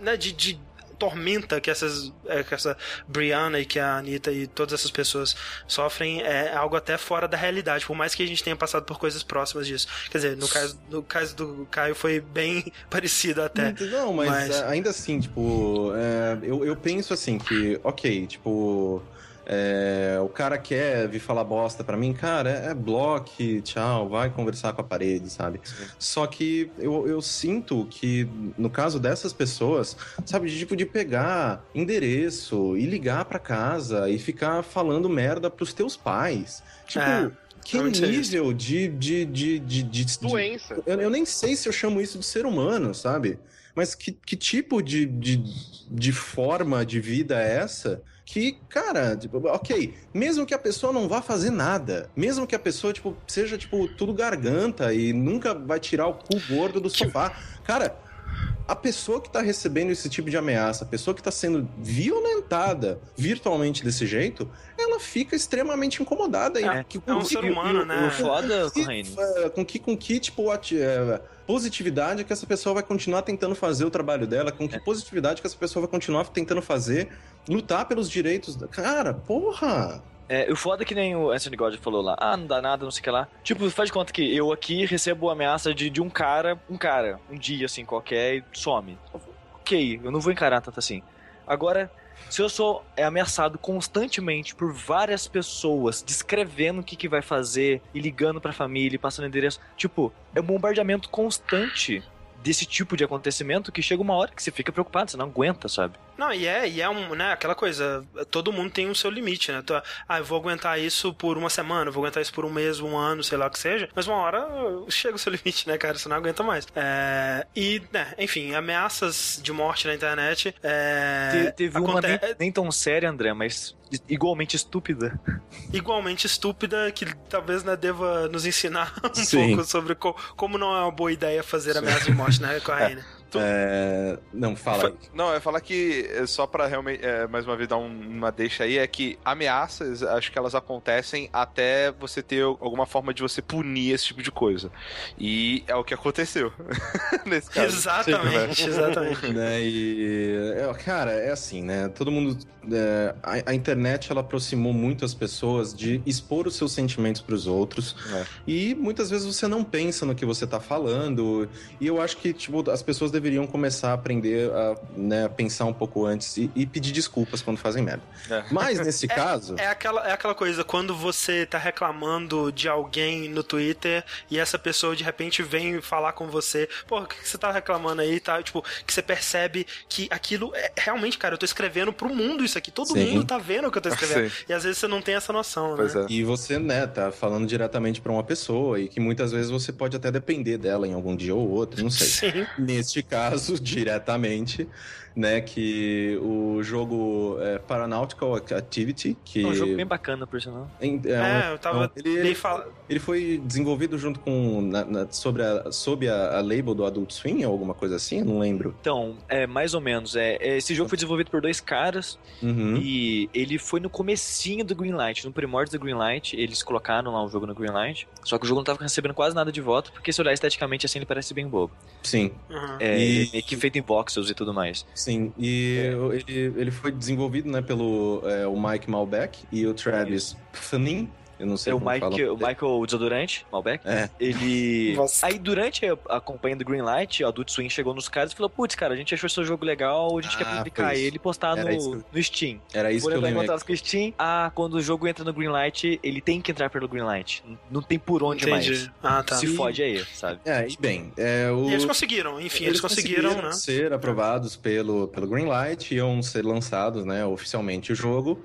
né, de, de tormenta que essas é, que essa Brianna e que a Anitta e todas essas pessoas sofrem é algo até fora da realidade, por mais que a gente tenha passado por coisas próximas disso. Quer dizer, no caso, no caso do Caio foi bem *laughs* parecido até. Não, mas, Mas- é, ainda assim, tipo, é, eu, eu penso assim que, ok, tipo, é, o cara quer vir falar bosta pra mim, cara, é, é bloque, tchau, vai conversar com a parede, sabe? Só que eu, eu sinto que, no caso dessas pessoas, sabe, de tipo de pegar endereço e ligar pra casa e ficar falando merda pros teus pais. Tipo, É, que é nível de, de, de, de, de, de- Doença. eu, eu nem sei se eu chamo isso de ser humano, sabe? Mas que, que tipo de, de, de forma de vida é essa? Que, cara, tipo, ok, mesmo que a pessoa não vá fazer nada, mesmo que a pessoa, tipo, seja, tipo, tudo garganta e nunca vai tirar o cu gordo do sofá, cara, a pessoa que tá recebendo esse tipo de ameaça, a pessoa que tá sendo violentada virtualmente desse jeito, ela fica extremamente incomodada. É, e, que, é um ser humano, e, né? O foda, que, Corraine. é, com que, com que tipo, ati- é, positividade que essa pessoa vai continuar tentando fazer o trabalho dela, com que positividade que essa pessoa vai continuar tentando fazer, lutar pelos direitos. Da... Cara, porra! É, o foda é que nem o Anthony God falou lá, ah, não dá nada, não sei o que lá. Tipo, faz de conta que eu aqui recebo ameaça de, de um cara, um cara, um dia assim qualquer e some. Ok, eu não vou encarar tanto assim. Agora, se eu sou é, ameaçado constantemente por várias pessoas descrevendo o que, que vai fazer e ligando pra família e passando endereço, tipo, é um bombardeamento constante desse tipo de acontecimento que chega uma hora que você fica preocupado, você não aguenta, sabe? Não, e é, e é um, né, aquela coisa, todo mundo tem o seu limite, né? Tu- Ah, eu vou aguentar isso por uma semana, eu vou aguentar isso por um mês, um ano, sei lá o que seja, mas uma hora chega o seu *laughs* limite, né, cara? Você não aguenta mais. É, e, né, enfim, ameaças de morte na internet. É, Te- teve uma nem, nem tão séria, André, mas igualmente estúpida. *laughs* igualmente estúpida que talvez né, deva nos ensinar *laughs* um Sim. pouco sobre co- como não é uma boa ideia fazer ameaça de morte, né, Corraine? É, Não, fala aí. Não, eu ia falar que, é, só pra realmente, é, mais uma vez, dar um- uma deixa aí, é que ameaças, acho que elas acontecem até você ter alguma forma de você punir esse tipo de coisa. E é o que aconteceu *laughs* nesse caso. exatamente, exatamente. *laughs* né? E, é, cara, é assim, né? Todo mundo. É, a, a internet ela aproximou muito as pessoas de expor os seus sentimentos para os outros. É. E muitas vezes você não pensa no que você tá falando. E eu acho que, tipo, as pessoas deveriam começar a aprender a né, pensar um pouco antes e, e pedir desculpas quando fazem merda. É. Mas nesse *laughs* caso. É aquela, é aquela coisa, quando você tá reclamando de alguém no Twitter e essa pessoa de repente vem falar com você, pô, o que que você tá reclamando aí, tá? Tipo, que você percebe que aquilo é realmente, cara, eu tô escrevendo pro mundo isso aqui, todo Sim. mundo tá vendo o que eu tô escrevendo. *laughs* Sim. E às vezes você não tem essa noção, Pois né? é. E você, né, tá falando diretamente para uma pessoa e que muitas vezes você pode até depender dela em algum dia ou outro, não sei. *laughs* Sim. Neste caso, diretamente, né, que o jogo é, Paranautical Activity, que É um jogo bem bacana, por sinal. é, um- É, eu tava ele, bem ele, fal... ele foi desenvolvido junto com na- na- sobre a, sob a, a label do Adult Swim ou alguma coisa assim, eu não lembro. Então, é mais ou menos. É, é, esse jogo foi desenvolvido por dois caras Uhum. e ele foi no comecinho do Greenlight, no primórdio do Greenlight, eles colocaram lá o jogo no Greenlight, só que o jogo não tava recebendo quase nada de voto, porque se olhar esteticamente assim ele parece bem bobo. Sim, Uhum. É, E- é meio que feito em voxels e tudo mais. Sim. E ele, ele foi desenvolvido, né, pelo é, o Mike Malbec e o Travis Fanning. Eu não sei É o, Mike, fala. o Michael Desodorante, Malbec. É. Ele. Nossa. Aí, durante a, a campanha do Greenlight, o Adult Swim chegou nos caras e falou: Putz, cara, a gente achou seu jogo legal, a gente quer Ah, publicar foi isso. ele e postar Era no, que no Steam. Era isso Foram que eu entrar em lembrei. contato com o Steam. Ah, quando o jogo entra no Greenlight, ele tem que entrar pelo Greenlight. Não- Não tem por onde Entendi. mais. Ah, tá. Se fode aí, sabe? É, e bem, é, o... E eles conseguiram, enfim, eles, conseguiram, né? ser aprovados pelo, pelo Greenlight, iam ser lançados, né, oficialmente o jogo.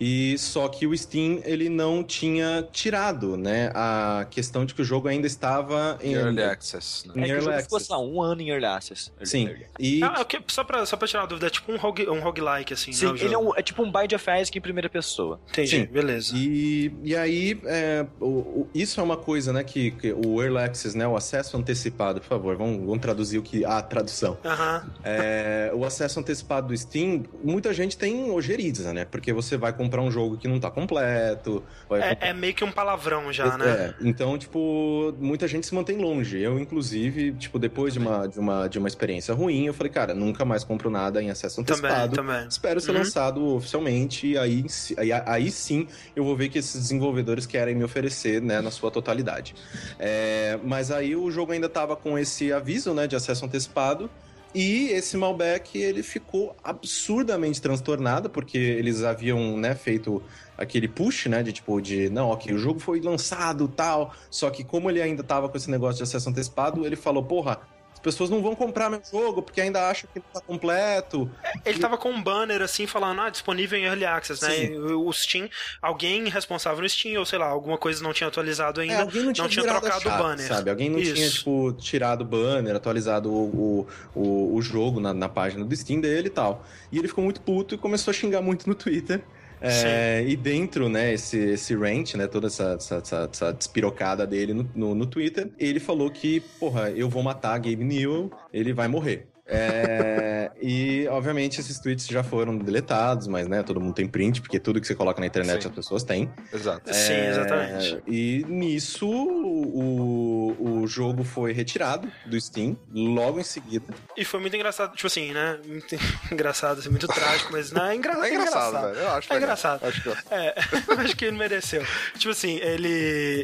E só que o Steam ele não tinha tirado, né, a questão de que o jogo ainda estava em Early Access. né? em É que o early jogo ficou, access. sei lá, um ano em Early Access. Early- Sim. Early. E Ah, ok, só, pra, só pra tirar uma dúvida, é tipo um, rogue, um roguelike, assim, Sim, né? ele é, um, é tipo um Bind of Isaac em primeira pessoa. Entendi, Sim. beleza. E, e aí, é, o- o- isso é uma coisa, né, que, que o Early Access, né, o acesso antecipado, por favor, vamos, vamos traduzir o que a tradução. Aham. É, o acesso antecipado do Steam, muita gente tem ojeriza, né, porque você vai comprar um jogo que não tá completo, vai comprar- É, é meio que um palavrão já, né? É, então, tipo, muita gente se mantém longe. Eu, inclusive, tipo, depois de uma, de uma, de uma experiência ruim, eu falei, cara, nunca mais compro nada em acesso Também, antecipado. também. Espero ser Uhum. lançado oficialmente e aí, aí, aí sim eu vou ver que esses desenvolvedores querem me oferecer, né, na sua totalidade. É, mas aí o jogo ainda tava com esse aviso, né, de acesso antecipado. E esse Malbec, ele ficou absurdamente transtornado, porque eles haviam, né, feito aquele push, né, de tipo, de, não, ok, o jogo foi lançado tal, só que como ele ainda tava com esse negócio de acesso antecipado, ele falou, porra, as pessoas não vão comprar meu jogo porque ainda acham que não tá completo. Ele tava com um banner assim falando, ah, disponível em Early Access, né? E o Steam, alguém responsável no Steam, ou sei lá, alguma coisa não tinha atualizado É, ainda. alguém não tinha, tinha virado a trocado o banner. Sabe? Alguém não Isso. tinha, tipo, tirado o banner, atualizado o, o, o, o jogo na, na página do Steam dele e tal. E ele ficou muito puto e começou a xingar muito no Twitter. É, e dentro, né, esse, esse rant, né, toda essa, essa, essa, essa despirocada dele no, no, no Twitter, ele falou que, porra, eu vou matar Gabe Newell, ele vai morrer. É, e, obviamente, esses tweets já foram deletados, mas, né, todo mundo tem print, porque tudo que você coloca na internet Sim. as pessoas têm. Exato. Sim, É, exatamente. E nisso, o, o jogo foi retirado do Steam, logo em seguida. E foi muito engraçado, tipo assim, né? Muito *laughs* engraçado, assim, muito trágico, mas não *laughs* é, engra... É engraçado, velho. Eu acho É engraçado. Acho que... É, eu *laughs* acho que ele mereceu. Tipo assim, ele,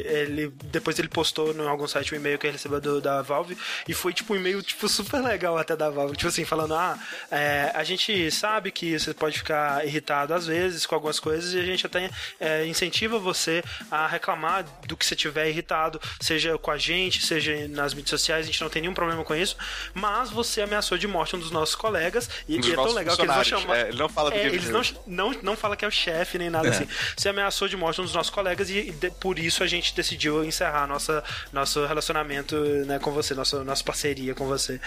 ele. Depois ele postou em algum site um e-mail que ele recebeu do- da Valve. E foi tipo um e-mail tipo, super legal até da Tipo assim, falando: Ah, é, a gente sabe que você pode ficar irritado às vezes com algumas coisas e a gente até é, incentiva você a reclamar do que você tiver irritado, seja com a gente, seja nas mídias sociais, a gente não tem nenhum problema com isso. Mas você ameaçou de morte um dos nossos colegas. E, Dos e é tão legal que eles vão chamar. É, ele não fala do É, eles não, não, não fala que é o chefe nem nada É. assim. Você ameaçou de morte um dos nossos colegas e, e de- por isso a gente decidiu encerrar nossa, nosso relacionamento né, com você, nossa, nossa parceria com você.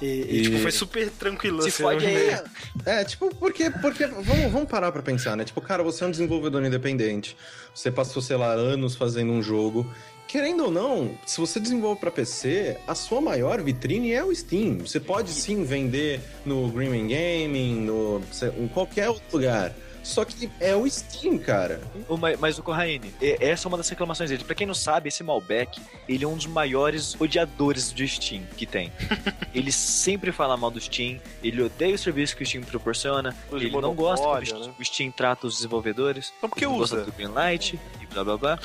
E, e, E- tipo, foi super tranquilo. Se assim, fode aí. É, tipo, porque, porque vamos, vamos parar pra pensar, né? Tipo, cara, você é um desenvolvedor independente. Você passou, sei lá, anos fazendo um jogo. Querendo ou não, se você desenvolve pra PC, a sua maior vitrine é o Steam. Você pode sim vender no Green Gaming, no, sei- em qualquer outro lugar. Só que é o Steam, cara. Mas, mas o Corraine, essa é uma das reclamações dele. Pra quem não sabe, esse Malbec, ele é um dos maiores odiadores do Steam que tem. *laughs* ele sempre fala mal do Steam, ele odeia o serviço que o Steam proporciona, Os ele não gosta como o monopólio, Steam, né? o Steam trata os desenvolvedores, Então por que ele não gosta usa? do Greenlight e blá blá blá.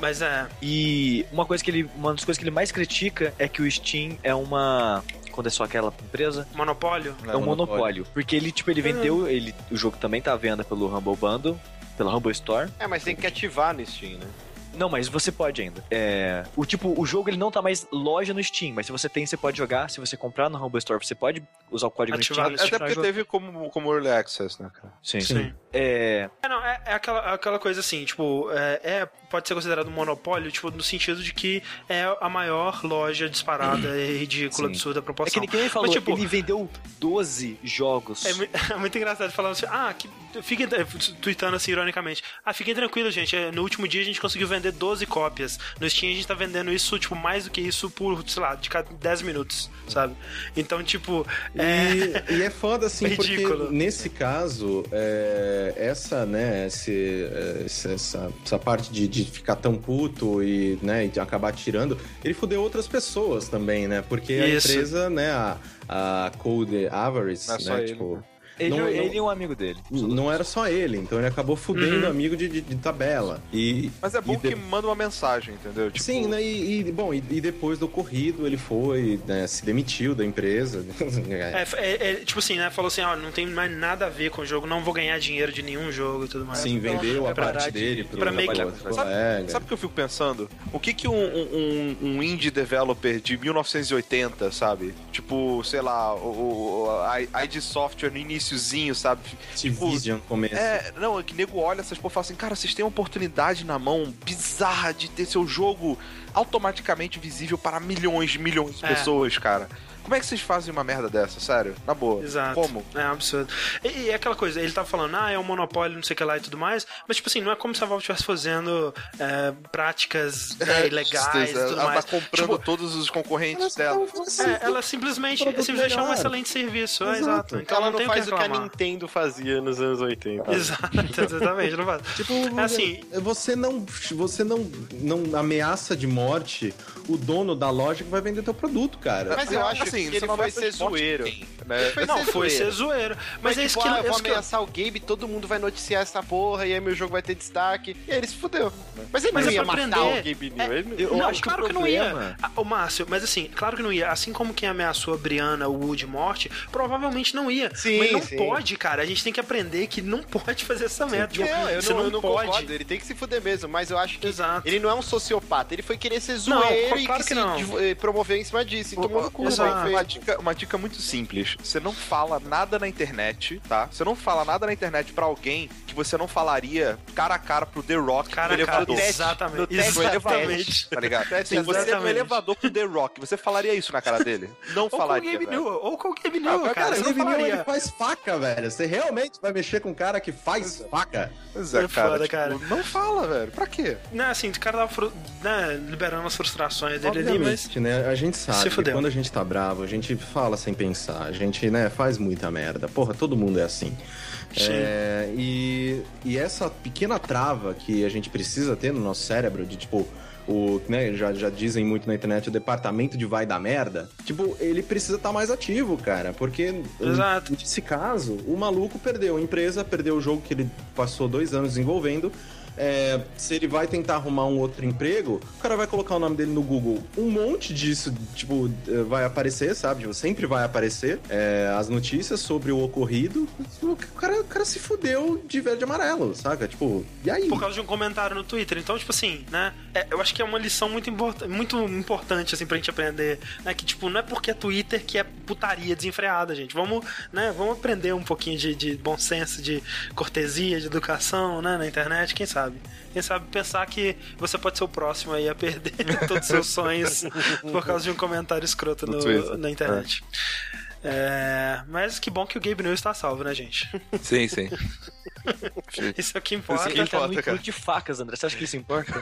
Mas é. E uma coisa que ele, uma das coisas que ele mais critica é que o Steam é uma quando é só aquela empresa, Monopólio? é um monopólio. monopólio. Porque ele, tipo, ele vendeu, ele, o jogo também tá à venda pelo Humble Bundle, pela Humble Store. É, mas tem que ativar no Steam, né? Não, mas você pode ainda. É, o tipo, o jogo ele não tá mais loja no Steam, mas se você tem, você pode jogar. Se você comprar no Humble Store, você pode usar o código Ativar no Steam. Até porque jogar. teve como, como Early Access, né, cara? Sim. Sim. É, É, não, é, é aquela, aquela coisa assim, tipo, é, é- pode ser considerado um monopólio, tipo, no sentido de que é a maior loja disparada e ridícula, Sim. absurda é proporção. que nem quem ele falou, Mas, tipo, ele vendeu 12 jogos. É, *laughs* é muito engraçado falando assim, ah, que, fiquem, é, tweetando assim, ironicamente, ah, fiquem tranquilos, gente, é, no último dia a gente conseguiu vender 12 cópias, no Steam a gente tá vendendo isso, tipo, mais do que isso por, sei lá, de cada 10 minutos, sabe? Então, tipo, é... E, e é foda, assim, *laughs* Ridículo. porque nesse caso, é, essa, né, esse, é, esse- essa, essa parte de, de ficar tão puto e, né, e acabar tirando, ele fudeu outras pessoas também, né? Porque a Isso. empresa, né, a, a Code Avarice, é né, ele, tipo... né? Ele, não- ele não- e um amigo dele. Não era só ele, então ele acabou fudendo Uhum. amigo de, de- de tabela. E, Mas é bom e de- que manda uma mensagem, entendeu? Tipo, Sim, né? E, e, bom, e, e depois do ocorrido ele foi, né, se demitiu da empresa. *laughs* É, é, é, tipo assim, né? Falou assim, ó, não tem mais nada a ver com o jogo, não vou ganhar dinheiro de nenhum jogo e tudo mais. Sim, vendeu a é parte dele pro, pra meio que- Sabe, colega. sabe o que eu fico pensando? O que que um, um, um indie developer de 1980, sabe? Tipo, sei lá, o, o a ID Software no iniciozinho, sabe? Activision no começo. É, não, é que nego olha essas porra e fala assim, cara, vocês têm uma oportunidade na mão bizarra de ter seu jogo automaticamente visível para milhões e milhões de É. pessoas, cara. Como é que vocês fazem uma merda dessa, sério? Na boa. Exato. Como? É um absurdo. E, e é aquela coisa, ele tava falando, ah, é um monopólio, não sei o que lá e tudo mais, mas, tipo assim, não é como se a Valve estivesse fazendo é, práticas *laughs* né, ilegais e tudo ela mais. tá comprando Tipo, todos os concorrentes dela. É, ela simplesmente, simplesmente deixou um excelente serviço. É, Exato. exato. Então ela não, não, tem faz o o que a. Nintendo fazia nos anos 80. *laughs* Exato, exatamente, não faz. Tipo, É assim, você não, você não, não ameaça de morte o dono da loja que vai vender teu produto, cara. Mas eu acho Assim, ele não foi ser zoeiro. ninguém, né? Foi não, ser foi zoeiro. ser zoeiro. Mas é isso tipo, que, ah, eu vou isso que eu- ameaçar o Gabe, todo mundo vai noticiar essa porra, e aí meu jogo vai ter destaque. E aí ele se fudeu. Mas ele Mas não é ia matar prender. o Gabe New. É, ele não- Eu não, acho que o claro que não ia. problema- Ô, Márcio, mas assim, claro que não ia. Assim como quem ameaçou a Brianna, o Wood morte, provavelmente não ia. Sim, mas não sim. pode, cara. A gente tem que aprender que não pode fazer essa merda. Tipo, Não, eu você não, eu não pode. concordo, ele tem que se fuder mesmo, mas eu acho que Exato. ele não é um sociopata, ele foi querer ser Não, zoeiro e claro que, que se não. eh, promover em cima disso, e tomou no cu, Exato. Uma feito. dica, uma dica muito simples. você não fala nada na internet, tá? Você não fala nada na internet pra alguém que você não falaria cara a cara pro The Rock Cara, no cara, elevador. exatamente. No teste Exatamente. tá ligado? Se você no elevador com The Rock, você falaria isso na cara dele? Não Ou com o falaria, Game velho. New, ou com o Game Ah, New, cara. Não Game New, ele faz faca, velho. Você realmente vai mexer com um cara que faz faca? Pois é, É cara, foda, tipo, cara. Não fala, velho. Pra quê? Né, assim, o cara tava né, liberando as frustrações dele ali, mas. Obviamente, né? A gente sabe Se que fudeu. quando a gente tá bravo, a gente fala sem pensar, a gente, né, faz muita merda. Porra, todo mundo é assim. Sim. É, e, e essa pequena trava que a gente precisa ter no nosso cérebro, de tipo, o, né, já, já dizem muito na internet, o departamento de vai dar merda, tipo, ele precisa estar mais ativo, cara, porque Exato. nesse caso, o maluco perdeu a empresa, perdeu o jogo que ele passou dois anos desenvolvendo. É, se ele vai tentar arrumar um outro emprego, o cara vai colocar o nome dele no Google. Um monte disso, tipo, eh, vai aparecer, sabe? Tipo, sempre vai aparecer é, as notícias sobre o ocorrido. O cara, o cara se fudeu de verde e amarelo, saca? Tipo, e aí? Por causa de um comentário no Twitter. Então, tipo assim, né? é, eu acho que é uma lição muito, import muito importante, assim, pra gente aprender. Né? Que, tipo, não é porque é Twitter que é putaria desenfreada, gente. Vamos, né? Vamos aprender um pouquinho de, de bom senso, de cortesia, de educação, né? Na internet, quem sabe? Quem sabe pensar que você pode ser o próximo aí a perder *laughs* todos os seus sonhos *laughs* por causa de um comentário escroto No no- na internet. É, mas que bom que o Gabe News está salvo, né, gente? *laughs* Sim, sim. *laughs* Isso é o que importa. Isso que Ele tá no importa, de facas, André. Você acha que isso importa?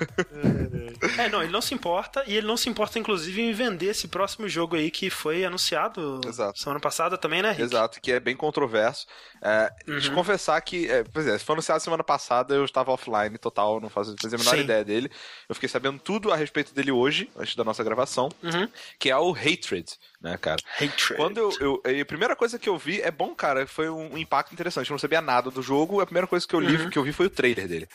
É, não, ele não se importa e ele não se importa, inclusive, em vender esse próximo jogo aí que foi anunciado Exato. semana passada também, né, Rick? Exato, que é bem controverso. É, De Uhum. confessar que, é, pois é, se foi anunciado semana passada, eu estava offline total, não fazia, fazia a menor Sim. ideia dele. Eu fiquei sabendo tudo a respeito dele hoje, antes da nossa gravação, Uhum. que é o Hatred, né, cara? Hatred. Quando eu, eu- A primeira coisa que eu vi é bom, cara, foi um, impacto interessante. Eu não sabia nada do jogo, a primeira coisa que eu li, Uhum. que eu vi foi o trailer dele.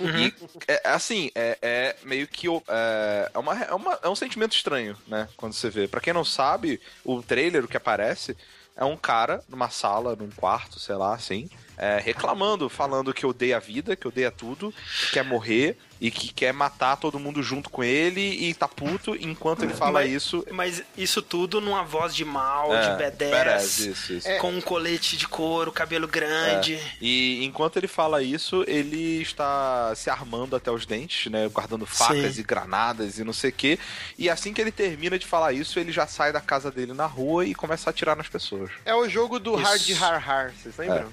E, é, assim, é, é meio que. o- É, é, uma, é, uma- é um sentimento estranho, né? Quando você vê. Pra quem não sabe, o trailer, o que aparece, é um cara numa sala, num quarto, sei lá, assim, é, reclamando, falando que odeia a vida, que odeia tudo, que quer morrer e que quer matar todo mundo junto com ele e tá puto enquanto ele fala Mas- isso. Mas isso tudo numa voz de mal, É, de badass, badass, isso, isso. com um colete de couro, cabelo grande. E enquanto ele fala isso, ele está se armando até os dentes, né? Guardando facas Sim. e granadas e não sei o quê. E assim que ele termina de falar isso, ele já sai da casa dele na rua e começa a atirar nas pessoas. É o jogo do Isso. Hard Har Har, vocês lembram?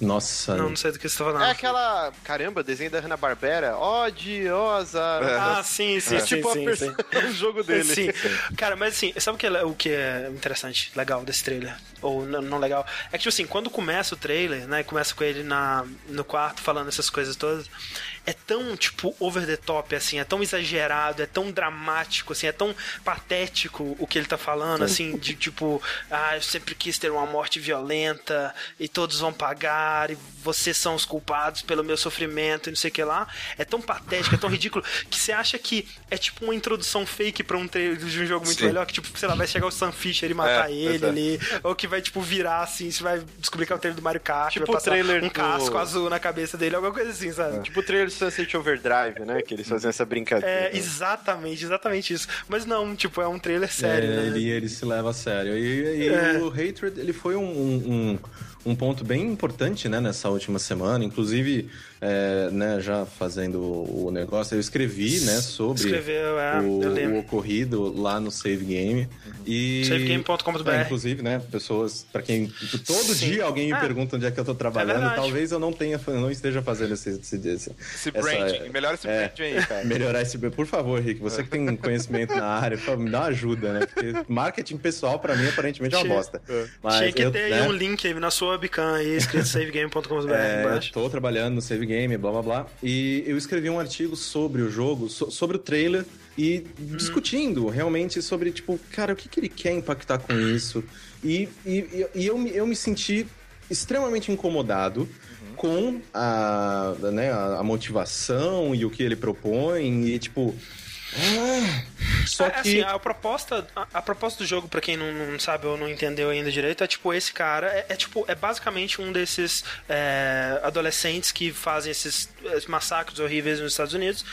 Nossa. Não, não sei do que você tá falando. É, aquela. Caramba, desenho da Hanna-Barbera. Odiosa. Ah, sim, sim, É sim, tipo a sim, versão sim. *laughs* do jogo dele. Sim. Cara, mas assim, sabe o que, é, o que é interessante, legal desse trailer? Ou não, não legal? É que, tipo assim, quando começa o trailer, né? Começa com ele na, no quarto falando essas coisas todas. É tão, tipo, over the top, assim, é tão exagerado, é tão dramático, assim, é tão patético o que ele tá falando, assim, de tipo, ah, eu sempre quis ter uma morte violenta e todos vão pagar e vocês são os culpados pelo meu sofrimento e não sei o que lá. É tão patético, é tão ridículo que você acha que é tipo uma introdução fake pra um trailer de um jogo muito Sim. melhor, que tipo, sei lá, vai chegar o Sam Fisher e matar É, ele é. ali, ou que vai tipo virar assim, você vai descobrir que é o trailer do Mario Kart, Tipo vai passar trailer um do- casco azul na cabeça dele, alguma coisa assim, sabe? Tipo o trailer Sunset Overdrive, né? Que eles faziam essa brincadeira. É, exatamente, exatamente isso. Mas não, tipo, é um trailer sério, É, né? ele, ele se leva a sério. E, e É. o Hatred, ele foi um, um, um ponto bem importante, né, nessa última semana. Inclusive, é, né, já fazendo o negócio, eu escrevi, né, sobre Escreveu, é, o, eu o ocorrido lá no Save Game. E, Savegame.com.br. É, inclusive, né, pessoas, pra quem todo Sim. dia alguém me Ah, pergunta onde é que eu tô trabalhando, verdade. talvez eu não tenha, eu não esteja fazendo esse, esse, esse Esse essa- branding, melhora esse é. branding aí, cara. *laughs* melhorar esse. Por favor, Rick, você que tem *laughs* conhecimento na área, me dá uma ajuda, né? Porque marketing pessoal, pra mim, aparentemente é uma bosta. Mas Tinha que eu, ter aí né, um link aí na sua webcam aí, escrito *laughs* savegame.com.br é, embaixo. tô trabalhando no Save Game, blá blá blá. E eu escrevi um artigo sobre o jogo, so- sobre o trailer e discutindo realmente sobre, tipo, cara, o que, que ele quer impactar com isso. E, e, e eu, eu me senti extremamente incomodado com a, né, a motivação e o que ele propõe. E, tipo. Ah, Só É, que. assim, a proposta, a, a proposta do jogo, pra quem não, não sabe ou não entendeu ainda direito, é tipo, esse cara é, é tipo, é basicamente um desses é, adolescentes que fazem esses, esses massacres horríveis nos Estados Unidos.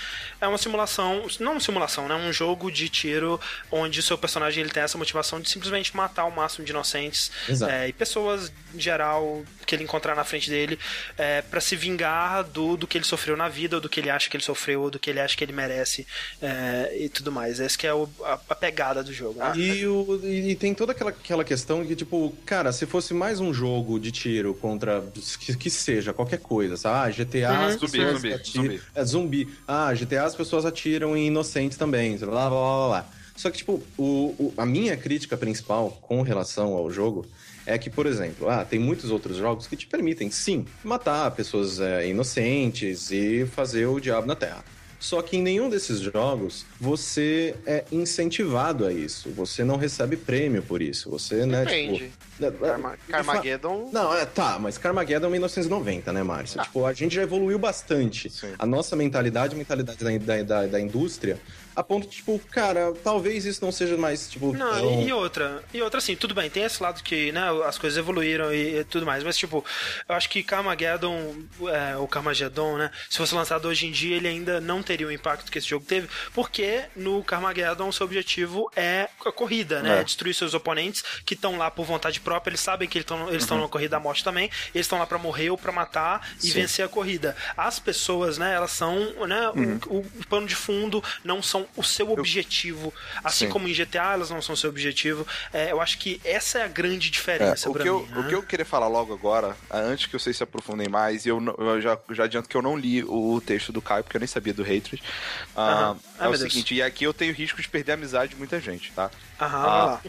É uma simulação, não uma simulação, né? Um jogo de tiro onde o seu personagem ele tem essa motivação de simplesmente matar o máximo de inocentes é, e pessoas em geral que ele encontrar na frente dele é, para se vingar do, do que ele sofreu na vida, ou do que ele acha que ele sofreu, ou do que ele acha que ele merece é, e tudo mais. Essa que é o- a, a pegada do jogo. né? E, o- e- e tem toda aquela, aquela questão que, tipo, cara, se fosse mais um jogo de tiro contra. que, que seja, qualquer coisa, sabe? Ah, GTA. Uhum. as Zumbi, pessoas zumbi, atiram- zumbi. É, zumbi. Ah, GTA as pessoas atiram em inocentes também, blá blá blá blá. blá. Só que, tipo, o, o- a minha crítica principal com relação ao jogo é que, por exemplo, ah, tem muitos outros jogos que te permitem, sim, matar pessoas é, inocentes e fazer o diabo na terra. Só que em nenhum desses jogos você é incentivado a isso. Você não recebe prêmio por isso. Você, né, Depende. tipo. Carma- Carmageddon. Não, é, tá, mas Carmageddon é 1990, né, Márcio? Tipo, a gente já evoluiu bastante. Sim. A nossa mentalidade, a mentalidade da, da, da, da indústria, a ponto de, tipo, cara, talvez isso não seja mais, tipo. Não, tão- e, outra, e outra assim, tudo bem, tem esse lado que, né, as coisas evoluíram e, e tudo mais, mas tipo, eu acho que Carmageddon, é, ou Carmageddon, né, se fosse lançado hoje em dia, ele ainda não teria o impacto que esse jogo teve, porque no Carmageddon o seu objetivo é a corrida, né, É. é destruir seus oponentes que estão lá por vontade própria, eles sabem que eles estão estão numa corrida à morte também, eles estão lá pra morrer ou pra matar e Sim. vencer a corrida. As pessoas, né, elas são, né, o, o pano de fundo não são o seu objetivo, assim Sim. como em GTA elas não são seu objetivo. É, eu acho que essa é a grande É, diferença o, pra que eu, mim. né? o que eu queria falar logo agora, antes que vocês se aprofundem mais, e eu, eu já, já adianto que eu não li o texto do Caio, porque eu nem sabia do Hatred. Ah. Ai, é o Deus. seguinte, e aqui eu tenho risco de perder a amizade de muita gente, tá? Aham, Ah.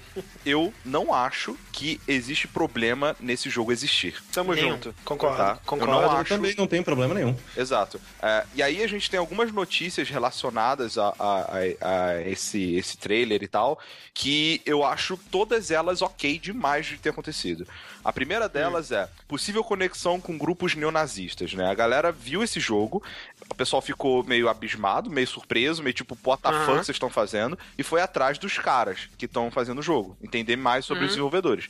Eu não acho que existe problema nesse jogo existir. Tamo Nenhum. junto. Concordo, Tá. Eu concordo. não Eu acho- também não tem problema nenhum. Exato. É, e aí a gente tem algumas notícias relacionadas a, a- a- a esse, esse trailer e tal, que eu acho todas elas ok demais de ter acontecido. A primeira delas é possível conexão com grupos neonazistas, né? A galera viu esse jogo, o pessoal ficou meio abismado, meio surpreso, meio tipo, what the Aham. fuck vocês estão fazendo? E foi atrás dos caras que estão fazendo o jogo, entender mais sobre os desenvolvedores.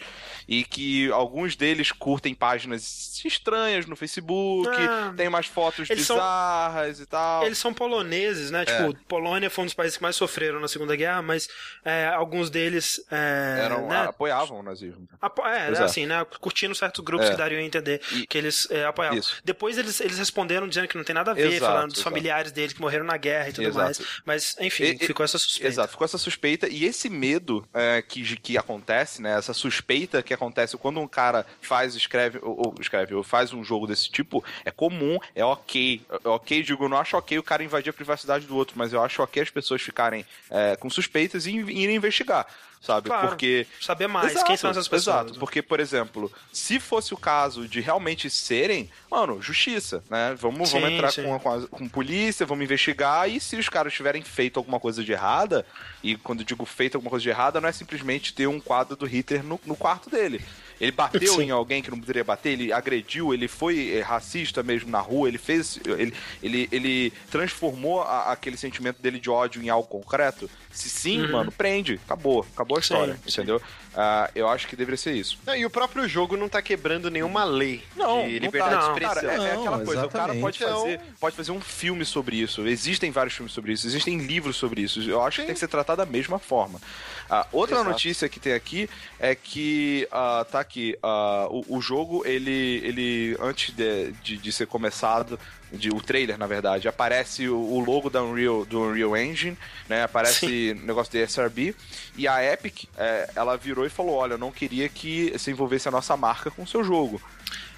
E que alguns deles curtem páginas estranhas no Facebook, Ah, tem mais fotos eles são- bizarras e tal. Eles são poloneses, né? Tipo, Polônia foi um dos países que mais sofreram na Segunda Guerra, mas é, alguns deles. É, Eram, né, apoiavam o nazismo. Apo- é, Pois é. assim, né? Curtindo certos grupos É. que dariam a entender E- que eles é, apoiavam. Isso. Depois eles, eles responderam dizendo que não tem nada a ver, falando dos familiares deles que morreram na guerra e tudo Exato. mais. Mas, enfim, E- ficou essa suspeita. Exato, ficou essa suspeita e esse medo é, que, que acontece, né? Essa suspeita que acontece quando um cara faz, escreve, ou, ou escreve, ou faz um jogo desse tipo, é comum, é ok. É ok, digo, eu não acho ok o cara invadir a privacidade do outro, mas eu acho ok as pessoas ficarem é, com suspeitas e irem investigar. Sabe? Claro. Porque Saber mais, Exato, quem são essas pessoas. Exato, porque, por exemplo, se fosse o caso de realmente serem, mano, justiça, né? Vamos, vamos Sim, entrar sim. com, a- com, a- com polícia, vamos investigar, e se os caras tiverem feito alguma coisa de errada, e quando digo feito alguma coisa de errada, não é simplesmente ter um quadro do Hitler no, no quarto dele. Ele bateu Sim. em alguém que não poderia bater, ele agrediu, ele foi eh, racista mesmo na rua, ele fez. Ele, ele, ele transformou a- aquele sentimento dele de ódio em algo concreto. Se sim, mano, prende. Acabou. Acabou a história, Uhum. Sim, entendeu? Ah, eu acho que deveria ser isso. Não, e o próprio jogo não tá quebrando nenhuma lei Não, de não liberdade tá. de Não, expressão. Cara, é, é Não, aquela coisa, o cara pode exatamente. fazer, pode fazer um filme sobre isso. Existem vários filmes sobre isso, existem livros sobre isso. Eu acho que tem que ser tratado da mesma forma. Ah, outra Exato. notícia que tem aqui é que ah, tá aqui ah, o, o jogo ele, ele antes de, de, de ser começado de, o trailer na verdade aparece o, o logo da Unreal do Unreal Engine né? Aparece o negócio de SRB e a Epic é, ela virou e falou olha eu não queria que você envolvesse a nossa marca com o seu jogo.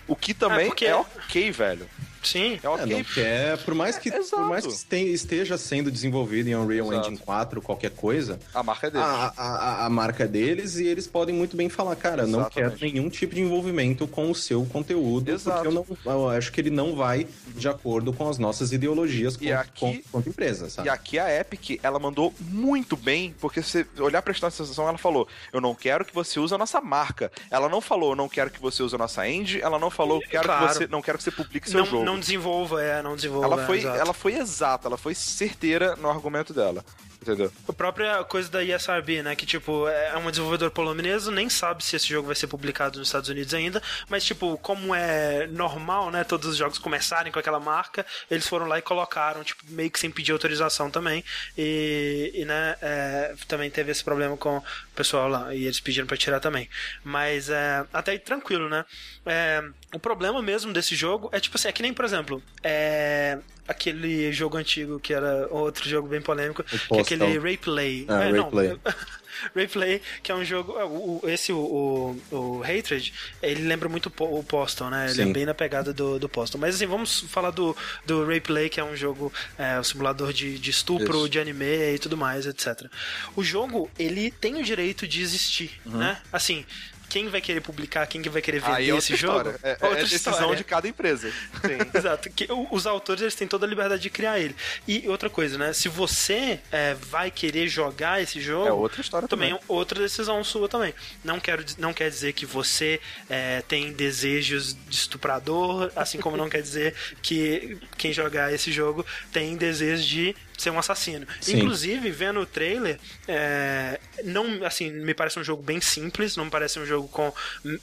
O que também É, porque- é ok velho Sim. é ok É, não quer, por mais que, Exato. por mais que este- esteja sendo desenvolvido em Unreal Exato. Engine 4, qualquer coisa, a marca é dele a, a, a- marca é deles e eles podem muito bem falar, cara, não quero Exatamente. nenhum tipo de envolvimento com o seu conteúdo, Exato. porque eu, não, eu acho que ele não vai de acordo com as nossas ideologias quanto, aqui- quanto, quanto empresa, sabe? E aqui a Epic, ela mandou muito bem, porque se olhar pra esta sensação, ela falou: Eu não quero que você use a nossa marca. Ela não falou, eu não quero que você use a nossa engine, ela não falou, quero Claro. que você, não quero que você publique seu Não, jogo. não desenvolva, é, não desenvolva. ela, foi, exato. ela foi exata, ela foi certeira no argumento dela. Entendeu? A própria coisa da ESRB, né? Que, tipo, é um desenvolvedor polonês, nem sabe se esse jogo vai ser publicado nos Estados Unidos ainda, mas, tipo, como é normal, né? Todos os jogos começarem com aquela marca, eles foram lá e colocaram, tipo, meio que sem pedir autorização também. E, e né, é, também teve esse problema com o pessoal lá, e eles pediram pra tirar também. Mas, é, até aí tranquilo, né? É, o problema mesmo desse jogo é, tipo assim, é que nem, por exemplo, é, aquele jogo antigo que era outro jogo bem polêmico, que é aquele Rayplay. Ah, é, Rayplay. Não, Rayplay, *laughs* que é um jogo. o- o- esse, o, o, o Hatred, ele lembra muito o Postal, né? Ele Sim. é bem na pegada do, do Postal. Mas assim, vamos falar do, do Rayplay, que é um jogo, é, um simulador de, de estupro, Isso. de anime e tudo mais, etc. O jogo, ele tem o direito de existir, Uhum. né? Assim. Quem vai querer publicar, quem que vai querer vender é outra esse jogo? história. É, é outra decisão história. de cada empresa. *laughs* Exato. Que os autores eles têm toda a liberdade de criar ele. E outra coisa, né? Se você é, vai querer jogar esse jogo. É outra história também. também. é outra decisão sua também. Não, quero, não quer dizer que você é, tem desejos de estuprador, assim como não quer dizer que quem jogar esse jogo tem desejo de ser um assassino. Sim. Inclusive, vendo o trailer, é, não, assim, me parece um jogo bem simples, não me parece um jogo com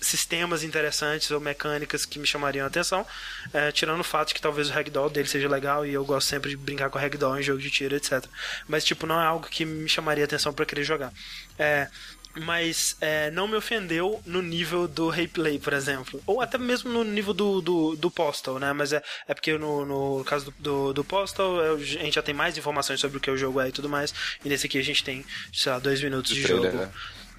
sistemas interessantes ou mecânicas que me chamariam a atenção, é, tirando o fato que talvez o ragdoll dele seja legal e eu gosto sempre de brincar com ragdoll em jogo de tiro, etc. Mas, tipo, não é algo que me chamaria a atenção para querer jogar. É, mas é, não me ofendeu no nível do replay, por exemplo. Ou até mesmo no nível do, do, do Postal, né? Mas é, é porque no, no caso do, do, do Postal, é, a gente já tem mais informações sobre o que o jogo é e tudo mais. E nesse aqui a gente tem, sei lá, dois minutos de, De trailer, jogo. né?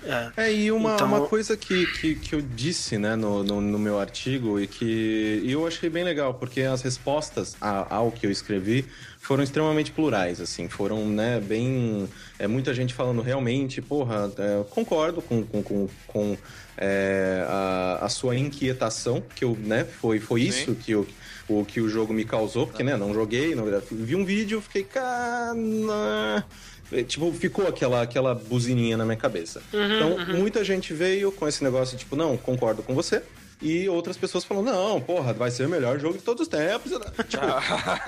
É. É, e uma, Então- uma coisa que, que, que eu disse né, no, no, no meu artigo e que eu achei bem legal, porque as respostas a- ao que eu escrevi foram extremamente plurais, assim, foram, né, bem... É, muita gente falando realmente, porra, é, concordo com, com, com, com, é, a, a sua inquietação, que eu, né, foi, foi Sim. isso que eu, o que o jogo me causou, porque, né, não joguei, não, vi um vídeo, fiquei, cara... É, Tipo, ficou aquela, aquela buzininha na minha cabeça. então, muita gente veio com esse negócio, tipo, não, concordo com você. E outras pessoas falam, não, porra, vai ser o melhor jogo de todos os tempos. *laughs* Tipo,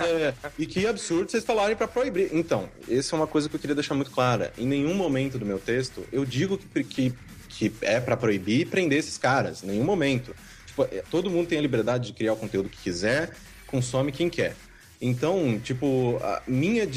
é, e que absurdo vocês falarem pra proibir. Então, essa é uma coisa que eu queria deixar muito clara. Em nenhum momento do meu texto, eu digo que, que, que é pra proibir e prender esses caras. Em nenhum momento. Tipo, é, todo mundo tem a liberdade de criar o conteúdo que quiser, consome quem quer. Então, tipo, a minha,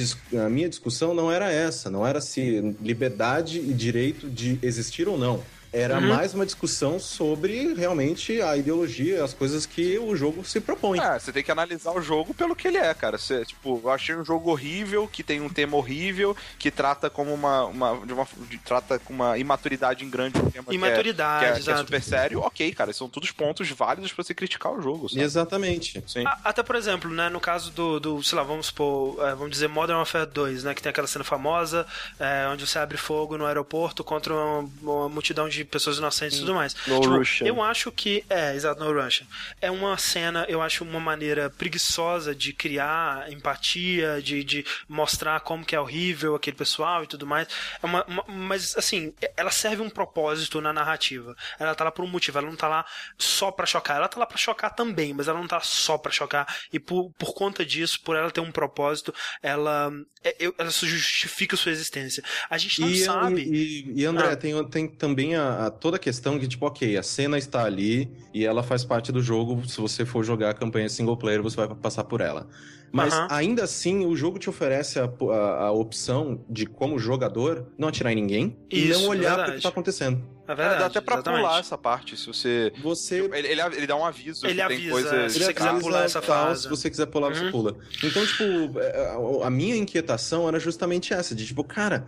a minha discussão não era essa, não era se liberdade e direito de existir ou não. Era mais uma discussão sobre realmente a ideologia, as coisas que o jogo se propõe. É, você tem que analisar o jogo pelo que ele é, cara. Você, tipo, eu achei um jogo horrível, que tem um tema horrível, que trata como uma. uma, de uma de- trata com uma imaturidade em grande um tema que é- Imaturidade, que é, que é exato. super sério. Ok, cara, são todos pontos válidos pra você criticar o jogo, sabe? Exatamente. Sim. A- Até, por exemplo, né, no caso do, do sei lá, vamos supor, é, vamos dizer Modern Warfare 2, né, que tem aquela cena famosa, é, onde você abre fogo no aeroporto contra uma, uma multidão de pessoas inocentes e tudo mais. No Tipo, Russian. Eu acho que, é, exato, no Russian. É uma cena, eu acho uma maneira preguiçosa de criar empatia, de, de mostrar como que é horrível aquele pessoal e tudo mais. É uma, uma- mas, assim, ela serve um propósito na narrativa. Ela tá lá por um motivo, ela não tá lá só pra chocar. Ela tá lá pra chocar também, mas ela não tá só pra chocar. E por, por conta disso, por ela ter um propósito, ela, é, ela justifica sua existência. A gente não E, sabe. e, e, André, Ah. tem, tem também a, a- toda a questão que, tipo, ok, a cena está ali e ela faz parte do jogo. Se você for jogar a campanha single player, você vai passar por ela. Mas Aham. ainda assim, o jogo te oferece a, a, a opção de, como jogador, não atirar em ninguém e Isso, não olhar para o que tá acontecendo. É É, verdade, dá até pra exatamente. pular essa parte, se você. Você Ele, ele, ele dá um aviso Ele que tem avisa, coisas. se você quiser avisa pular essa tal, fase. Se você quiser pular, você Uhum. pula. Então, tipo, é, a- a minha inquietação era justamente essa, de tipo, cara,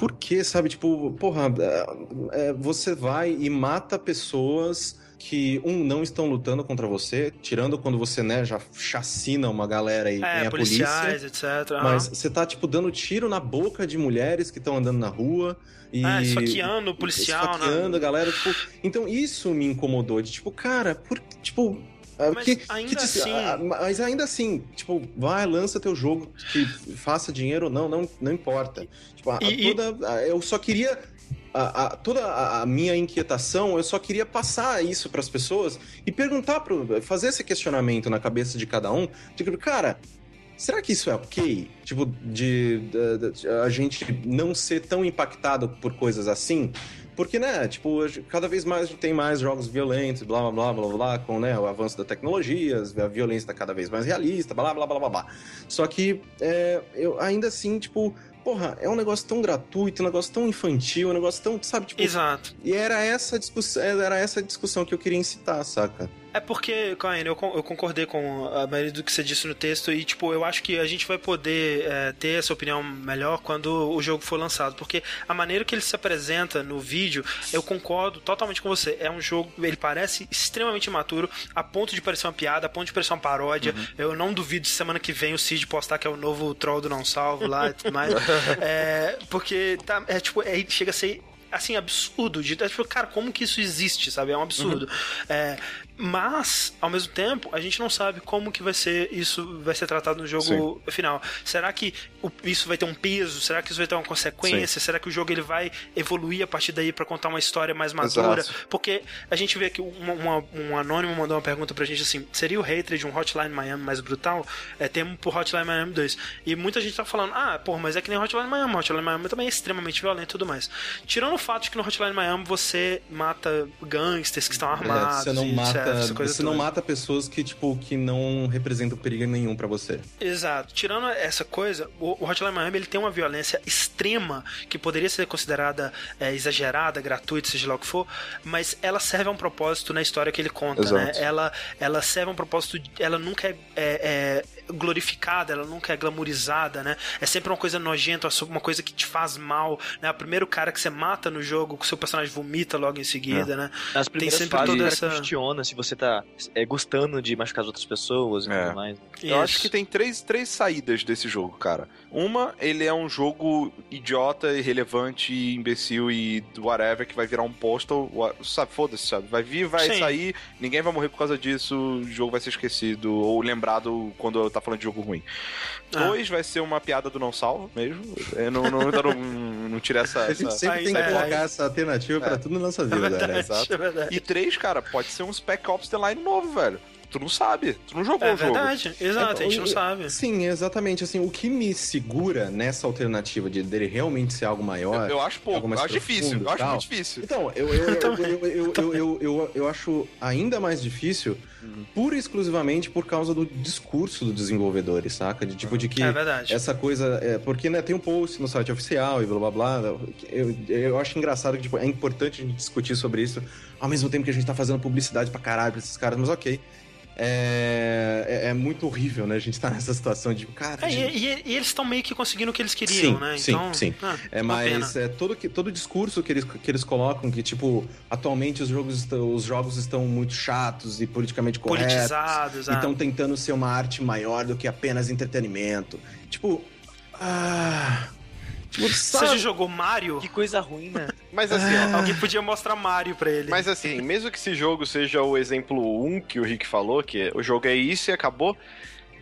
por que, sabe? Tipo, porra, é, é, você vai e mata pessoas que, um, não estão lutando contra você, tirando quando você, né, já chacina uma galera e vem É, a policiais, polícia. etc. aham. Mas você tá, tipo, dando tiro na boca de mulheres que estão andando na rua. E... É, esfaqueando o policial, né? Esfaqueando a galera, tipo... Então isso me incomodou, de tipo, cara, por... Tipo... ah, Mas que- ainda que assim- ah, mas ainda assim, tipo, vai, lança teu jogo, que faça dinheiro ou não, não, não importa. Tipo, a- E- toda, a- eu só queria... A, a- toda a, a minha inquietação, eu só queria passar isso para as pessoas e perguntar, pro, fazer esse questionamento na cabeça de cada um, de que, cara, será que isso é ok? Tipo, de, de, de a gente não ser tão impactado por coisas assim? Porque, né, tipo, cada vez mais tem mais jogos violentos, blá blá blá blá blá, com né, o avanço da tecnologia, a violência tá cada vez mais realista, blá blá blá blá blá. Só que, é, eu ainda assim, tipo, porra, é um negócio tão gratuito, um negócio tão infantil, um negócio tão, sabe, tipo... Exato. E era essa discussão, era essa discussão que eu queria incitar, saca? É porque, Caio, eu, eu concordei com a maioria do que você disse no texto e, tipo, eu acho que a gente vai poder é, ter essa opinião melhor quando o jogo for lançado, porque a maneira que ele se apresenta no vídeo, eu concordo totalmente com você. É um jogo, ele parece extremamente imaturo, a ponto de parecer uma piada, a ponto de parecer uma paródia. Uhum. Eu não duvido se semana que vem o Cid postar que é o novo troll do Não Salvo lá e tudo mais. *laughs* é, porque tá, é, tipo, é, chega a ser assim, absurdo. De, tipo, cara, como que isso existe, sabe? É um absurdo. Uhum. É, mas, ao mesmo tempo, a gente não sabe como que vai ser isso vai ser tratado no jogo Sim. final. Será que isso vai ter um peso? Será que isso vai ter uma consequência? Sim. Será que o jogo ele vai evoluir a partir daí para contar uma história mais madura? Exato. Porque a gente vê que uma, uma, um anônimo mandou uma pergunta pra gente assim: seria o hatred um Hotline Miami mais brutal? É, temos pro Hotline Miami 2. E muita gente tá falando: ah, pô, mas é que nem Hotline Miami. Hotline Miami também é extremamente violento e tudo mais. Tirando o fato de que no Hotline Miami você mata gangsters que estão armados. É, você não mata você não mata pessoas que, tipo, que não representam perigo nenhum para você. Exato. Tirando essa coisa, o, Hotline Miami ele tem uma violência extrema que poderia ser considerada é, exagerada, gratuita, seja lá o que for, mas ela serve a um propósito na história que ele conta, né? Exato. né? Ela, ela serve a um propósito, ela nunca é, é, é glorificada, ela nunca é glamourizada, né? É sempre uma coisa nojenta, uma coisa que te faz mal, né? O primeiro cara que você mata no jogo, que o seu personagem vomita logo em seguida, é. né? Nas primeiras Tem sempre fases, toda essa... questiona se você tá é, gostando de machucar as outras pessoas e é. tudo mais. Eu Isso. acho que tem três, três saídas desse jogo, cara. Uma, ele é um jogo idiota, irrelevante, imbecil e whatever, que vai virar um postal, sabe, foda-se, sabe? Vai vir, vai Sim. sair, ninguém vai morrer por causa disso, o jogo vai ser esquecido ou lembrado quando eu tá falando de jogo ruim. Ah. Dois vai ser uma piada do não salvo mesmo. Eu não, não, não, não, não tira essa. A gente essa... sempre tem que colocar essa alternativa é. pra tudo na nossa vida, é verdade, né? Exato. É e três, cara, pode ser um Spec Ops The Line novo, velho tu não sabe, tu não jogou é o jogo. É verdade, exato, é, a gente não sabe. Sim, exatamente, assim, o que me segura nessa alternativa de dele realmente ser algo maior... Eu, eu acho pouco, eu acho difícil, eu acho muito difícil. Então, eu, *laughs* eu, eu, eu, eu, eu, eu, acho ainda mais difícil uhum. pura e exclusivamente por causa do discurso dos desenvolvedores, saca? De tipo de que é verdade. essa coisa. É, porque né, tem um post no site oficial e blá blá blá. Eu, eu acho engraçado que tipo, é importante a gente discutir sobre isso, ao mesmo tempo que a gente tá fazendo publicidade pra caralho pra esses caras, mas ok é, é, é, muito horrível, né? A gente tá *laughs* nessa situação de, cara... É, gente... e, e, e, eles estão meio que conseguindo o que eles queriam, sim, né? Então, sim, sim. Ah, é, mas é, todo, todo discurso que eles, que eles colocam, que, tipo, atualmente os jogos, estão, os jogos estão muito chatos e politicamente corretos. Politizados, E estão tentando ser uma arte maior do que apenas entretenimento. Tipo... Ah... Você já jogou Mario? Que coisa ruim, né? *laughs* Mas assim, ó, alguém podia mostrar Mario pra ele. Mas assim, mesmo que esse jogo seja o exemplo 1 que o Rick falou, que o jogo é isso e acabou.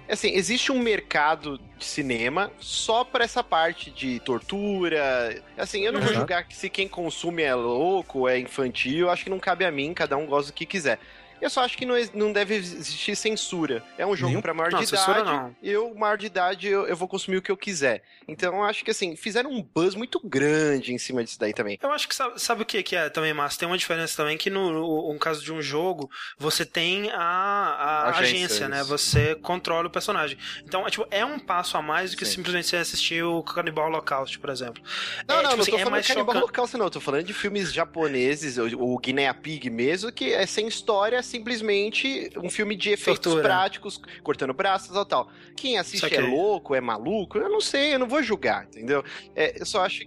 Assim, existe um mercado de cinema só para essa parte de tortura. Assim, eu não uhum. vou julgar que se quem consome é louco, é infantil, acho que não cabe a mim, cada um gosta do que quiser. Eu só acho que não, não deve existir censura. É um jogo para maior não, de idade. Não. Eu, maior de idade, eu, eu, vou consumir o que eu quiser. Então eu acho que assim, fizeram um buzz muito grande em cima disso daí também. Eu acho que sabe, sabe o que, que é também, Márcio? Tem uma diferença também que no, no, no caso de um jogo, você tem a, a agência, agência né? Você controla o personagem. Então, é, tipo, é um passo a mais do que Sim. simplesmente você assistir o Cannibal Holocaust, por exemplo. Não, é, não, tipo, não assim, tô é falando de Cannibal Holocaust, não. Eu tô falando de filmes japoneses, o, o Guinea Pig mesmo, que é sem história, simplesmente um filme de efeitos Tortura. práticos, cortando braços e tal. Quem assiste é louco, é maluco? Eu não sei, eu não vou julgar, entendeu? É, eu só acho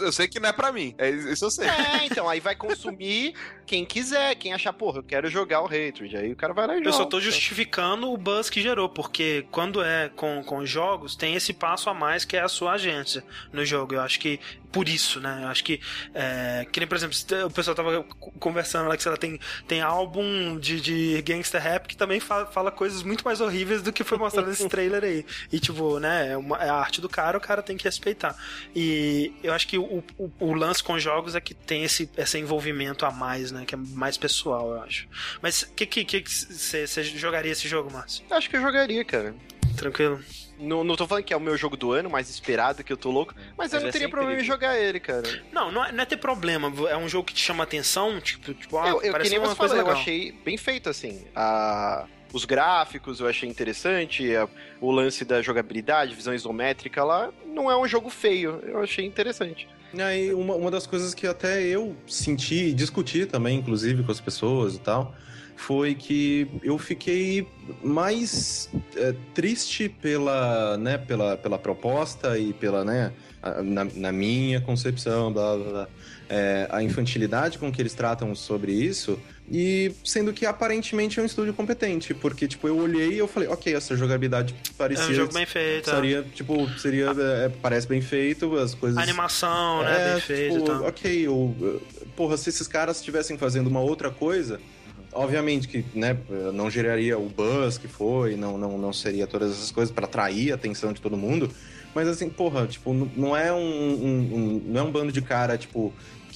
eu sei que não é pra mim. É, isso eu sei. É, então, aí vai consumir *laughs* quem quiser, quem achar, porra, eu quero jogar o Hatred. Aí o cara vai lá e joga. Eu só tô justificando o buzz que gerou, porque quando é com, com jogos, tem esse passo a mais que é a sua agência no jogo. Eu acho que por isso, né? Eu acho que, é, que nem, por exemplo, o pessoal tava conversando lá que ela tem, tem álbum de, de gangster rap que também fala, fala coisas muito mais horríveis do que foi mostrado nesse *laughs* trailer aí. E, tipo, né, é, uma, é a arte do cara, o cara tem que respeitar. E eu acho que o, o, o lance com jogos é que tem esse, esse envolvimento a mais, né? Que é mais pessoal, eu acho. Mas que que você jogaria esse jogo, Márcio? Acho que eu jogaria, cara. tranquilo. Não, não tô falando que é o meu jogo do ano, mais esperado, que eu tô louco, mas, eu não teria problema em jogar ele, cara. Não, não é, não é ter problema. É um jogo que te chama atenção, tipo, tipo ah, eu, eu que parece nem uma você coisa falou, eu legal. achei bem feito, assim. A... Os gráficos eu achei interessante, a- o lance da jogabilidade, visão isométrica lá, não é um jogo feio, eu achei interessante. E aí, uma, uma das coisas que até eu senti e discuti também, inclusive, com as pessoas e tal, foi que eu fiquei mais é, triste pela, né, pela, pela proposta e pela, né, na, na minha concepção, blá, blá, blá, é, a infantilidade com que eles tratam sobre isso, e sendo que aparentemente é um estúdio competente, porque, tipo, eu olhei e eu falei, ok, essa jogabilidade É parecia... um jogo bem feito. é. Seria, tipo, seria, é, parece bem feito, as coisas... A animação, né? É, bem feito tipo, tal. ok, eu, porra, se esses caras estivessem fazendo uma outra coisa, obviamente que, né, não geraria o buzz que foi, não, não, não seria todas essas coisas para atrair a atenção de todo mundo, mas assim, porra, tipo, não é um, um- um- não é um bando de cara, tipo,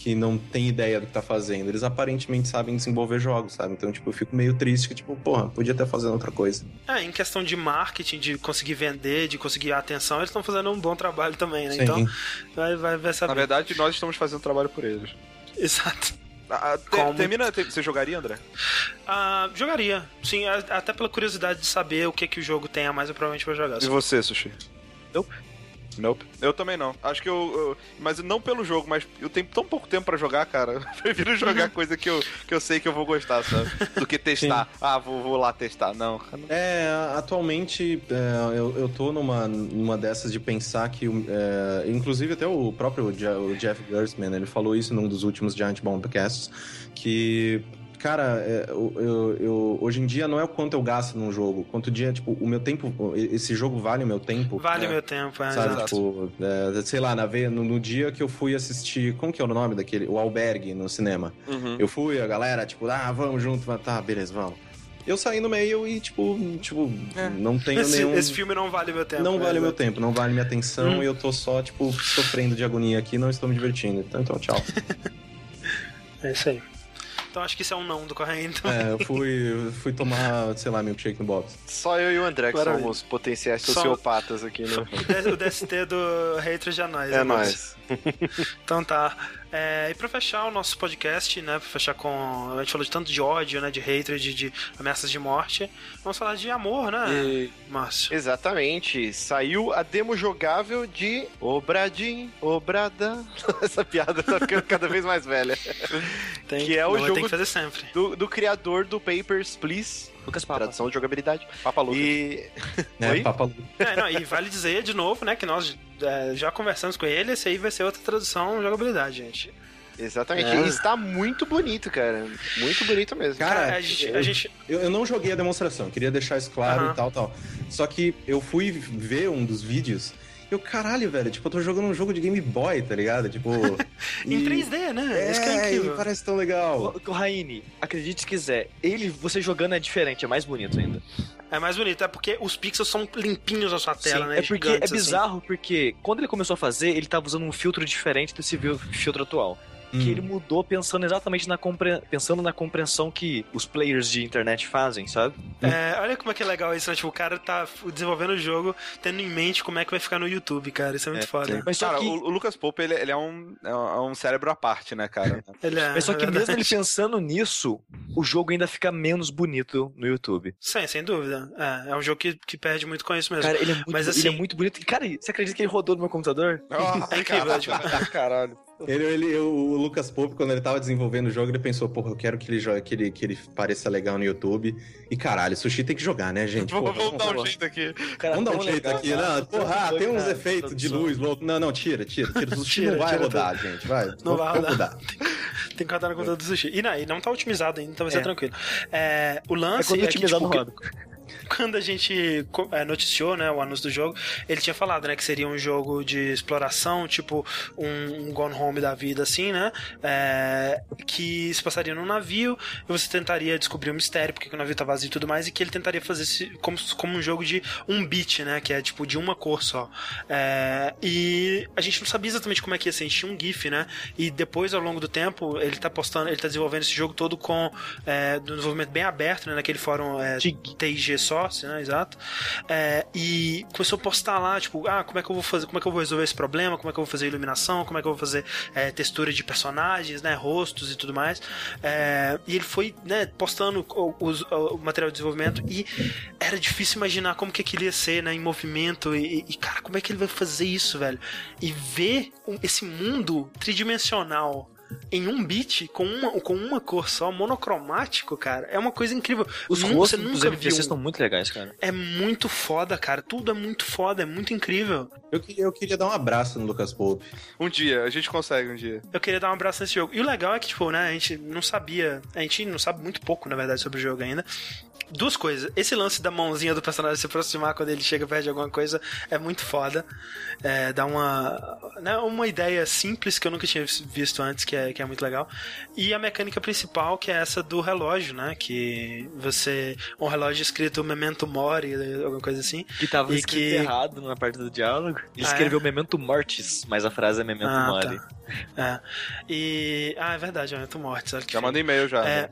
que não tem ideia do que tá fazendo, eles aparentemente sabem desenvolver jogos, sabe? Então, tipo, eu fico meio triste que, tipo, porra, podia estar fazendo outra coisa. É, em questão de marketing, de conseguir vender, de conseguir a atenção, eles estão fazendo um bom trabalho também, né? Sim. Então, vai, vai, vai saber. Na verdade, nós estamos fazendo trabalho por eles. Exato. Ah, ah, te- termina, te- você jogaria, André? Ah, jogaria. Sim, até pela curiosidade de saber o que, que o jogo tem a mais, eu provavelmente vou jogar. E você, Sushi? Nope. Nope. Eu também não. Acho que eu, eu- Mas não pelo jogo, mas eu tenho tão pouco tempo pra jogar, cara. *laughs* Eu prefiro jogar coisa que eu, que eu sei que eu vou gostar, sabe? Do que testar. *laughs* Ah, vou, vou lá testar. Não. É, atualmente é, eu, eu tô numa, numa dessas de pensar que, é, inclusive até o próprio Jeff Gerstmann, ele falou isso num dos últimos Giant Bombcasts, que, cara, é, eu, eu- eu- hoje em dia não é o quanto eu gasto num jogo, quanto dia, tipo, o meu tempo, esse jogo vale o meu tempo. Vale É. meu tempo, é, Sabe, exato. tipo, é, sei lá, na, no, no dia que eu fui assistir, como que é o nome daquele? O Albergue no cinema. Uhum. Eu fui, a galera, tipo, ah, vamos junto, tá, beleza, vamos. Eu saí no meio e, tipo, tipo, É. não tenho Esse, nenhum. esse filme não vale meu tempo. não né? vale meu tempo, não vale minha atenção Hum. e eu tô só, tipo, sofrendo de agonia aqui não estou me divertindo. Então, então tchau. *laughs* É isso aí. Então acho que isso é um não do Correio, então. É, eu fui, eu fui tomar, sei lá, milkshake no Bob's. Só eu e o André que Maravilha. somos potenciais sociopatas aqui no. *laughs* O DST do Hatred é nóis. É nóis. nóis. Então tá. É, e pra fechar o nosso podcast, né? Pra fechar com. A gente falou de tanto de ódio, né? De hatred, de ameaças de morte. Vamos falar de amor, né, E- Márcio? Exatamente. Saiu a demo jogável de Obradim, Obrada. *laughs* Essa piada tá ficando cada vez mais velha. Tem, que é o não, Tem jogo- que fazer sempre. Do, do criador do Papers, Please. Lucas Papa. Tradução de jogabilidade. Papa Lucas. E. *laughs* Oi? Papa Lu. É, não, e vale dizer de novo, né? Que nós é, já conversamos com ele. Esse aí vai ser outra tradução jogabilidade, gente. Exatamente. É. E está muito bonito, cara. Muito bonito mesmo. Cara, a gente. eu- A gente Eu, eu não joguei a demonstração, queria deixar isso claro e tal, tal. Só que eu fui ver um dos vídeos eu, caralho, velho, tipo, eu tô jogando um jogo de Game Boy, tá ligado? Tipo. *laughs* em e- 3D, né? É, Isso que é incrível. parece tão legal. O Raine, acredite se quiser, ele, você jogando é diferente, é mais bonito ainda. É mais bonito, é porque os pixels são limpinhos na sua tela, Sim, né? é porque é assim. bizarro, porque quando ele começou a fazer, ele tava usando um filtro diferente desse filtro atual. Hum. Que ele mudou pensando exatamente na, compre... pensando na compreensão que os players de internet fazem, sabe? É, olha como é que é legal isso, né? Tipo, o cara tá desenvolvendo o jogo tendo em mente como é que vai ficar no YouTube, cara. Isso é muito É, foda. Mas Cara, que, o, o Lucas Pope, ele, ele é, um, é um é cérebro à parte, né, cara? *laughs* Ele é, mas só que é mesmo ele pensando nisso, o jogo ainda fica menos bonito no YouTube. Sim, sem dúvida. É, é um jogo que, que perde muito com isso mesmo. Cara, ele é muito, Mas, ele assim- é muito bonito. Cara, você acredita que ele rodou no meu computador? *laughs* É incrível, tipo, *laughs* Caralho. Ele, ele- o Lucas Pope, quando ele tava desenvolvendo o jogo, ele pensou, porra, eu quero que ele, jogue, que ele, que ele pareça legal no YouTube. E caralho, sushi tem que jogar, né, gente? Vamos, Porra, vamos dar um jeito aqui. Cara, Vamos dar um jeito legal, aqui, não. Porra, ah, tem uns Cara, efeitos de luz louco. Não, não, tira, tira, tira. O sushi Tira, não vai tira rodar, gente. Vai. Não vai rodar. Tem que rodar no computador do sushi. E não, e não tá otimizado ainda, então vai ser É. tranquilo. É, o É lance quando é, que, tipo, no roda. *laughs* quando a gente é, noticiou né, o anúncio do jogo, ele tinha falado né, que seria um jogo de exploração, tipo um, um Gone Home da vida, assim, né? É, que se passaria num navio e você tentaria descobrir o mistério, porque que o navio tá vazio e tudo mais, e que ele tentaria fazer esse, como, como um jogo de um beat, né? Que é tipo de uma cor só. É, e a gente não sabia exatamente como é que ia ser, a gente tinha um GIF, né? E depois, ao longo do tempo, ele tá postando, ele tá desenvolvendo esse jogo todo com é, do desenvolvimento bem aberto, né? Naquele fórum é, TIG. TIG só, source, né? Exato. É, e começou a postar lá, tipo, ah, como é que eu vou fazer, como é que eu vou resolver esse problema, como é que eu vou fazer iluminação, como é que eu vou fazer é, textura de personagens, né? Rostos e tudo mais. É, e ele foi, né, postando o, o, o, material de desenvolvimento e era difícil imaginar como que aquilo ia ser, né? Em movimento. E, e cara, como é que ele vai fazer isso, velho? E ver esse mundo tridimensional em um beat com uma, com uma cor só, monocromático, cara, é uma coisa incrível. Os nunca, rostos você dos nunca NPCs viu. estão muito legais, cara. É muito foda, cara. Tudo é muito foda, é muito incrível. Eu, eu queria dar um abraço no Lucas Pope. Um dia, a gente consegue um dia. Eu queria dar um abraço nesse jogo. E o legal é que, tipo, né, a gente não sabia. A gente não sabe muito pouco, na verdade, sobre o jogo ainda. Duas coisas. Esse lance da mãozinha do personagem se aproximar quando ele chega perto de alguma coisa é muito foda. É, dá uma, né, uma ideia simples que eu nunca tinha visto antes, que é, que é muito legal. E a mecânica principal, que é essa do relógio, né? Que você. Um relógio escrito Memento Mori, alguma coisa assim. Que tava E escrito que- errado na parte do diálogo. Ele Ah, é? escreveu Memento Mortis, mas a frase é Memento Ah, Mori. tá. É. E. Ah, é verdade, é Memento Mortis. Já manda e-mail já. É. né?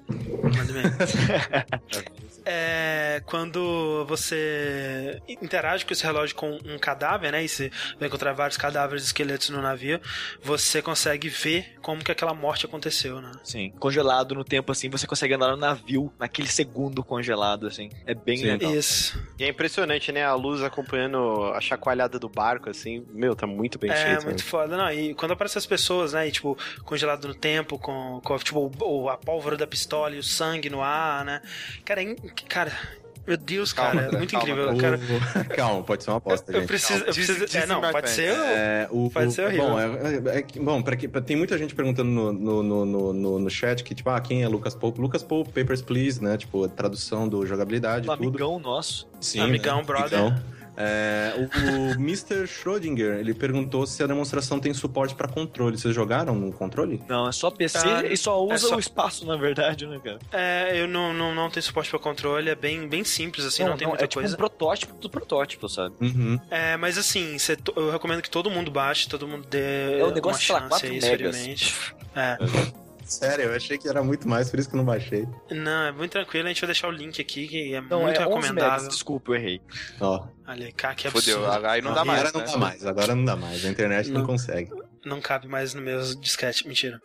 Manda e-mail. *laughs* É, quando você interage com esse relógio com um cadáver, né? E você vai encontrar vários cadáveres e esqueletos no navio, você consegue ver como que aquela morte aconteceu, né? Sim. Congelado no tempo, assim, você consegue andar no navio naquele segundo congelado, assim. É bem Sim. legal. Isso. E é impressionante, né? A luz acompanhando a chacoalhada do barco, assim. Meu, tá muito bem É, feito. muito né? foda. Não, e quando aparecem as pessoas, né? E, tipo, congelado no tempo, com, com tipo, o- a pólvora da pistola e o sangue no ar, né? Cara, é cara. Meu Deus, Calma, cara, é muito calma, incrível. André. Cara, *laughs* Calma, pode ser uma aposta, eu gente. preciso. Eu preciso é, não, pode ser. É, o, Pode o- ser horrível. Bom, é, é que- bom pra que, pra- tem muita gente perguntando no, no, no, no, no- no chat que, tipo, ah, quem é Lucas Pope? Lucas Pope, Papers, Please, né? Tipo, tradução do jogabilidade, Um tudo. amigão nosso. Sim, Amigão, né? brother. Amigão. É, o, o *laughs* Mr. Schrödinger, ele perguntou se a demonstração tem suporte pra controle. Vocês jogaram no controle? Não, é só PC Ah, e só usa é só- o espaço, na verdade, né, cara? É, eu não, não, não tenho suporte para controle, é bem, bem simples, assim, não, tem muita é tipo coisa. um protótipo do protótipo, sabe? Uhum. É, mas assim, cê- eu recomendo que todo mundo baixe, todo mundo dê É um negócio, sei uma lá, chance 4 aí, megas. É. *laughs* Sério, eu achei que era muito mais, por isso que eu não baixei. Não, é muito tranquilo, a gente vai deixar o link aqui, que é Não, muito é 11 recomendável. megas, desculpa, eu errei. Ó, Olha, cara, que absurdo. Fudeu, aí não dá Ah, mais, agora não né? dá mais, agora não dá mais. A internet não, Não. consegue. Não cabe mais no meu disquete, mentira.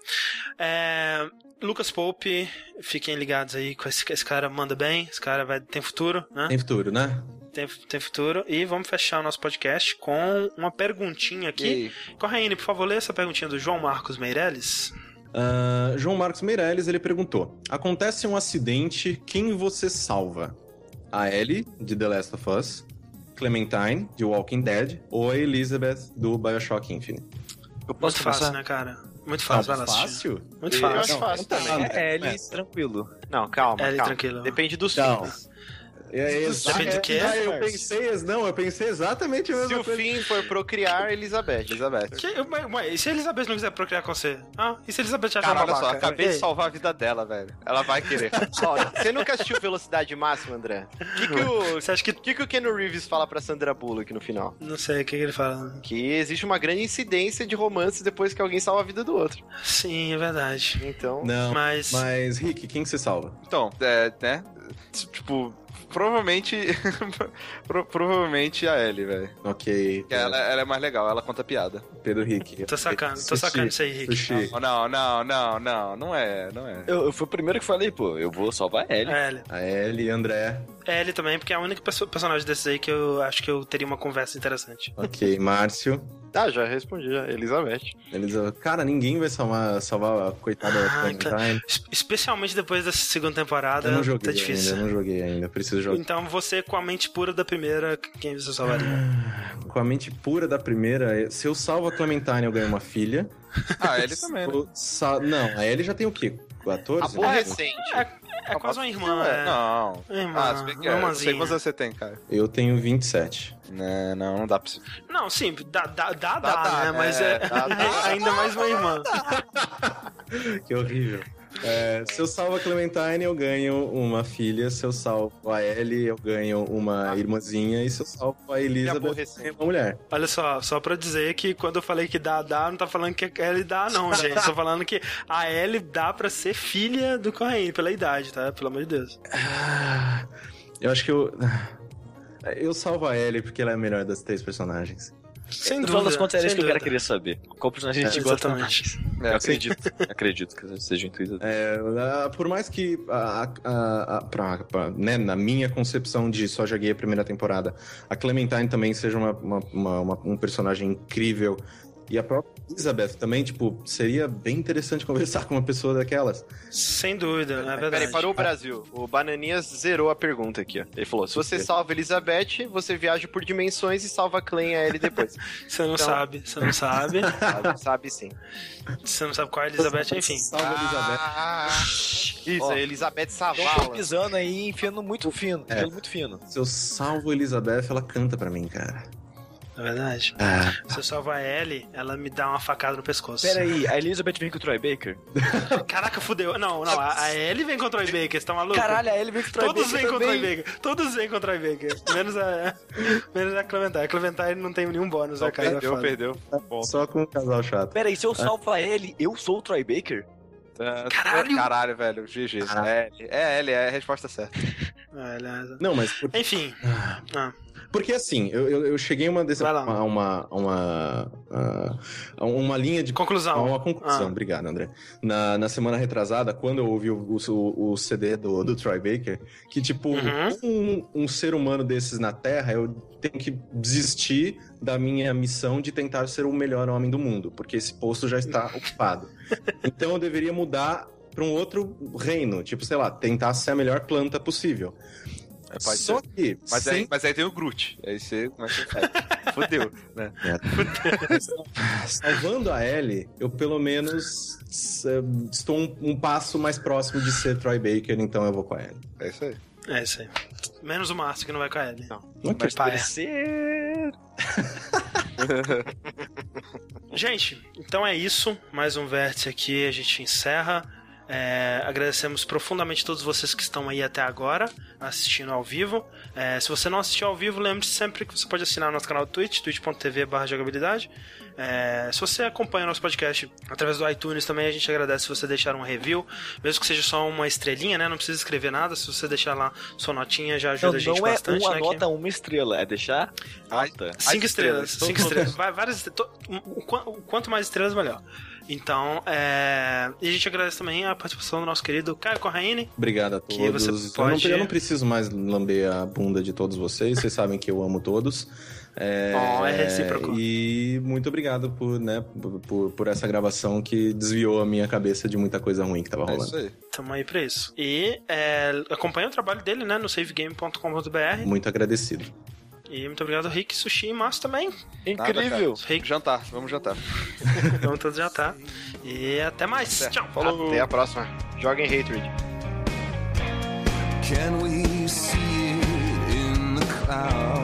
É, Lucas Pope, fiquem ligados aí, com esse, esse cara manda bem, esse cara vai, tem futuro, né? Tem futuro, né? Tem, tem futuro. E vamos fechar o nosso podcast com uma perguntinha aqui. Corraine, por favor, lê essa perguntinha do João Marcos Meirelles. Ah, João Marcos Meirelles, ele perguntou: Acontece um acidente, quem você salva? A Ellie, de The Last of Us, Clementine, de Walking Dead, ou a Elizabeth, do Bioshock Infinite? Eu posso Muito fácil, né, cara? Muito fácil, vai lá assistir. fácil? Muito Eu fácil. acho fácil então também. tá. É, ele, Começa. tranquilo. Não, calma, É, calma. tranquilo. Depende dos Não. fins. É, Depende do quê? Ah, eu pensei, não, eu pensei exatamente a Se mesma o coisa. fim for procriar, Elizabeth. Elizabeth. Que, mas, mas, e se a Elizabeth não quiser procriar com você? Ah, e se a Elizabeth achar Cara, olha só, acabei E de salvar a vida dela, velho. Ela vai querer. *laughs* Olha, você nunca assistiu Velocidade Máxima, André? O que, que, o, *laughs* Você acha que. que, que o Keanu Reeves fala pra Sandra Bullock no final? Não sei o que, que ele fala. Que existe uma grande incidência de romances depois que alguém salva a vida do outro. Sim, é verdade. Então, Não, Mas. mas Rick, quem que você salva? Então, é, né? Tipo, provavelmente. *laughs* pro- provavelmente a Ellie, velho. Ok. Porque Ela, ela é mais legal, ela conta piada. Pedro Rick. Tô sacando, tô Sushi, sacando isso aí, Rick. Sushi. Não, não, não, não, não é, não é. Eu, eu fui o primeiro que falei, pô, eu vou salvar ele. É ele. A Ellie, André. É ele também, porque é a única personagem desses aí que eu acho que eu teria uma conversa interessante. Ok, Márcio. Ah, já respondi, já. Elizabeth. Eles, cara, ninguém vai salvar, salvar a coitada da Ah, Clementine. Es- Especialmente depois dessa segunda temporada, Eu não tá joguei difícil. ainda, eu não joguei ainda, preciso jogar. Então você, com a mente pura da primeira, quem você salvaria? Com a mente pura da primeira, se eu salvo a Clementine, eu ganho uma filha. Ah, a Ellie também, né? Não, a Ellie já tem o quê? 14? Aborrecente. É quase uma irmã, é. Não. Uma irmã, Ah, se bem que uma é. Não sei irmãzinha. quantos anos você tem, cara. Eu tenho 27. Não, não, não dá pra você. Não, sim, dá, dá, dá, dá, dá, né? Mas é, é, dá, dá. *laughs* ainda mais uma irmã. Que horrível. É, se eu salvo a Clementine, eu ganho uma filha. Se eu salvo a Ellie, eu ganho uma irmãzinha. E se eu salvo a Elizabeth, eu ganho uma mulher. Olha só, só pra dizer que quando eu falei que dá, dá, não tá falando que a Ellie dá, não, gente. Tô falando que a Ellie dá pra ser filha do Corraine, pela idade, tá? Pelo amor de Deus. Ah, Eu acho que eu. Eu salvo a Ellie porque ela é a melhor das três personagens. Sem No final das dúvida, contas, era isso que o cara dúvida. queria saber. Qual personagem a gente É, gosta exatamente. mais? É, Eu acredito. acredito que seja o intuito. É, por mais que, a, a, a- pra- pra- né, na minha concepção de só joguei a primeira temporada, a Clementine também seja uma, uma- uma- uma- um personagem incrível. E a própria Elizabeth também, tipo, seria bem interessante *laughs* conversar com uma pessoa daquelas. Sem dúvida, é verdade. Peraí, parou o Brasil. O Bananinhas zerou a pergunta aqui, ó. Ele falou: se você salva Elizabeth, você viaja por dimensões e salva e a Ellie depois. *laughs* Você não Então- sabe, você não sabe. *laughs* sabe, sabe sim. Você não sabe qual é a Elizabeth, enfim. Salve a Elizabeth. Ah, isso, Ó, é Elizabeth Savala. pisando aí, enfiando muito fino. É. Enfiando muito fino. Se eu salvo a Elizabeth, ela canta pra mim, cara. É verdade. Ah, Se eu salvar a Ellie, ela me dá uma facada no pescoço. Pera aí, a Elizabeth vem com o Troy Baker? *laughs* Caraca, fudeu. Não, não, a, a Ellie vem contra o Troy Baker, você tá maluco? Caralho, a Ellie vem com o Troy Todos Baker vêm contra o. Troy Baker. Todos vêm contra o Troy Baker. Menos a, *laughs* menos a Clementine. A Clementine não tem nenhum bônus, né, cara? perdeu, perdeu. Bom, só com um casal chato. Pera aí, se eu salvo a Ellie, eu sou o Troy Baker? Caralho! Caralho, velho. GG. É, é L, é a resposta certa. Ah. Não, mas Enfim. Ah, porque assim, eu, eu, eu cheguei a uma, uma, uma, uma, ah, uma linha de conclusão. Uma conclusão, Ah. obrigado, André. Na, na semana retrasada, quando eu ouvi o, o, o CD do, do Troy Baker, que, tipo, Uhum. um, um ser humano desses na Terra, eu tenho que desistir da minha missão de tentar ser o melhor homem do mundo, porque esse posto já está *laughs* ocupado. Então eu deveria mudar para um outro reino, tipo, sei lá, tentar ser a melhor planta possível. É, pode Só ser. que, Mas, sem aí, mas aí tem o Groot. Aí você. É você faz? Fudeu, né? Salvando a Ellie, eu pelo menos s- estou um, um passo mais próximo de ser Troy Baker, então eu vou com a Ellie. É isso aí. É isso aí. Menos o Márcio que não vai com a Ellie. Não. Mas paia. terceiro... *laughs* Gente, então é isso. Mais um vértice aqui, a gente encerra. É, agradecemos profundamente todos vocês que estão aí até agora assistindo ao vivo. É, se você não assistiu ao vivo, lembre-se sempre que você pode assinar nosso canal do Twitch, twitch.tv jogabilidade. É, se você acompanha o nosso podcast através do iTunes também, a gente agradece se você deixar um review, mesmo que seja só uma estrelinha, né? Não precisa escrever nada. Se você deixar lá sua notinha, já ajuda Não, a gente não é bastante. uma né, que- nota, uma estrela, é deixar alta. Cinco estrelas, estrelas. cinco estrelas. Várias estre- to- o qua- o quanto mais estrelas, melhor. Então, é... e a gente agradece também a participação do nosso querido Caio Corraine. Obrigado a Que todos. você Eu, não, pode- eu não preciso mais lamber a bunda de todos vocês, vocês sabem que eu amo todos. É, Oh, é recíproco. E muito obrigado por, né, por- por, por essa gravação que desviou a minha cabeça de muita coisa ruim que tava É rolando. isso aí. Tamo aí pra isso. E é, acompanha o trabalho dele, né, no savegame.com.br. Muito agradecido. E muito obrigado, Rick, Sushi e Márcio também. Incrível! Rick, Jantar, vamos jantar. *laughs* vamos todos tá. E até mais. Tchau. Falou. Até a próxima. Joguem Hatred. Can we see it in the clouds?